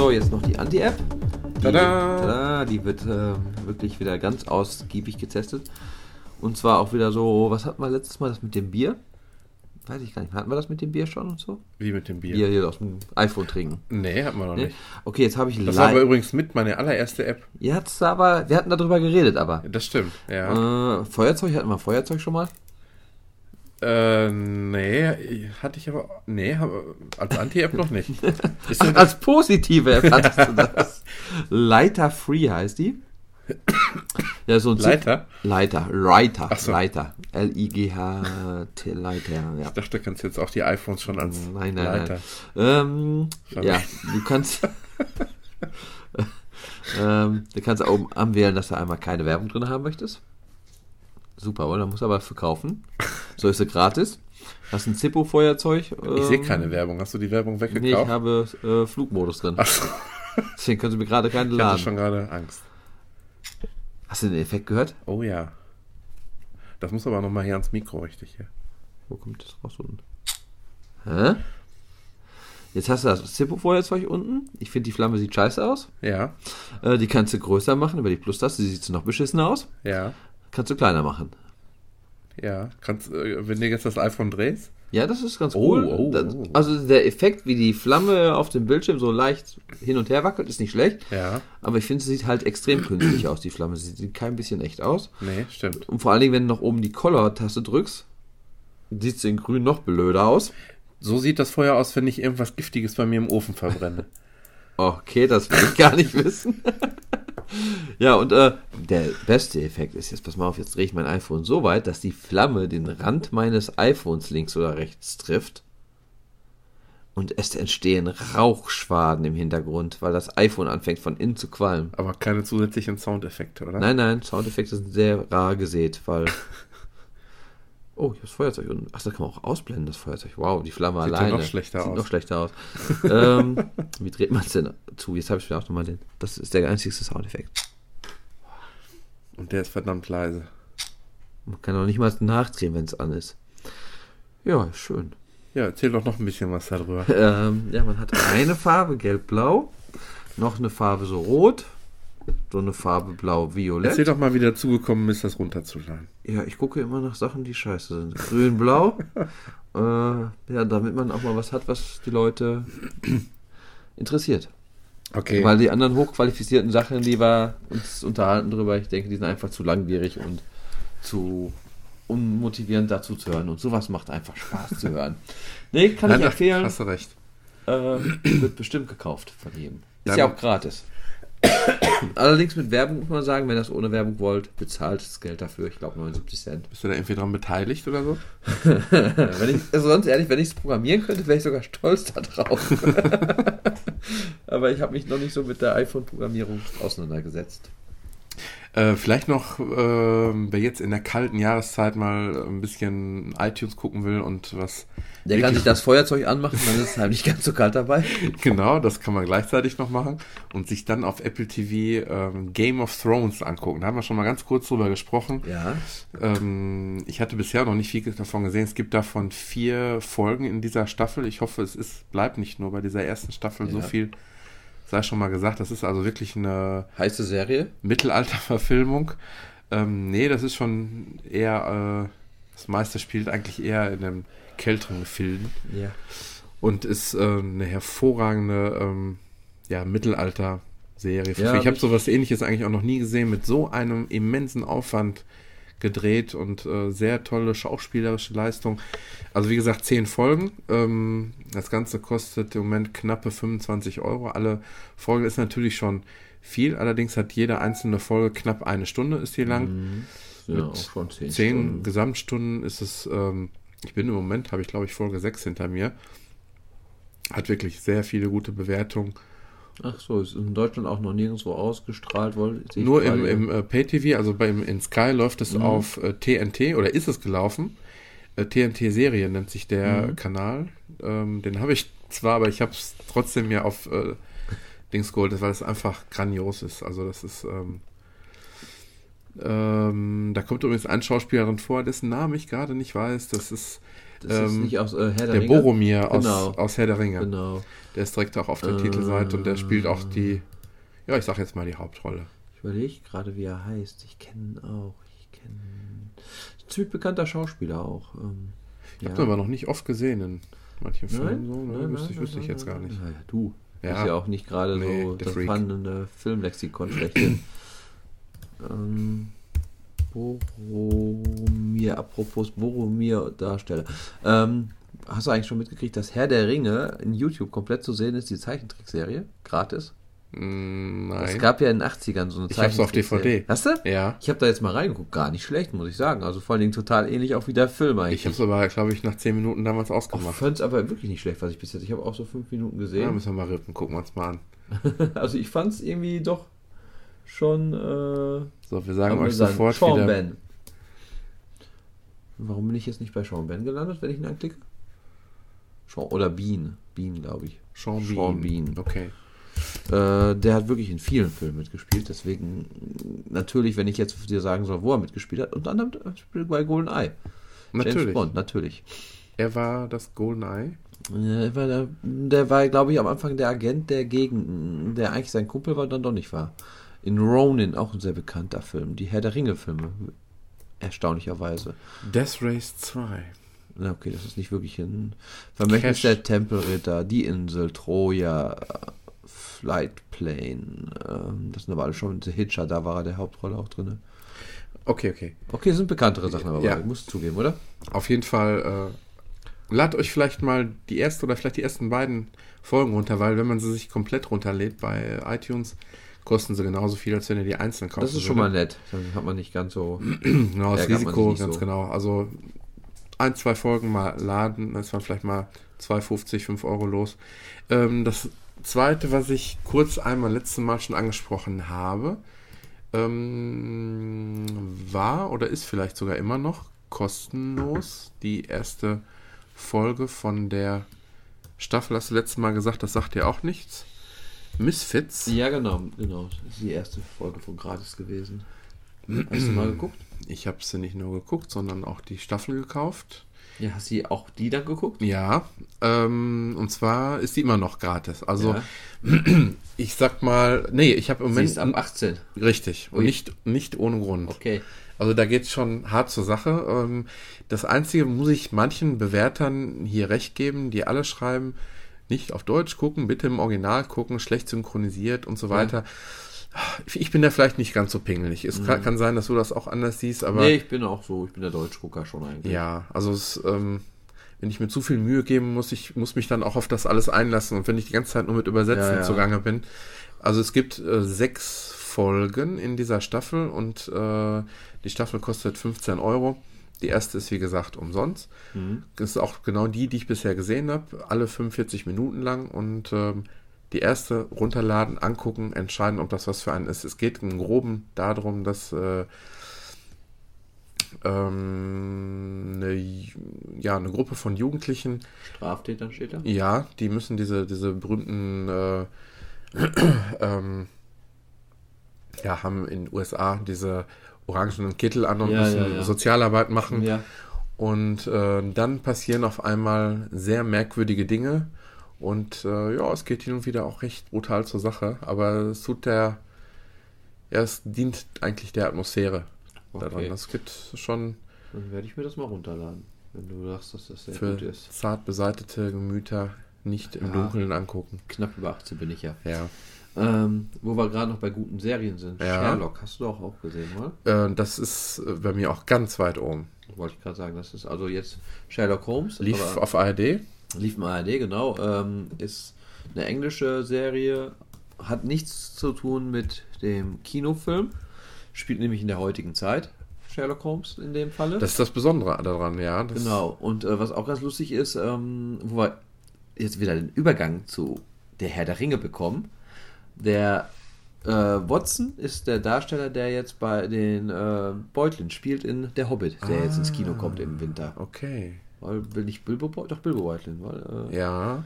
Speaker 1: So, jetzt noch die Anti-App. Die,
Speaker 2: Tada!
Speaker 1: tada, die wird ähm, wirklich wieder ganz ausgiebig getestet. Und zwar auch wieder so, was hatten wir letztes Mal, das mit dem Bier? Weiß ich gar nicht. Hatten wir das mit dem Bier schon und so?
Speaker 2: Wie mit dem Bier?
Speaker 1: Bier hier aus dem iPhone trinken.
Speaker 2: Nee, hat man noch
Speaker 1: Nee?
Speaker 2: nicht.
Speaker 1: Okay, jetzt habe ich
Speaker 2: Das war aber übrigens mit meine allererste App.
Speaker 1: Jetzt aber, wir hatten darüber geredet, aber.
Speaker 2: Das stimmt, ja.
Speaker 1: Äh, Feuerzeug, hatten wir Feuerzeug schon mal?
Speaker 2: Äh, nee, hatte ich aber, nee, als Anti-App noch nicht. *laughs*
Speaker 1: Ach, als positive App hattest du *laughs* das. Lighter Free heißt die. Ja, so ein Zip-
Speaker 2: Leiter?
Speaker 1: Leiter, Reiter,
Speaker 2: Ach so.
Speaker 1: Leiter. L-I-G-H-T, Leiter, ja.
Speaker 2: Ich dachte, du kannst jetzt auch die iPhones schon als
Speaker 1: Nein, nein,
Speaker 2: Leiter.
Speaker 1: nein. Ähm, ja, du kannst. *laughs* ähm, du kannst oben anwählen, dass du einmal keine Werbung drin haben möchtest. Super, oder? Musst aber verkaufen. So ist sie gratis. Hast ein Zippo-Feuerzeug.
Speaker 2: Ich sehe
Speaker 1: ähm,
Speaker 2: keine Werbung. Hast du die Werbung
Speaker 1: Nee, ich
Speaker 2: weggekauft?
Speaker 1: habe äh, Flugmodus drin.
Speaker 2: Achso, *laughs*
Speaker 1: Deswegen können sie mir gerade keinen
Speaker 2: ich hatte
Speaker 1: laden.
Speaker 2: schon gerade Angst.
Speaker 1: Hast du den Effekt gehört?
Speaker 2: Oh ja. Das muss aber nochmal hier ans Mikro richtig hier.
Speaker 1: Wo kommt das raus unten? Hä? Jetzt hast du das Zippo-Feuerzeug unten. Ich finde, die Flamme sieht scheiße aus.
Speaker 2: Ja,
Speaker 1: Äh, die kannst du größer machen über die Plus-Taste. Die sieht noch beschissener aus.
Speaker 2: ja,
Speaker 1: Kannst du kleiner machen.
Speaker 2: ja. Kannst, äh, wenn du jetzt das iPhone drehst?
Speaker 1: Ja, das ist ganz
Speaker 2: Oh,
Speaker 1: cool.
Speaker 2: oh,
Speaker 1: Das-
Speaker 2: oh.
Speaker 1: Also der Effekt, wie die Flamme auf dem Bildschirm so leicht hin und her wackelt, ist nicht schlecht.
Speaker 2: Ja,
Speaker 1: Aber ich finde, sie sieht halt extrem künstlich aus, die Flamme. Sie sieht kein bisschen echt aus.
Speaker 2: nee, stimmt.
Speaker 1: Und vor allen Dingen, wenn du noch oben die Color-Taste drückst, sieht sie in grün noch blöder aus.
Speaker 2: So sieht das Feuer aus, wenn ich irgendwas Giftiges bei mir im Ofen verbrenne. *laughs*
Speaker 1: Okay, das will ich gar nicht wissen. *laughs* ja, und äh, der beste Effekt ist jetzt, pass mal auf, jetzt drehe ich mein iPhone so weit, dass die Flamme den Rand meines iPhones links oder rechts trifft. Und es entstehen Rauchschwaden im Hintergrund, weil das iPhone anfängt von innen zu qualmen.
Speaker 2: Aber keine zusätzlichen Soundeffekte, oder?
Speaker 1: Nein, nein, Soundeffekte sind sehr rar gesät, weil. *laughs* Oh, ich habe das Feuerzeug unten. Ach, das kann man auch ausblenden, das Feuerzeug. Wow, die Flamme
Speaker 2: Sieht
Speaker 1: alleine.
Speaker 2: noch schlechter
Speaker 1: Sieht
Speaker 2: aus.
Speaker 1: noch schlechter aus. *laughs* ähm, wie dreht man es denn zu? Jetzt habe ich mir auch nochmal den. Das ist der einzigste Soundeffekt.
Speaker 2: Und der ist verdammt leise.
Speaker 1: Man kann auch nicht mal nachdrehen, wenn es an ist. Ja, schön.
Speaker 2: Ja, erzähl doch noch ein bisschen was darüber.
Speaker 1: Ähm, ja, man hat eine Farbe, gelb-blau. Noch eine Farbe so rot. So eine Farbe blau-violett.
Speaker 2: Erzähl doch mal, wie du dazugekommen bist, das runterzuladen.
Speaker 1: Ja, ich gucke immer nach Sachen, die scheiße sind. Grün, blau. *laughs* äh, ja, damit man auch mal was hat, was die Leute interessiert.
Speaker 2: Okay.
Speaker 1: Weil die anderen hochqualifizierten Sachen, die wir uns unterhalten drüber, ich denke, die sind einfach zu langwierig und zu unmotivierend dazu zu hören. Und sowas macht einfach Spaß zu hören. Nee, kann
Speaker 2: Nein,
Speaker 1: ich empfehlen.
Speaker 2: Hast du recht.
Speaker 1: Äh, wird bestimmt gekauft von jedem. Ist
Speaker 2: Dann-
Speaker 1: ja auch gratis. Allerdings mit Werbung muss man sagen, wenn ihr das ohne Werbung wollt, bezahlt das Geld dafür, ich glaube 79 Cent.
Speaker 2: Bist du da irgendwie dran beteiligt oder so? *laughs*
Speaker 1: wenn ich, also sonst ehrlich, wenn ich es programmieren könnte, wäre ich sogar stolz darauf. *laughs* Aber ich habe mich noch nicht so mit der iPhone-Programmierung auseinandergesetzt.
Speaker 2: Äh, vielleicht noch, äh, wer jetzt in der kalten Jahreszeit mal ein bisschen iTunes gucken will und was.
Speaker 1: Der kann sich das Feuerzeug anmachen, dann ist es halt nicht ganz so kalt dabei. *laughs*
Speaker 2: Genau, das kann man gleichzeitig noch machen und sich dann auf Apple TV ähm, Game of Thrones angucken. Da haben wir schon mal ganz kurz drüber gesprochen.
Speaker 1: Ja.
Speaker 2: Ähm, ich hatte bisher noch nicht viel davon gesehen. Es gibt davon vier Folgen in dieser Staffel. Ich hoffe, es ist, bleibt nicht nur bei dieser ersten Staffel so
Speaker 1: Ja.
Speaker 2: viel. Sei schon mal gesagt, das ist also wirklich eine
Speaker 1: Heiße Serie.
Speaker 2: Mittelalterverfilmung. Ähm, nee, das ist schon eher, äh, das meiste spielt eigentlich eher in einem kälteren Gefilden
Speaker 1: Ja.
Speaker 2: und ist äh, eine hervorragende ähm, ja, Mittelalter-Serie.
Speaker 1: Ja,
Speaker 2: ich habe sowas ähnliches eigentlich auch noch nie gesehen, mit so einem immensen Aufwand gedreht und äh, sehr tolle schauspielerische Leistung. Also wie gesagt, zehn Folgen. Ähm, das Ganze kostet im Moment knappe 25 Euro. Alle Folgen ist natürlich schon viel, allerdings hat jede einzelne Folge knapp eine Stunde ist die lang.
Speaker 1: Ja,
Speaker 2: Mit
Speaker 1: auch schon 10
Speaker 2: Zehn
Speaker 1: Stunden.
Speaker 2: Gesamtstunden ist es, ähm, ich bin im Moment, habe ich glaube ich Folge 6 hinter mir. Hat wirklich sehr viele gute Bewertungen.
Speaker 1: Ach so, ist in Deutschland auch noch nirgendwo ausgestrahlt worden.
Speaker 2: Nur im, im äh, Pay-TV, also beim, in Sky läuft es auf äh, TNT oder ist es gelaufen. Äh, TNT-Serie nennt sich der Kanal. Ähm, den habe ich zwar, aber ich habe es trotzdem mir auf äh, Dings geholt, weil es einfach grandios ist. Also das ist... Ähm, ähm, da kommt übrigens ein Schauspieler drin vor, dessen Namen ich gerade nicht weiß. Das ist
Speaker 1: Das ist
Speaker 2: ähm,
Speaker 1: nicht aus äh, Herr der,
Speaker 2: der
Speaker 1: Ringe?
Speaker 2: Boromir
Speaker 1: Genau.
Speaker 2: aus, aus Herr der Ringe.
Speaker 1: Genau.
Speaker 2: Der ist direkt auch auf der Titelseite und der spielt auch die, ja, ich sag jetzt mal die Hauptrolle.
Speaker 1: Ich überlege gerade, wie er heißt. Ich kenne ihn auch. Ich kenne. Ziemlich bekannter Schauspieler auch. Ähm,
Speaker 2: Ich habe ihn aber noch nicht oft gesehen in manchen Filmen.
Speaker 1: Nein,
Speaker 2: So, ne?
Speaker 1: nein,
Speaker 2: wüsste
Speaker 1: nein,
Speaker 2: ich, wüsste
Speaker 1: nein,
Speaker 2: ich jetzt
Speaker 1: nein,
Speaker 2: gar nicht.
Speaker 1: Ja, du.
Speaker 2: Ja.
Speaker 1: Ist ja auch nicht gerade
Speaker 2: Nee,
Speaker 1: so das
Speaker 2: Freak.
Speaker 1: spannende Filmlexikon schlechthin. *clears throat* ähm, Boromir, apropos Boromir-Darsteller. Ähm, hast du eigentlich schon mitgekriegt, dass Herr der Ringe in YouTube komplett zu sehen ist, die Zeichentrickserie? Gratis?
Speaker 2: Mm,
Speaker 1: Es
Speaker 2: Nein.
Speaker 1: gab ja in den 80ern so eine
Speaker 2: Ich hab's auf
Speaker 1: Zeichentrickserie.
Speaker 2: DVD.
Speaker 1: Hast du?
Speaker 2: Ja.
Speaker 1: Ich habe da jetzt mal reingeguckt. Gar nicht schlecht, muss ich sagen. Also vor allen Dingen total ähnlich auch wie der Film eigentlich.
Speaker 2: Ich habe es aber, glaube ich, nach 10 Minuten damals
Speaker 1: Ich
Speaker 2: ausgemacht.
Speaker 1: fand es aber wirklich nicht schlecht, was ich bis jetzt. Ich habe auch so fünf Minuten
Speaker 2: Ja,
Speaker 1: gesehen.
Speaker 2: müssen wir mal rippen, gucken wir uns mal an. *laughs*
Speaker 1: Also ich fand es irgendwie doch schon. Äh,
Speaker 2: So, wir sagen euch
Speaker 1: sagen,
Speaker 2: sofort
Speaker 1: Sean
Speaker 2: wieder.
Speaker 1: Ben. Warum bin ich jetzt nicht bei Sean Ben gelandet, wenn ich ihn anklicke? Sean, oder Bean. Bean, glaube ich.
Speaker 2: Sean Bean.
Speaker 1: Sean Bean.
Speaker 2: Okay.
Speaker 1: Äh, der hat wirklich in vielen Filmen mitgespielt. Deswegen, natürlich, wenn ich jetzt dir sagen soll, wo er mitgespielt hat, unter anderem äh, spielt bei GoldenEye. James
Speaker 2: Natürlich.
Speaker 1: Bond, natürlich.
Speaker 2: Er war das Goldeneye.
Speaker 1: Ja, er war der, der war, glaube ich, am Anfang der Agent, der gegen, der eigentlich sein Kumpel war, dann doch nicht war. In Ronin, auch ein sehr bekannter Film. Die Herr der Ringe-Filme. Erstaunlicherweise.
Speaker 2: Death Race 2.
Speaker 1: Na, okay, das ist nicht wirklich ein Vermächtnis
Speaker 2: Cash.
Speaker 1: der Tempelritter, die Insel, Troja, Flight Plane. Ähm, das sind aber alle schon The Hitcher, da war er der Hauptrolle auch drin.
Speaker 2: Okay, okay.
Speaker 1: Okay, sind bekanntere Sachen, aber
Speaker 2: Ja.
Speaker 1: ich muss zugeben, oder?
Speaker 2: Auf jeden Fall, äh, ladet euch vielleicht mal die erste oder vielleicht die ersten beiden Folgen runter, weil wenn man sie sich komplett runterlädt bei iTunes, kosten sie genauso viel, als wenn ihr die einzeln kauft.
Speaker 1: Das ist schon mal nett. Dann hat man nicht ganz so.
Speaker 2: Genau, *clears throat* das
Speaker 1: man
Speaker 2: Risiko, ganz
Speaker 1: so.
Speaker 2: genau. Also ein, zwei Folgen mal laden, das war vielleicht mal 2,50, 5 Euro los. Ähm, das zweite, was ich kurz einmal letzten Mal schon angesprochen habe, ähm, war oder ist vielleicht sogar immer noch kostenlos die erste Folge von der Staffel. Hast du letztes Mal gesagt, das sagt dir auch nichts. Misfits.
Speaker 1: Ja, genau, genau. Das ist die erste Folge von Gratis gewesen. Hast du mal *clears throat* geguckt?
Speaker 2: Ich habe sie nicht nur geguckt, sondern auch die Staffel gekauft.
Speaker 1: Ja, hast du auch die dann geguckt?
Speaker 2: Ja, ähm, und zwar ist die immer noch gratis. Also
Speaker 1: Ja. *clears throat*
Speaker 2: ich sag mal, nee, ich habe im
Speaker 1: Sie
Speaker 2: Moment
Speaker 1: ist ab 18.
Speaker 2: richtig und nicht nicht ohne Grund.
Speaker 1: Okay.
Speaker 2: Also da geht's schon hart zur Sache. Ähm, das einzige muss ich manchen Bewertern hier recht geben, die alle schreiben, nicht auf Deutsch gucken, bitte im Original gucken, schlecht synchronisiert und so weiter. Ich bin da vielleicht nicht ganz so pingelig. Es kann, kann sein, dass du das auch anders siehst, aber
Speaker 1: Mhm. nee, ich bin auch so. Ich bin der Deutschgucker schon eigentlich.
Speaker 2: Ja, also es, ähm, wenn ich mir zu viel Mühe geben muss, ich muss mich dann auch auf das alles einlassen und wenn ich die ganze Zeit nur mit Übersetzen
Speaker 1: Ja, ja.
Speaker 2: zugange bin. Also es gibt äh, sechs Folgen in dieser Staffel und äh, die Staffel kostet 15 Euro. Die erste ist wie gesagt umsonst.
Speaker 1: Mhm.
Speaker 2: Das ist auch genau die, die ich bisher gesehen habe, alle 45 Minuten lang und ähm, die erste runterladen, angucken, entscheiden, ob das was für einen ist. Es geht im Groben darum, dass äh, ähm, eine, ja, eine Gruppe von Jugendlichen,
Speaker 1: Straftätern steht da.
Speaker 2: ja, die müssen diese, diese berühmten, äh, *clears throat* ähm, ja, haben in den USA diese orangenen Kittel an und
Speaker 1: Ja,
Speaker 2: müssen
Speaker 1: ja.
Speaker 2: Sozialarbeit machen. Und äh, dann passieren auf einmal sehr merkwürdige Dinge. Und äh, ja, es geht hin und wieder auch recht brutal zur Sache. Aber es tut der, ja, es dient eigentlich der Atmosphäre daran.
Speaker 1: Okay.
Speaker 2: Das geht schon
Speaker 1: Dann werde ich mir das mal runterladen. Wenn du sagst, dass das sehr
Speaker 2: für
Speaker 1: gut ist.
Speaker 2: zart beseitete Gemüter nicht im
Speaker 1: Ja.
Speaker 2: Dunkeln angucken.
Speaker 1: Knapp über 18 bin ich ja.
Speaker 2: Ja.
Speaker 1: Ähm, wo wir gerade noch bei guten Serien sind.
Speaker 2: Ja.
Speaker 1: Sherlock, hast du doch auch gesehen, mal?
Speaker 2: Äh, das ist äh, bei mir auch ganz weit oben.
Speaker 1: Wollte ich gerade sagen, das ist also jetzt Sherlock Holmes.
Speaker 2: Lief auf ARD.
Speaker 1: Lief im ARD, genau. Ähm, ist eine englische Serie, hat nichts zu tun mit dem Kinofilm. Spielt nämlich in der heutigen Zeit. Sherlock Holmes in dem Falle.
Speaker 2: Das ist das Besondere daran, ja.
Speaker 1: Genau. Und äh, was auch ganz lustig ist, ähm, wo wir jetzt wieder den Übergang zu der Herr der Ringe bekommen. Der äh, Watson ist der Darsteller, der jetzt bei den äh, Beutlin spielt in Der Hobbit, der jetzt ins Kino kommt im Winter.
Speaker 2: Okay.
Speaker 1: Weil, will nicht Bilbo? Doch, Bilbo Beutlin. Weil, äh,
Speaker 2: Ja.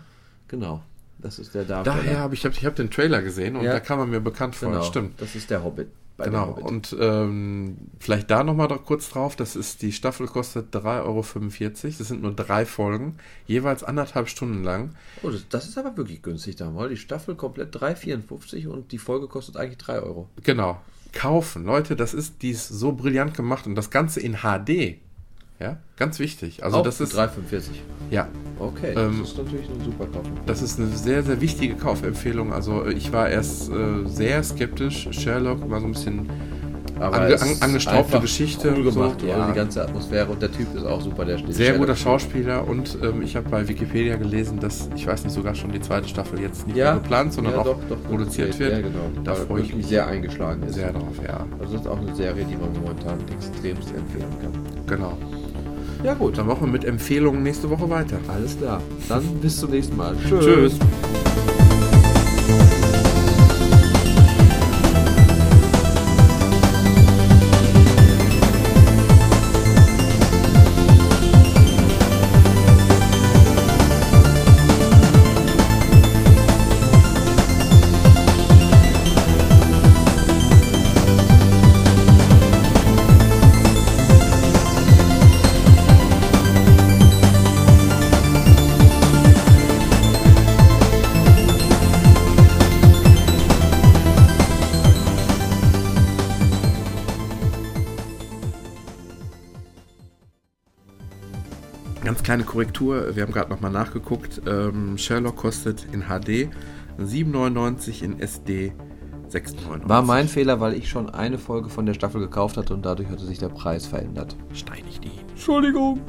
Speaker 1: Genau. Das ist der Darsteller.
Speaker 2: Daher habe ich, hab, ich hab den Trailer gesehen und
Speaker 1: Ja.
Speaker 2: da kam er mir bekannt vor.
Speaker 1: Genau,
Speaker 2: Stimmt.
Speaker 1: Das ist der Hobbit.
Speaker 2: Genau, und ähm, vielleicht da nochmal kurz drauf, das ist, die Staffel kostet 3,45 Euro, das sind nur drei Folgen, jeweils anderthalb Stunden lang.
Speaker 1: oh, das, das ist aber wirklich günstig da mal. Die Staffel komplett 3,54 und die Folge kostet eigentlich 3 Euro.
Speaker 2: Genau, kaufen, Leute, das ist, die ist so brillant gemacht und das Ganze in HD, ja, ganz wichtig. Also
Speaker 1: Auch
Speaker 2: das ist,
Speaker 1: 3,45.
Speaker 2: ja,
Speaker 1: Okay,
Speaker 2: Ähm,
Speaker 1: das ist natürlich ein super Kauf.
Speaker 2: das ist eine sehr, sehr wichtige Kaufempfehlung. Also ich war erst äh, sehr skeptisch, Sherlock war so ein bisschen
Speaker 1: Aber
Speaker 2: Ange- an- angestaubte Geschichte,
Speaker 1: Cool gemacht,
Speaker 2: so,
Speaker 1: ja. Die ganze Atmosphäre und der Typ ist auch super, der steht.
Speaker 2: Sehr guter Schauspieler und ähm, ich habe bei Wikipedia gelesen, dass, ich weiß nicht, sogar schon die zweite Staffel jetzt nicht
Speaker 1: Ja,
Speaker 2: mehr geplant, sondern
Speaker 1: ja,
Speaker 2: auch
Speaker 1: doch, doch,
Speaker 2: produziert wird.
Speaker 1: Ja, genau. Da
Speaker 2: freue ich
Speaker 1: mich
Speaker 2: mich
Speaker 1: sehr eingeschlagen ist.
Speaker 2: sehr drauf, ja.
Speaker 1: Also das ist auch eine Serie, die man momentan extremst empfehlen kann.
Speaker 2: Genau.
Speaker 1: Ja gut,
Speaker 2: Dann machen wir mit Empfehlungen nächste Woche weiter.
Speaker 1: alles klar. Dann bis zum nächsten Mal.
Speaker 2: Tschüss. Ganz kleine Korrektur, wir haben gerade nochmal nachgeguckt. Ähm, Sherlock kostet in HD 7,99 in SD 6,99.
Speaker 1: War mein Fehler, weil ich schon eine Folge von der Staffel gekauft hatte und dadurch hatte sich der Preis verändert.
Speaker 2: Steinig die.
Speaker 1: Entschuldigung.